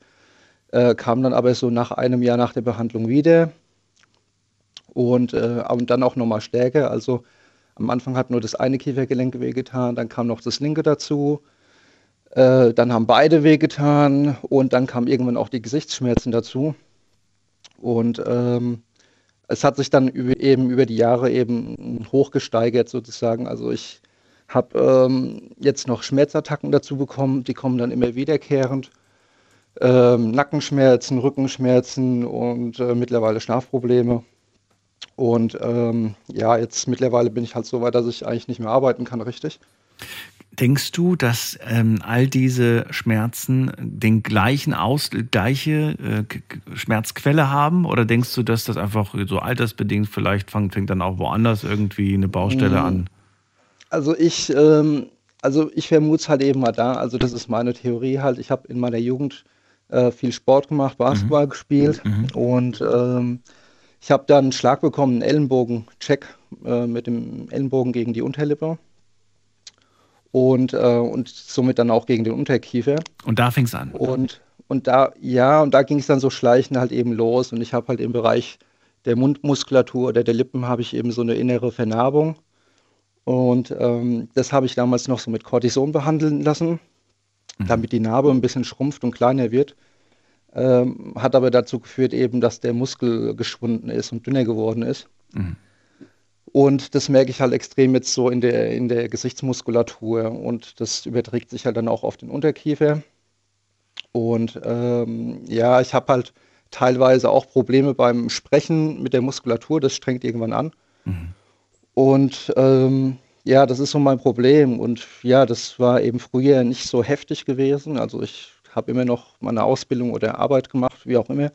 äh, kam dann aber so nach einem Jahr nach der Behandlung wieder und, äh, und dann auch nochmal stärker. Also am Anfang hat nur das eine Kiefergelenk wehgetan, dann kam noch das linke dazu, äh, dann haben beide wehgetan und dann kamen irgendwann auch die Gesichtsschmerzen dazu. Und ähm, es hat sich dann über, eben über die Jahre eben hochgesteigert sozusagen. Also ich habe ähm, jetzt noch Schmerzattacken dazu bekommen, die kommen dann immer wiederkehrend. Ähm, Nackenschmerzen, Rückenschmerzen und äh, mittlerweile Schlafprobleme. Und ähm, ja, jetzt mittlerweile bin ich halt so weit, dass ich eigentlich nicht mehr arbeiten kann, richtig. Denkst du, dass ähm, all diese Schmerzen den gleichen Aus, gleiche äh, Schmerzquelle haben? Oder denkst du, dass das einfach so altersbedingt vielleicht fängt, fängt dann auch woanders irgendwie eine Baustelle Mm. an? Also ich, ähm, also ich vermute es halt eben mal da. Also das ist meine Theorie halt. Ich habe in meiner Jugend äh, viel Sport gemacht, Basketball gespielt und ähm, Ich habe dann einen Schlag bekommen, einen Ellenbogen-Check äh, mit dem Ellenbogen gegen die Unterlippe und, äh, und somit dann auch gegen den Unterkiefer. Und da fing es an. Und, und da, ja, und da ging es dann so schleichend halt eben los. Und ich habe halt im Bereich der Mundmuskulatur oder der Lippen habe ich eben so eine innere Vernarbung. Und ähm, das habe ich damals noch so mit Cortison behandeln lassen, mhm. damit die Narbe ein bisschen schrumpft und kleiner wird. Ähm, hat aber dazu geführt eben, dass der Muskel geschwunden ist und dünner geworden ist. Mhm. Und das merke ich halt extrem jetzt so in der, in der Gesichtsmuskulatur und das überträgt sich halt dann auch auf den Unterkiefer. Und ähm, ja, ich habe halt teilweise auch Probleme beim Sprechen mit der Muskulatur, das strengt irgendwann an. Mhm. Und ähm, ja, das ist so mein Problem. Und ja, das war eben früher nicht so heftig gewesen. Also ich habe immer noch meine Ausbildung oder Arbeit gemacht, wie auch immer.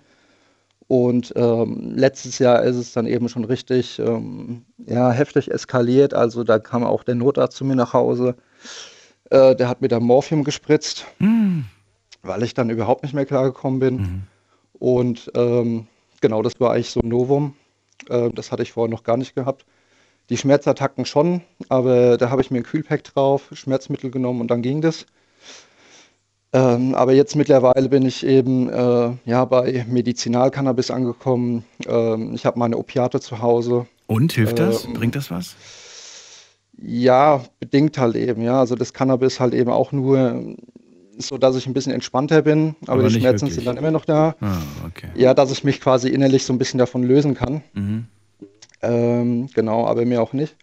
Und ähm, letztes Jahr ist es dann eben schon richtig ähm, ja, heftig eskaliert. Also da kam auch der Notarzt zu mir nach Hause. Äh, der hat mir da Morphium gespritzt, mhm. weil ich dann überhaupt nicht mehr klargekommen bin. Mhm. Und ähm, genau, das war eigentlich so ein Novum. Äh, das hatte ich vorher noch gar nicht gehabt. Die Schmerzattacken schon, aber da habe ich mir ein Kühlpack drauf, Schmerzmittel genommen und dann ging das. Ähm, aber jetzt mittlerweile bin ich eben äh, ja, bei Medizinalcannabis angekommen. Ähm, ich habe meine Opiate zu Hause. Und hilft das? Ähm, Bringt das was? Ja, bedingt halt eben. Ja, also das Cannabis halt eben auch nur so, dass ich ein bisschen entspannter bin, aber, aber die Schmerzen wirklich. sind dann immer noch da. Ah, okay. Ja, dass ich mich quasi innerlich so ein bisschen davon lösen kann. Mhm. Ähm, genau, aber mir auch nicht.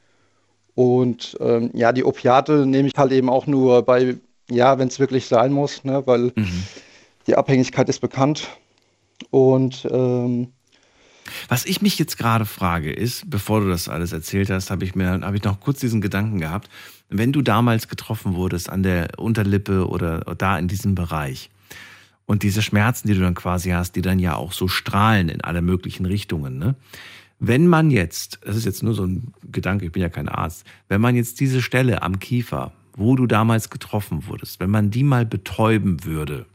Und ähm, ja, die Opiate nehme ich halt eben auch nur bei ja, wenn es wirklich sein muss, ne, weil mhm. die Abhängigkeit ist bekannt. Und ähm, was ich mich jetzt gerade frage, ist, bevor du das alles erzählt hast, habe ich mir, habe ich noch kurz diesen Gedanken gehabt, wenn du damals getroffen wurdest an der Unterlippe oder da in diesem Bereich und diese Schmerzen, die du dann quasi hast, die dann ja auch so strahlen in alle möglichen Richtungen, ne? Wenn man jetzt, das ist jetzt nur so ein Gedanke, ich bin ja kein Arzt, wenn man jetzt diese Stelle am Kiefer wo du damals getroffen wurdest, wenn man die mal betäuben würde,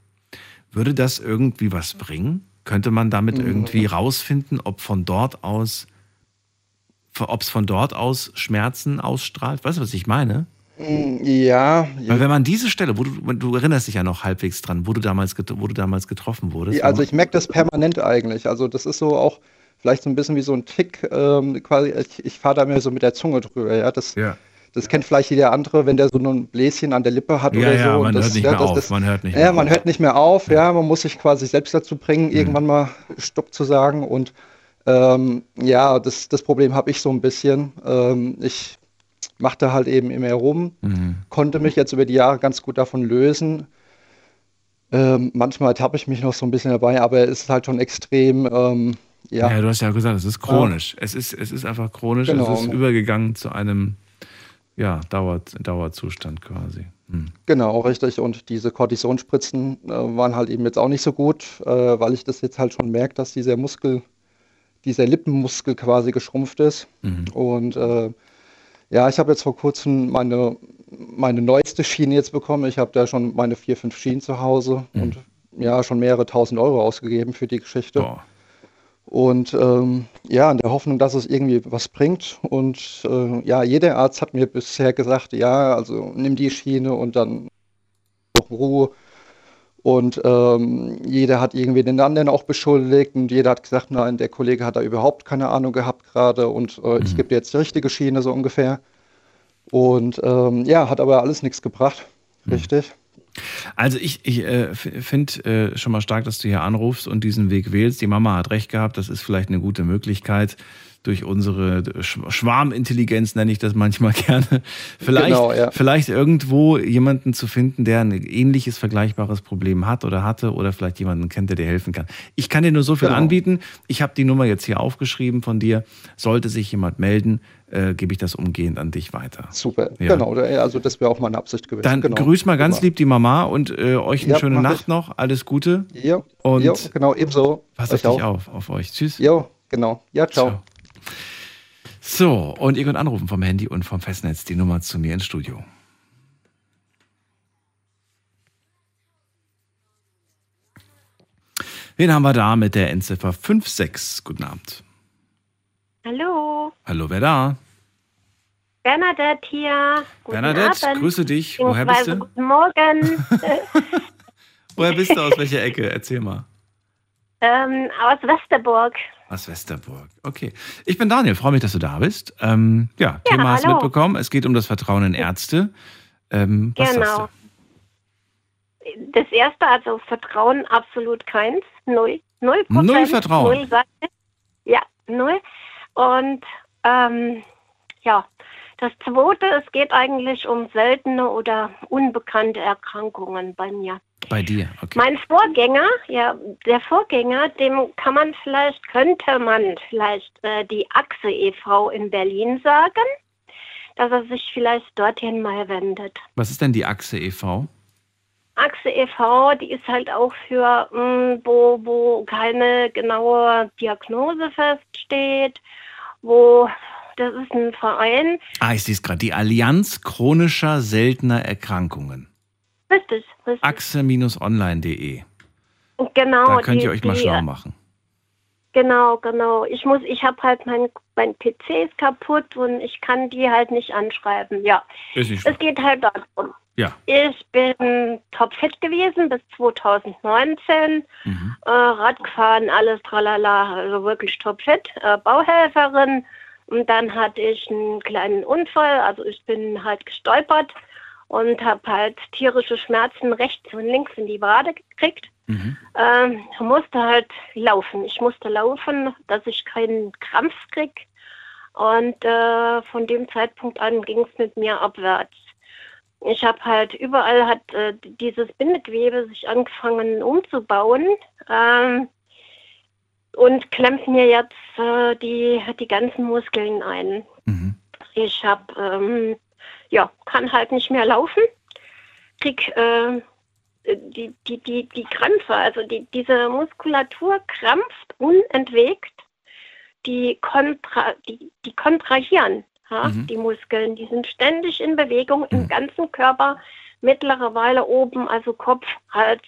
würde das irgendwie was bringen? Könnte man damit mhm. irgendwie rausfinden, ob von dort aus, ob es von dort aus Schmerzen ausstrahlt? Weißt du, was ich meine? Mm, ja. Weil wenn man diese Stelle, wo du, du erinnerst dich ja noch halbwegs dran, wo du damals, wo du damals getroffen wurdest. Also ich merke das permanent eigentlich. Also das ist so auch vielleicht so ein bisschen wie so ein Tick, ähm, quasi, ich, ich fahre da mir so mit der Zunge drüber, ja. Das, ja. Das kennt vielleicht jeder andere, wenn der so ein Bläschen an der Lippe hat ja, oder ja, so. Man das, hört nicht ja, mehr das, auf. Das, man hört nicht ja, mehr man auf. hört nicht mehr auf. Ja. ja. man muss sich quasi selbst dazu bringen, mhm. irgendwann mal Stopp zu sagen. Und ähm, ja, das, das Problem habe ich so ein bisschen. Ähm, ich machte halt eben immer rum, mhm. konnte mich jetzt über die Jahre ganz gut davon lösen. Ähm, manchmal tappe ich mich noch so ein bisschen dabei, aber es ist halt schon extrem. Ja. ja, du hast ja gesagt, es ist chronisch. Ja. Es, ist, es ist einfach chronisch. Genau. Es ist übergegangen zu einem ja, Dauert, Dauerzustand quasi. Hm. Genau, richtig. Und diese Cortisonspritzen äh, waren halt eben jetzt auch nicht so gut, äh, weil ich das jetzt halt schon merke, dass dieser Muskel, dieser Lippenmuskel quasi geschrumpft ist. Mhm. Und äh, ja, ich habe jetzt vor kurzem meine, meine neueste Schiene jetzt bekommen. Ich habe da schon meine vier, fünf Schienen zu Hause mhm. und ja, schon mehrere tausend Euro ausgegeben für die Geschichte. Boah. Und ähm, ja, in der Hoffnung, dass es irgendwie was bringt. Und äh, ja, jeder Arzt hat mir bisher gesagt, ja, also nimm die Schiene und dann noch Ruhe. Und ähm, jeder hat irgendwie den anderen auch beschuldigt und jeder hat gesagt, nein, der Kollege hat da überhaupt keine Ahnung gehabt gerade und äh, mhm. ich gebe dir jetzt die richtige Schiene so ungefähr. Und ähm, ja, hat aber alles nichts gebracht. Mhm. Richtig. Also ich, ich äh, finde äh, schon mal stark, dass du hier anrufst und diesen Weg wählst. Die Mama hat recht gehabt, das ist vielleicht eine gute Möglichkeit durch unsere Schwarmintelligenz, nenne ich das manchmal gerne, vielleicht, genau, ja. vielleicht irgendwo jemanden zu finden, der ein ähnliches, vergleichbares Problem hat oder hatte oder vielleicht jemanden kennt, der dir helfen kann. Ich kann dir nur so viel genau. anbieten. Ich habe die Nummer jetzt hier aufgeschrieben von dir. Sollte sich jemand melden, äh, gebe ich das umgehend an dich weiter. Super, ja. genau. Also das wäre auch meine Absicht gewesen. Dann genau. grüß mal ganz lieb die Mama und äh, euch eine ja, schöne Nacht ich. noch. Alles Gute. Ja, und jo, genau, ebenso. Pass auf dich auf, auf euch. Tschüss. Jo, genau. Ja, ciao. ciao. So, und ihr könnt anrufen vom Handy und vom Festnetz die Nummer zu mir ins Studio. Wen haben wir da mit der Endziffer 56? Guten Abend. Hallo, Hallo, wer da? Bernadette hier. Guten Bernadette, Abend. grüße dich. Woher bist du? Guten Morgen. Woher bist du? Aus welcher Ecke? Erzähl mal. ähm, aus Westerburg. Aus Westerburg. Okay. Ich bin Daniel, freue mich, dass du da bist. Ähm, ja, Thema hast du mitbekommen. Es geht um das Vertrauen in Ärzte. Ähm, was sagst genau. Das erste, also Vertrauen absolut keins. Null. Null Prozent. Null Vertrauen. Null Seite. Ja, null. Und ähm, ja, das zweite, es geht eigentlich um seltene oder unbekannte Erkrankungen bei mir. Bei dir, okay. Mein Vorgänger, ja, der Vorgänger, dem kann man vielleicht, könnte man vielleicht äh, die Achse e.V. in Berlin sagen, dass er sich vielleicht dorthin mal wendet. Was ist denn die Achse e.V.? Achse e.V., die ist halt auch für, mh, wo, wo keine genaue Diagnose feststeht, wo, das ist ein Verein, Ah, ich sehe es gerade. Die Allianz chronischer seltener Erkrankungen. Richtig, richtig. Achse-online.de. Genau, Da könnt die, ihr euch mal die, schlau machen. Genau, genau. Ich muss, ich habe halt mein, mein PC ist kaputt und ich kann die halt nicht anschreiben. Ja. Ist nicht Es geht halt darum. Ja. Ich bin topfit gewesen bis 2019. Mhm. Äh, Radgefahren, alles tralala, also wirklich topfit. Äh, Bauhelferin. Und dann hatte ich einen kleinen Unfall, also ich bin halt gestolpert und habe halt tierische Schmerzen rechts und links in die Wade gekriegt. Ähm, musste halt laufen. Ich musste laufen, dass ich keinen Krampf krieg. Und äh, von dem Zeitpunkt an ging es mit mir abwärts. Ich habe halt überall hat äh, dieses Bindegewebe sich angefangen umzubauen ähm, und klemmt mir jetzt äh, die die ganzen Muskeln ein. Ich habe ähm, ja kann halt nicht mehr laufen, krieg äh, die, die, die, die Krämpfe, also die, diese Muskulatur krampft unentwegt, die, kontra, die, die kontrahieren, ja, die Muskeln, die sind ständig in Bewegung im ganzen Körper, mittlerweile oben, also Kopf, Hals.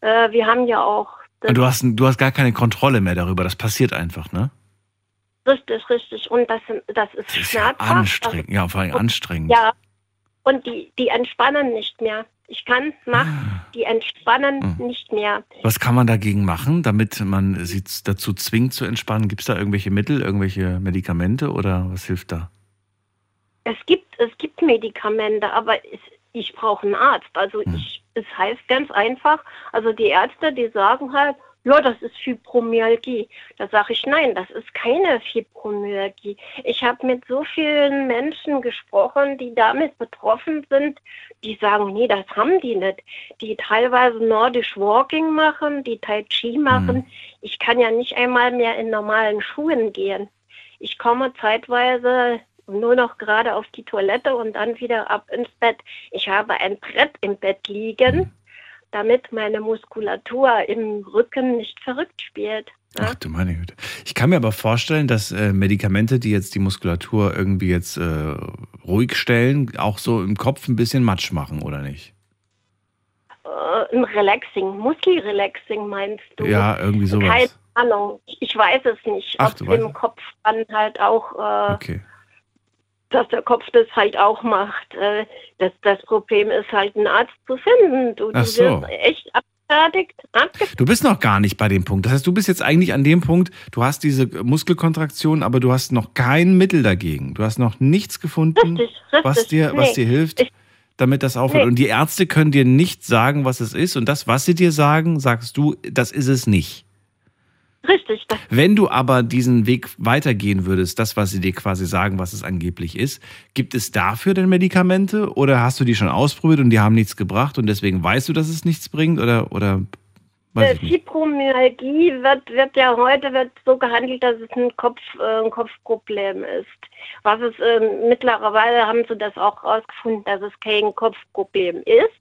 Äh, wir haben ja auch du hast, du hast gar keine Kontrolle mehr darüber. Das passiert einfach, ne? Richtig, richtig, und das, sind- das ist schmerzhaft. Anstrengend. Ja, vor allem anstrengend. Ja, und die, die entspannen nicht mehr. Ich kann nachts, die entspannen nicht mehr. Was kann man dagegen machen, damit man sie dazu zwingt zu entspannen? Gibt es da irgendwelche Mittel, irgendwelche Medikamente oder was hilft da? Es gibt, es gibt Medikamente, aber es, ich brauche einen Arzt. Also Hm. ich, es heißt ganz einfach, also die Ärzte, die sagen halt, ja, das ist Fibromyalgie. Da sage ich, nein, das ist keine Fibromyalgie. Ich habe mit so vielen Menschen gesprochen, die damit betroffen sind, die sagen, nee, das haben die nicht. Die teilweise Nordisch Walking machen, die Tai Chi machen. Ich kann ja nicht einmal mehr in normalen Schuhen gehen. Ich komme zeitweise nur noch gerade auf die Toilette und dann wieder ab ins Bett. Ich habe ein Brett im Bett liegen, damit meine Muskulatur im Rücken nicht verrückt spielt. Ach du meine Güte. Ich kann mir aber vorstellen, dass äh, Medikamente, die jetzt die Muskulatur irgendwie jetzt äh, ruhig stellen, auch so im Kopf ein bisschen Matsch machen, oder nicht? Äh, ein Relaxing, Muskelrelaxing meinst du? Ja, irgendwie sowas. Keine Ahnung. Ich weiß es nicht, Ach, ob im Kopf dann halt auch, äh, Okay. Dass der Kopf das halt auch macht. Äh, das, das Problem ist halt, einen Arzt zu finden. Du, Ach du so. wirst echt abgefertigt, abgefertigt. Du bist noch gar nicht bei dem Punkt. Das heißt, du bist jetzt eigentlich an dem Punkt, du hast diese Muskelkontraktion, aber du hast noch kein Mittel dagegen. Du hast noch nichts gefunden, Richtig, richtig. was dir, was Nee. dir hilft, Ich- damit das aufhört. Nee. Und die Ärzte können dir nicht sagen, was es ist. Und das, was sie dir sagen, sagst du, das ist es nicht. Richtig, Wenn du aber diesen Weg weitergehen würdest, das, was sie dir quasi sagen, was es angeblich ist, gibt es dafür denn Medikamente oder hast du die schon ausprobiert und die haben nichts gebracht und deswegen weißt du, dass es nichts bringt oder, oder Äh. Fibromyalgie wird, wird ja heute wird so gehandelt, dass es ein, Kopf, äh, ein Kopfproblem ist. Was es ähm, mittlerweile haben sie das auch herausgefunden, dass es kein Kopfproblem ist,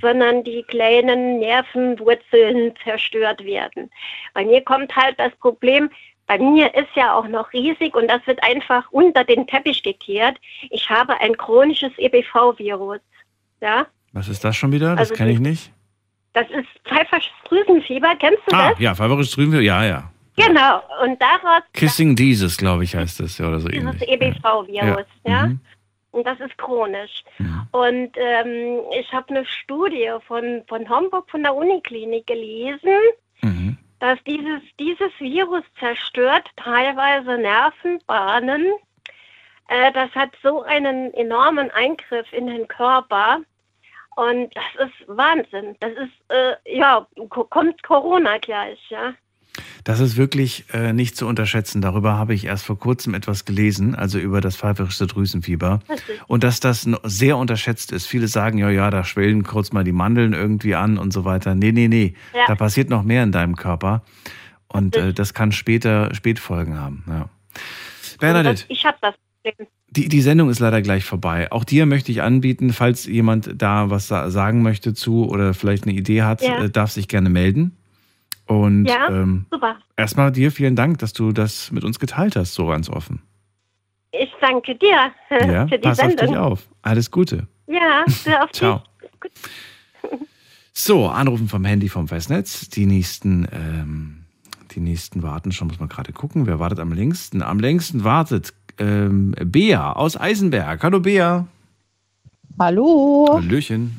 sondern die kleinen Nervenwurzeln zerstört werden. Bei mir kommt halt das Problem, bei mir ist ja auch noch riesig und das wird einfach unter den Teppich gekehrt. Ich habe ein chronisches EBV-Virus. Ja, Was ist das schon wieder? Das Also kenne ich nicht. das ist Pfeifersdrüsenfieber. Kennst du Ah, das? ja, favorisches Drüben, ja, ja. Genau, und daraus Kissing Jesus, glaube ich, heißt das, ja, oder so das ähnlich. EBV-Virus, Ja. ja. Mhm. Und das ist chronisch. Und ähm, ich habe eine Studie von, von Homburg von der Uniklinik gelesen, Mhm. dass dieses, dieses Virus zerstört teilweise Nervenbahnen. Äh, das hat so einen enormen Eingriff in den Körper. Und das ist Wahnsinn. Das ist, äh, ja, ko- kommt Corona gleich, ja. Das ist wirklich äh, nicht zu unterschätzen. Darüber habe ich erst vor kurzem etwas gelesen, also über das pfeiferische Drüsenfieber. Und dass das sehr unterschätzt ist. Viele sagen, ja, ja, da schwellen kurz mal die Mandeln irgendwie an und so weiter. Nee, nee, nee. Ja. Da passiert noch mehr in deinem Körper. Und äh, das kann später Spätfolgen haben. Ja. Bernadette, ich habe das die, die Sendung ist leider gleich vorbei. Auch dir möchte ich anbieten, falls jemand da was sa- sagen möchte zu oder vielleicht eine Idee hat, Ja. äh, darf sich gerne melden. Und Ja, ähm, super. erstmal dir vielen Dank, dass du das mit uns geteilt hast, so ganz offen. Ich danke dir Ja, für die pass auf Sendung. dich auf. Alles Gute. Ja, hör auf Ciao. So, anrufen vom Handy vom Festnetz. Die nächsten, ähm, die nächsten warten schon, muss man gerade gucken. Wer wartet am längsten? Am längsten wartet ähm, Bea aus Eisenberg. Hallo Bea. Hallo. Hallöchen.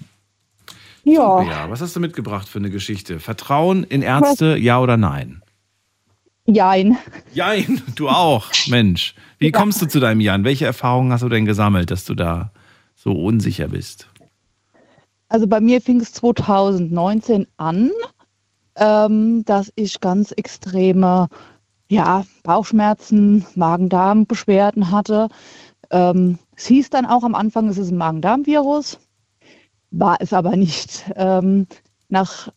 Ja. Bea, was hast du mitgebracht für eine Geschichte? Vertrauen in Ärzte, ja oder nein? Jein. Jein, du auch. Mensch, wie kommst du zu deinem Jan? Welche Erfahrungen hast du denn gesammelt, dass du da so unsicher bist? Also bei mir fing es 2019 an, ähm, dass ich ganz extreme ja, Bauchschmerzen, Magen-Darm-Beschwerden hatte. Ähm, es hieß dann auch am Anfang, es ist ein Magen-Darm-Virus, war es aber nicht. Ähm, nach,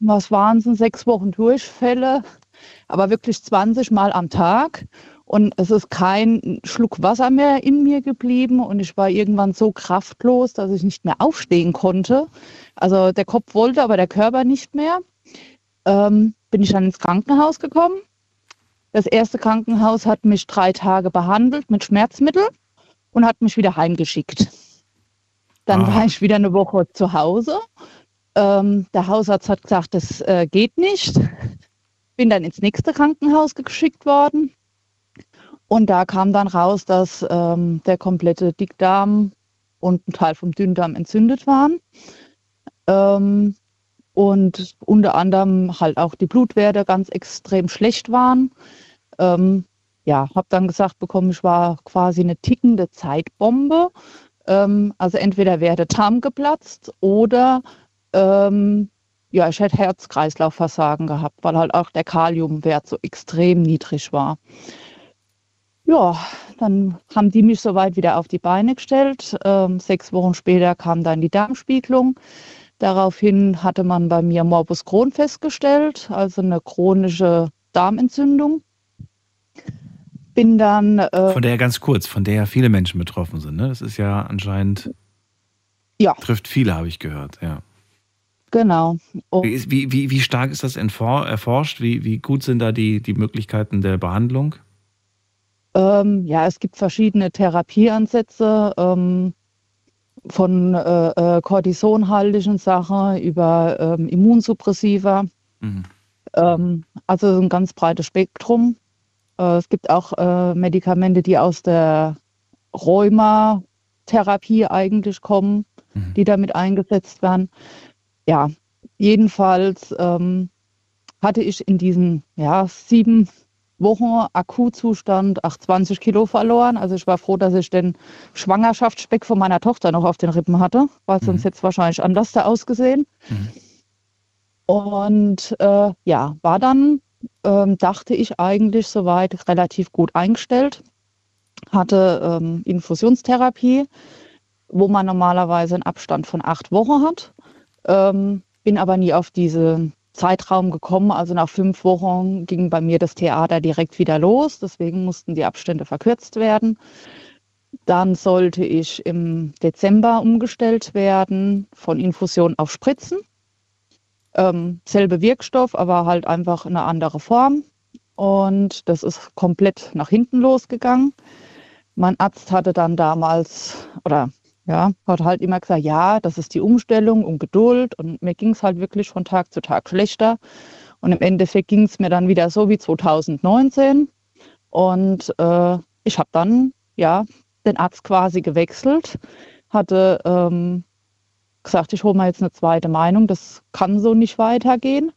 was waren es, sechs Wochen Durchfälle, aber wirklich 20 Mal am Tag. Und es ist kein Schluck Wasser mehr in mir geblieben und ich war irgendwann so kraftlos, dass ich nicht mehr aufstehen konnte. Also der Kopf wollte, aber der Körper nicht mehr. Ähm, bin ich dann ins Krankenhaus gekommen. Das erste Krankenhaus hat mich drei Tage behandelt mit Schmerzmittel und hat mich wieder heimgeschickt. Dann Ah. war ich wieder eine Woche zu Hause. Ähm, der Hausarzt hat gesagt, das äh, geht nicht. Bin dann ins nächste Krankenhaus geschickt worden. Und da kam dann raus, dass ähm, der komplette Dickdarm und ein Teil vom Dünndarm entzündet waren. Ähm, und unter anderem halt auch die Blutwerte ganz extrem schlecht waren. Ähm, ja, habe dann gesagt bekommen, ich war quasi eine tickende Zeitbombe. Ähm, also entweder wäre der Darm geplatzt oder ähm, ja, ich hätte Herz-Kreislauf-Versagen gehabt, weil halt auch der Kaliumwert so extrem niedrig war. Ja, dann haben die mich soweit wieder auf die Beine gestellt. Ähm, sechs Wochen später kam dann die Darmspiegelung. Daraufhin hatte man bei mir Morbus Crohn festgestellt, also eine chronische Darmentzündung. Bin dann äh, Von der ja ganz kurz, von der ja viele Menschen betroffen sind. Ne? Das ist ja anscheinend, ja, trifft viele, habe ich gehört. Ja. genau. Und, Wie, ist- wie, wie, wie stark ist das erforscht? Wie, wie gut sind da die, die Möglichkeiten der Behandlung? ähm, ja, es gibt verschiedene Therapieansätze ähm, von äh, äh, kortisonhaltigen Sachen über ähm, Immunsuppressiva. Ähm, also ein ganz breites Spektrum. Äh, es gibt auch äh, Medikamente, die aus der Rheumatherapie eigentlich kommen, die damit eingesetzt werden. Ja, jedenfalls ähm, hatte ich in diesen ja, sieben Wochen Akutzustand ach, 20 Kilo verloren. Also ich war froh, dass ich den Schwangerschaftsspeck von meiner Tochter noch auf den Rippen hatte, weil sonst hätte es wahrscheinlich anders da ausgesehen. Und äh, ja, war dann, ähm, dachte ich eigentlich soweit relativ gut eingestellt. Hatte ähm, Infusionstherapie, wo man normalerweise einen Abstand von acht Wochen hat. Ähm, bin aber nie auf diesen Zeitraum gekommen. Also nach fünf Wochen ging bei mir das Theater direkt wieder los. Deswegen mussten die Abstände verkürzt werden. Dann sollte ich im Dezember umgestellt werden von Infusion auf Spritzen. Ähm, selbe Wirkstoff, aber halt einfach eine andere Form. Und das ist komplett nach hinten losgegangen. Mein Arzt hatte dann damals, oder ja, hat halt immer gesagt, ja, das ist die Umstellung und Geduld. Und mir ging es halt wirklich von Tag zu Tag schlechter. Und im Endeffekt ging es mir dann wieder so wie 2019. Und äh, ich habe dann ja den Arzt quasi gewechselt, hatte ähm, gesagt, ich hole mal jetzt eine zweite Meinung, das kann so nicht weitergehen.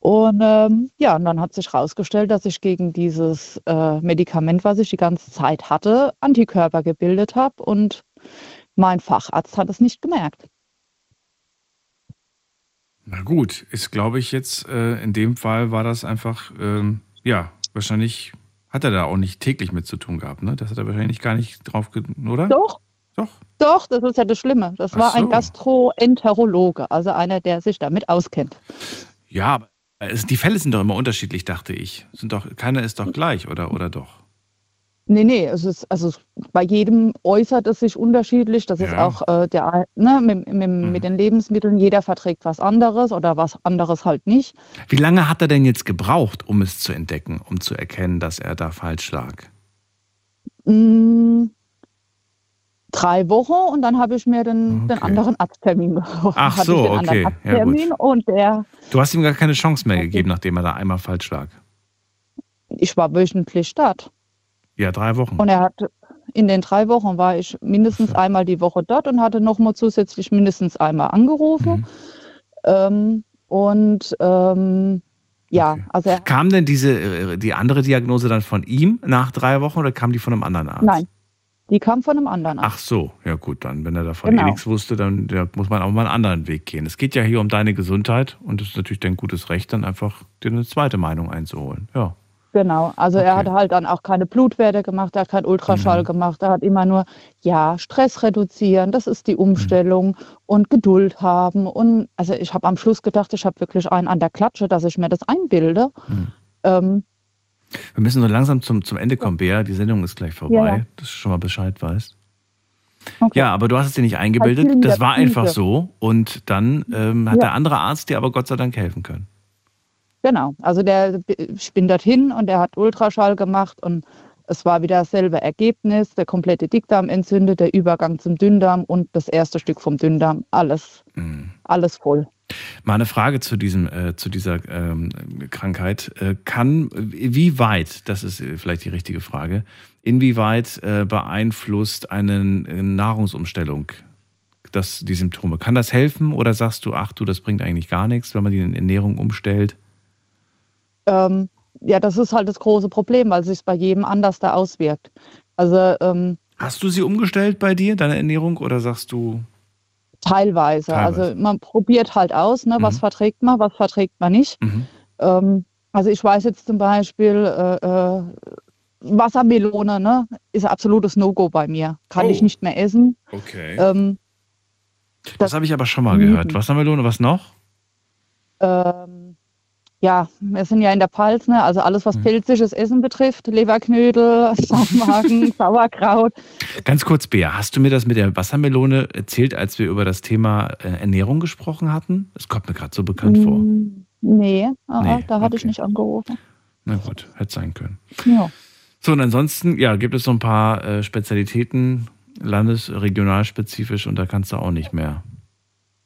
Und ähm, ja, und dann hat sich herausgestellt, dass ich gegen dieses äh, Medikament, was ich die ganze Zeit hatte, Antikörper gebildet habe und mein Facharzt hat es nicht gemerkt. Na gut, ist glaube ich jetzt, äh, in dem Fall war das einfach, ähm, ja, wahrscheinlich hat er da auch nicht täglich mit zu tun gehabt, ne? Das hat er wahrscheinlich gar nicht drauf, oder? Doch. Doch. Doch, das ist ja das Schlimme. Das Ach war ein so. Gastroenterologe, also einer, der sich damit auskennt. Ja, aber es, die Fälle sind doch immer unterschiedlich, dachte ich. Sind doch, keiner ist doch gleich, oder, oder doch? Nee, nee, es ist, also bei jedem äußert es sich unterschiedlich. Das ist Ja. auch äh, der, ne, mit, mit, mit den Lebensmitteln, jeder verträgt was anderes oder was anderes halt nicht. Wie lange hat er denn jetzt gebraucht, um es zu entdecken, um zu erkennen, dass er da falsch lag? Mm, drei Wochen und dann habe ich mir den, den anderen Arzttermin geholt. Ach so, okay, ja, gut. Und der, Du hast ihm gar keine Chance mehr gegeben, nachdem er da einmal falsch lag. ich war wöchentlich dort. Ja, drei Wochen. Und er hat in den drei Wochen war ich mindestens einmal die Woche dort und hatte nochmal zusätzlich mindestens einmal angerufen. Mhm. Ähm, und ähm, ja, also er, Kam denn diese, äh, die andere Diagnose dann von ihm nach drei Wochen oder kam die von einem anderen Arzt? nein, die kam von einem anderen. Ach so, ja gut, dann, wenn er davon Genau. eh nichts wusste, dann ja, muss man auch mal einen anderen Weg gehen. Es geht ja hier um deine Gesundheit und es ist natürlich dein gutes Recht, dann einfach dir eine zweite Meinung einzuholen. Ja. Genau, also er hat halt dann auch keine Blutwerte gemacht, er hat keinen Ultraschall Mhm. gemacht, er hat immer nur, ja, Stress reduzieren, das ist Mhm. die Umstellung und Geduld haben. Und also ich habe am Schluss gedacht, ich habe wirklich einen an der Klatsche, dass ich mir das einbilde. Mhm. Ähm, Wir müssen so langsam zum, zum Ende kommen, Bea. Die Sendung ist gleich vorbei, Ja, ja. dass du schon mal Bescheid weißt. Okay. Ja, aber du hast es dir nicht eingebildet. Halt Das war einfach so. Und dann ähm, hat Ja. der andere Arzt dir aber Gott sei Dank helfen können. Genau, also der, ich bin dorthin und der hat Ultraschall gemacht und es war wieder dasselbe Ergebnis, der komplette Dickdarm entzündet, der Übergang zum Dünndarm und das erste Stück vom Dünndarm, alles, Mhm. alles voll. Mal eine Frage zu, diesem, äh, zu dieser ähm, Krankheit. Äh, kann, wie weit, das ist äh, vielleicht die richtige Frage, inwieweit äh, beeinflusst eine äh, Nahrungsumstellung das, die Symptome? Kann das helfen oder sagst du, ach du, das bringt eigentlich gar nichts, wenn man die Ernährung umstellt? Ähm, ja, das ist halt das große Problem, weil sich bei jedem anders da auswirkt. Also ähm, Hast du sie umgestellt bei dir, deine Ernährung, oder sagst du, teilweise. Teilweise. Also man probiert halt aus, ne, was Mhm. verträgt man, was verträgt man nicht. Mhm. Ähm, also ich weiß jetzt zum Beispiel, äh, äh, Wassermelone ne, ist ein absolutes No-Go bei mir. Kann Oh. ich nicht mehr essen. okay. Ähm, das habe ich aber schon mal gehört. Wassermelone, was noch? ähm, ja, wir sind ja in der Pfalz, ne? also alles, Mhm. was pelzisches Essen betrifft, Leberknödel, Saumagen, Sauerkraut. Ganz kurz, Bea, hast du mir das mit der Wassermelone erzählt, als wir über das Thema äh, Ernährung gesprochen hatten? Das kommt mir gerade so bekannt vor. Mm, Nee, ah, Nee, da hatte ich nicht angerufen. Na gut, hätte sein können. Ja. So, und ansonsten, ja, gibt es so ein paar äh, Spezialitäten, landes-, regionalspezifisch, und da kannst du auch nicht mehr.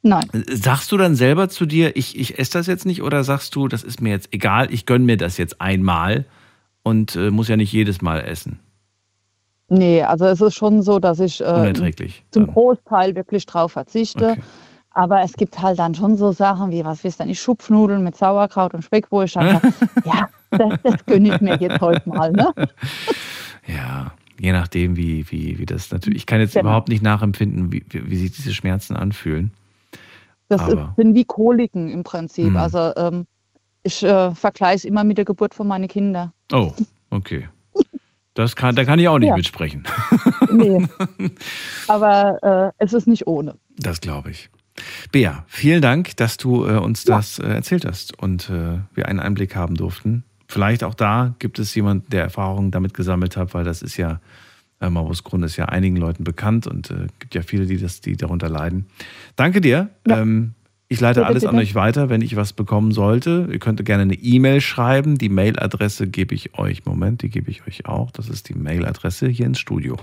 Nein. Sagst du dann selber zu dir, ich, ich esse das jetzt nicht, oder sagst du, das ist mir jetzt egal, ich gönne mir das jetzt einmal und äh, muss ja nicht jedes Mal essen? Nee, also es ist schon so, dass ich äh, zum Großteil wirklich drauf verzichte. Okay. Aber es gibt halt dann schon so Sachen wie, was wisst ihr nicht, Schupfnudeln mit Sauerkraut und Speck, wo ich dann ja, das, das gönne ich mir jetzt heute mal. Ne? Ja, je nachdem, wie, wie, wie das natürlich. Ich kann jetzt Genau. überhaupt nicht nachempfinden, wie, wie sich diese Schmerzen anfühlen. Das ist, sind wie Koliken im Prinzip. Mhm. Also ähm, ich äh, vergleiche es immer mit der Geburt von meinen Kindern. Oh, okay. Das kann, da kann ich auch nicht Ja. mitsprechen. Nee. Aber äh, es ist nicht ohne. Das glaube ich. Bea, vielen Dank, dass du äh, uns das äh, erzählt hast und äh, wir einen Einblick haben durften. Vielleicht auch da gibt es jemanden, der Erfahrungen damit gesammelt hat, weil das ist ja, äh, Morbus Crohn ist ja einigen Leuten bekannt und äh, gibt ja viele, die, das, die darunter leiden. Danke dir. Ähm, ich leite Bitte, alles an bitte. euch weiter, wenn ich was bekommen sollte. Ihr könnt gerne eine E-Mail schreiben. Die Mailadresse gebe ich euch. Moment, die gebe ich euch auch. Das ist die Mailadresse hier ins Studio.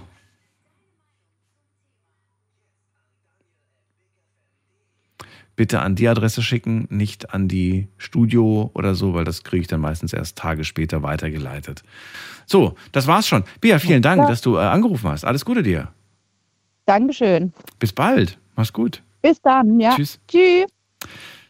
Bitte an die Adresse schicken, nicht an die Studio oder so, weil das kriege ich dann meistens erst Tage später weitergeleitet. So, das war's schon. Bia, vielen Dank, Ja. dass du äh, angerufen hast. Alles Gute dir. Dankeschön. Bis bald. Mach's gut. Bis dann, ja. Tschüss. Tschüss.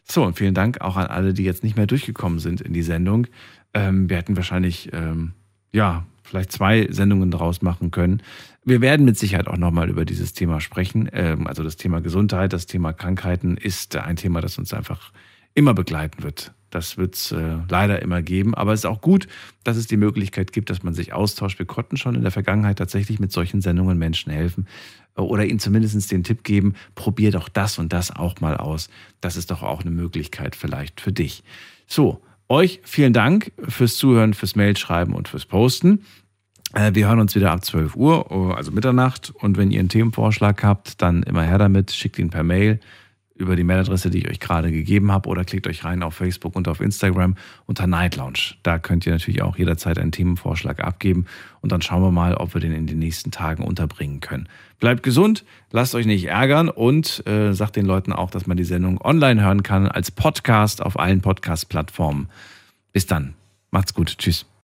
So, und vielen Dank auch an alle, die jetzt nicht mehr durchgekommen sind in die Sendung. Ähm, wir hätten wahrscheinlich, ähm, ja, vielleicht zwei Sendungen draus machen können. Wir werden mit Sicherheit auch nochmal über dieses Thema sprechen. Ähm, also das Thema Gesundheit, das Thema Krankheiten ist ein Thema, das uns einfach immer begleiten wird. Das wird es äh, leider immer geben. Aber es ist auch gut, dass es die Möglichkeit gibt, dass man sich austauscht. Wir konnten schon in der Vergangenheit tatsächlich mit solchen Sendungen Menschen helfen äh, oder ihnen zumindest den Tipp geben, probier doch das und das auch mal aus. Das ist doch auch eine Möglichkeit vielleicht für dich. So, euch vielen Dank fürs Zuhören, fürs Mailschreiben und fürs Posten. Äh, Wir hören uns wieder ab 12 Uhr, oh, also Mitternacht. Und wenn ihr einen Themenvorschlag habt, dann immer her damit, schickt ihn per Mail über die Mailadresse, die ich euch gerade gegeben habe, oder klickt euch rein auf Facebook und auf Instagram unter Night Lounge. Da könnt ihr natürlich auch jederzeit einen Themenvorschlag abgeben und dann schauen wir mal, ob wir den in den nächsten Tagen unterbringen können. Bleibt gesund, lasst euch nicht ärgern und äh, sagt den Leuten auch, dass man die Sendung online hören kann als Podcast auf allen Podcast-Plattformen. Bis dann. Macht's gut. Tschüss.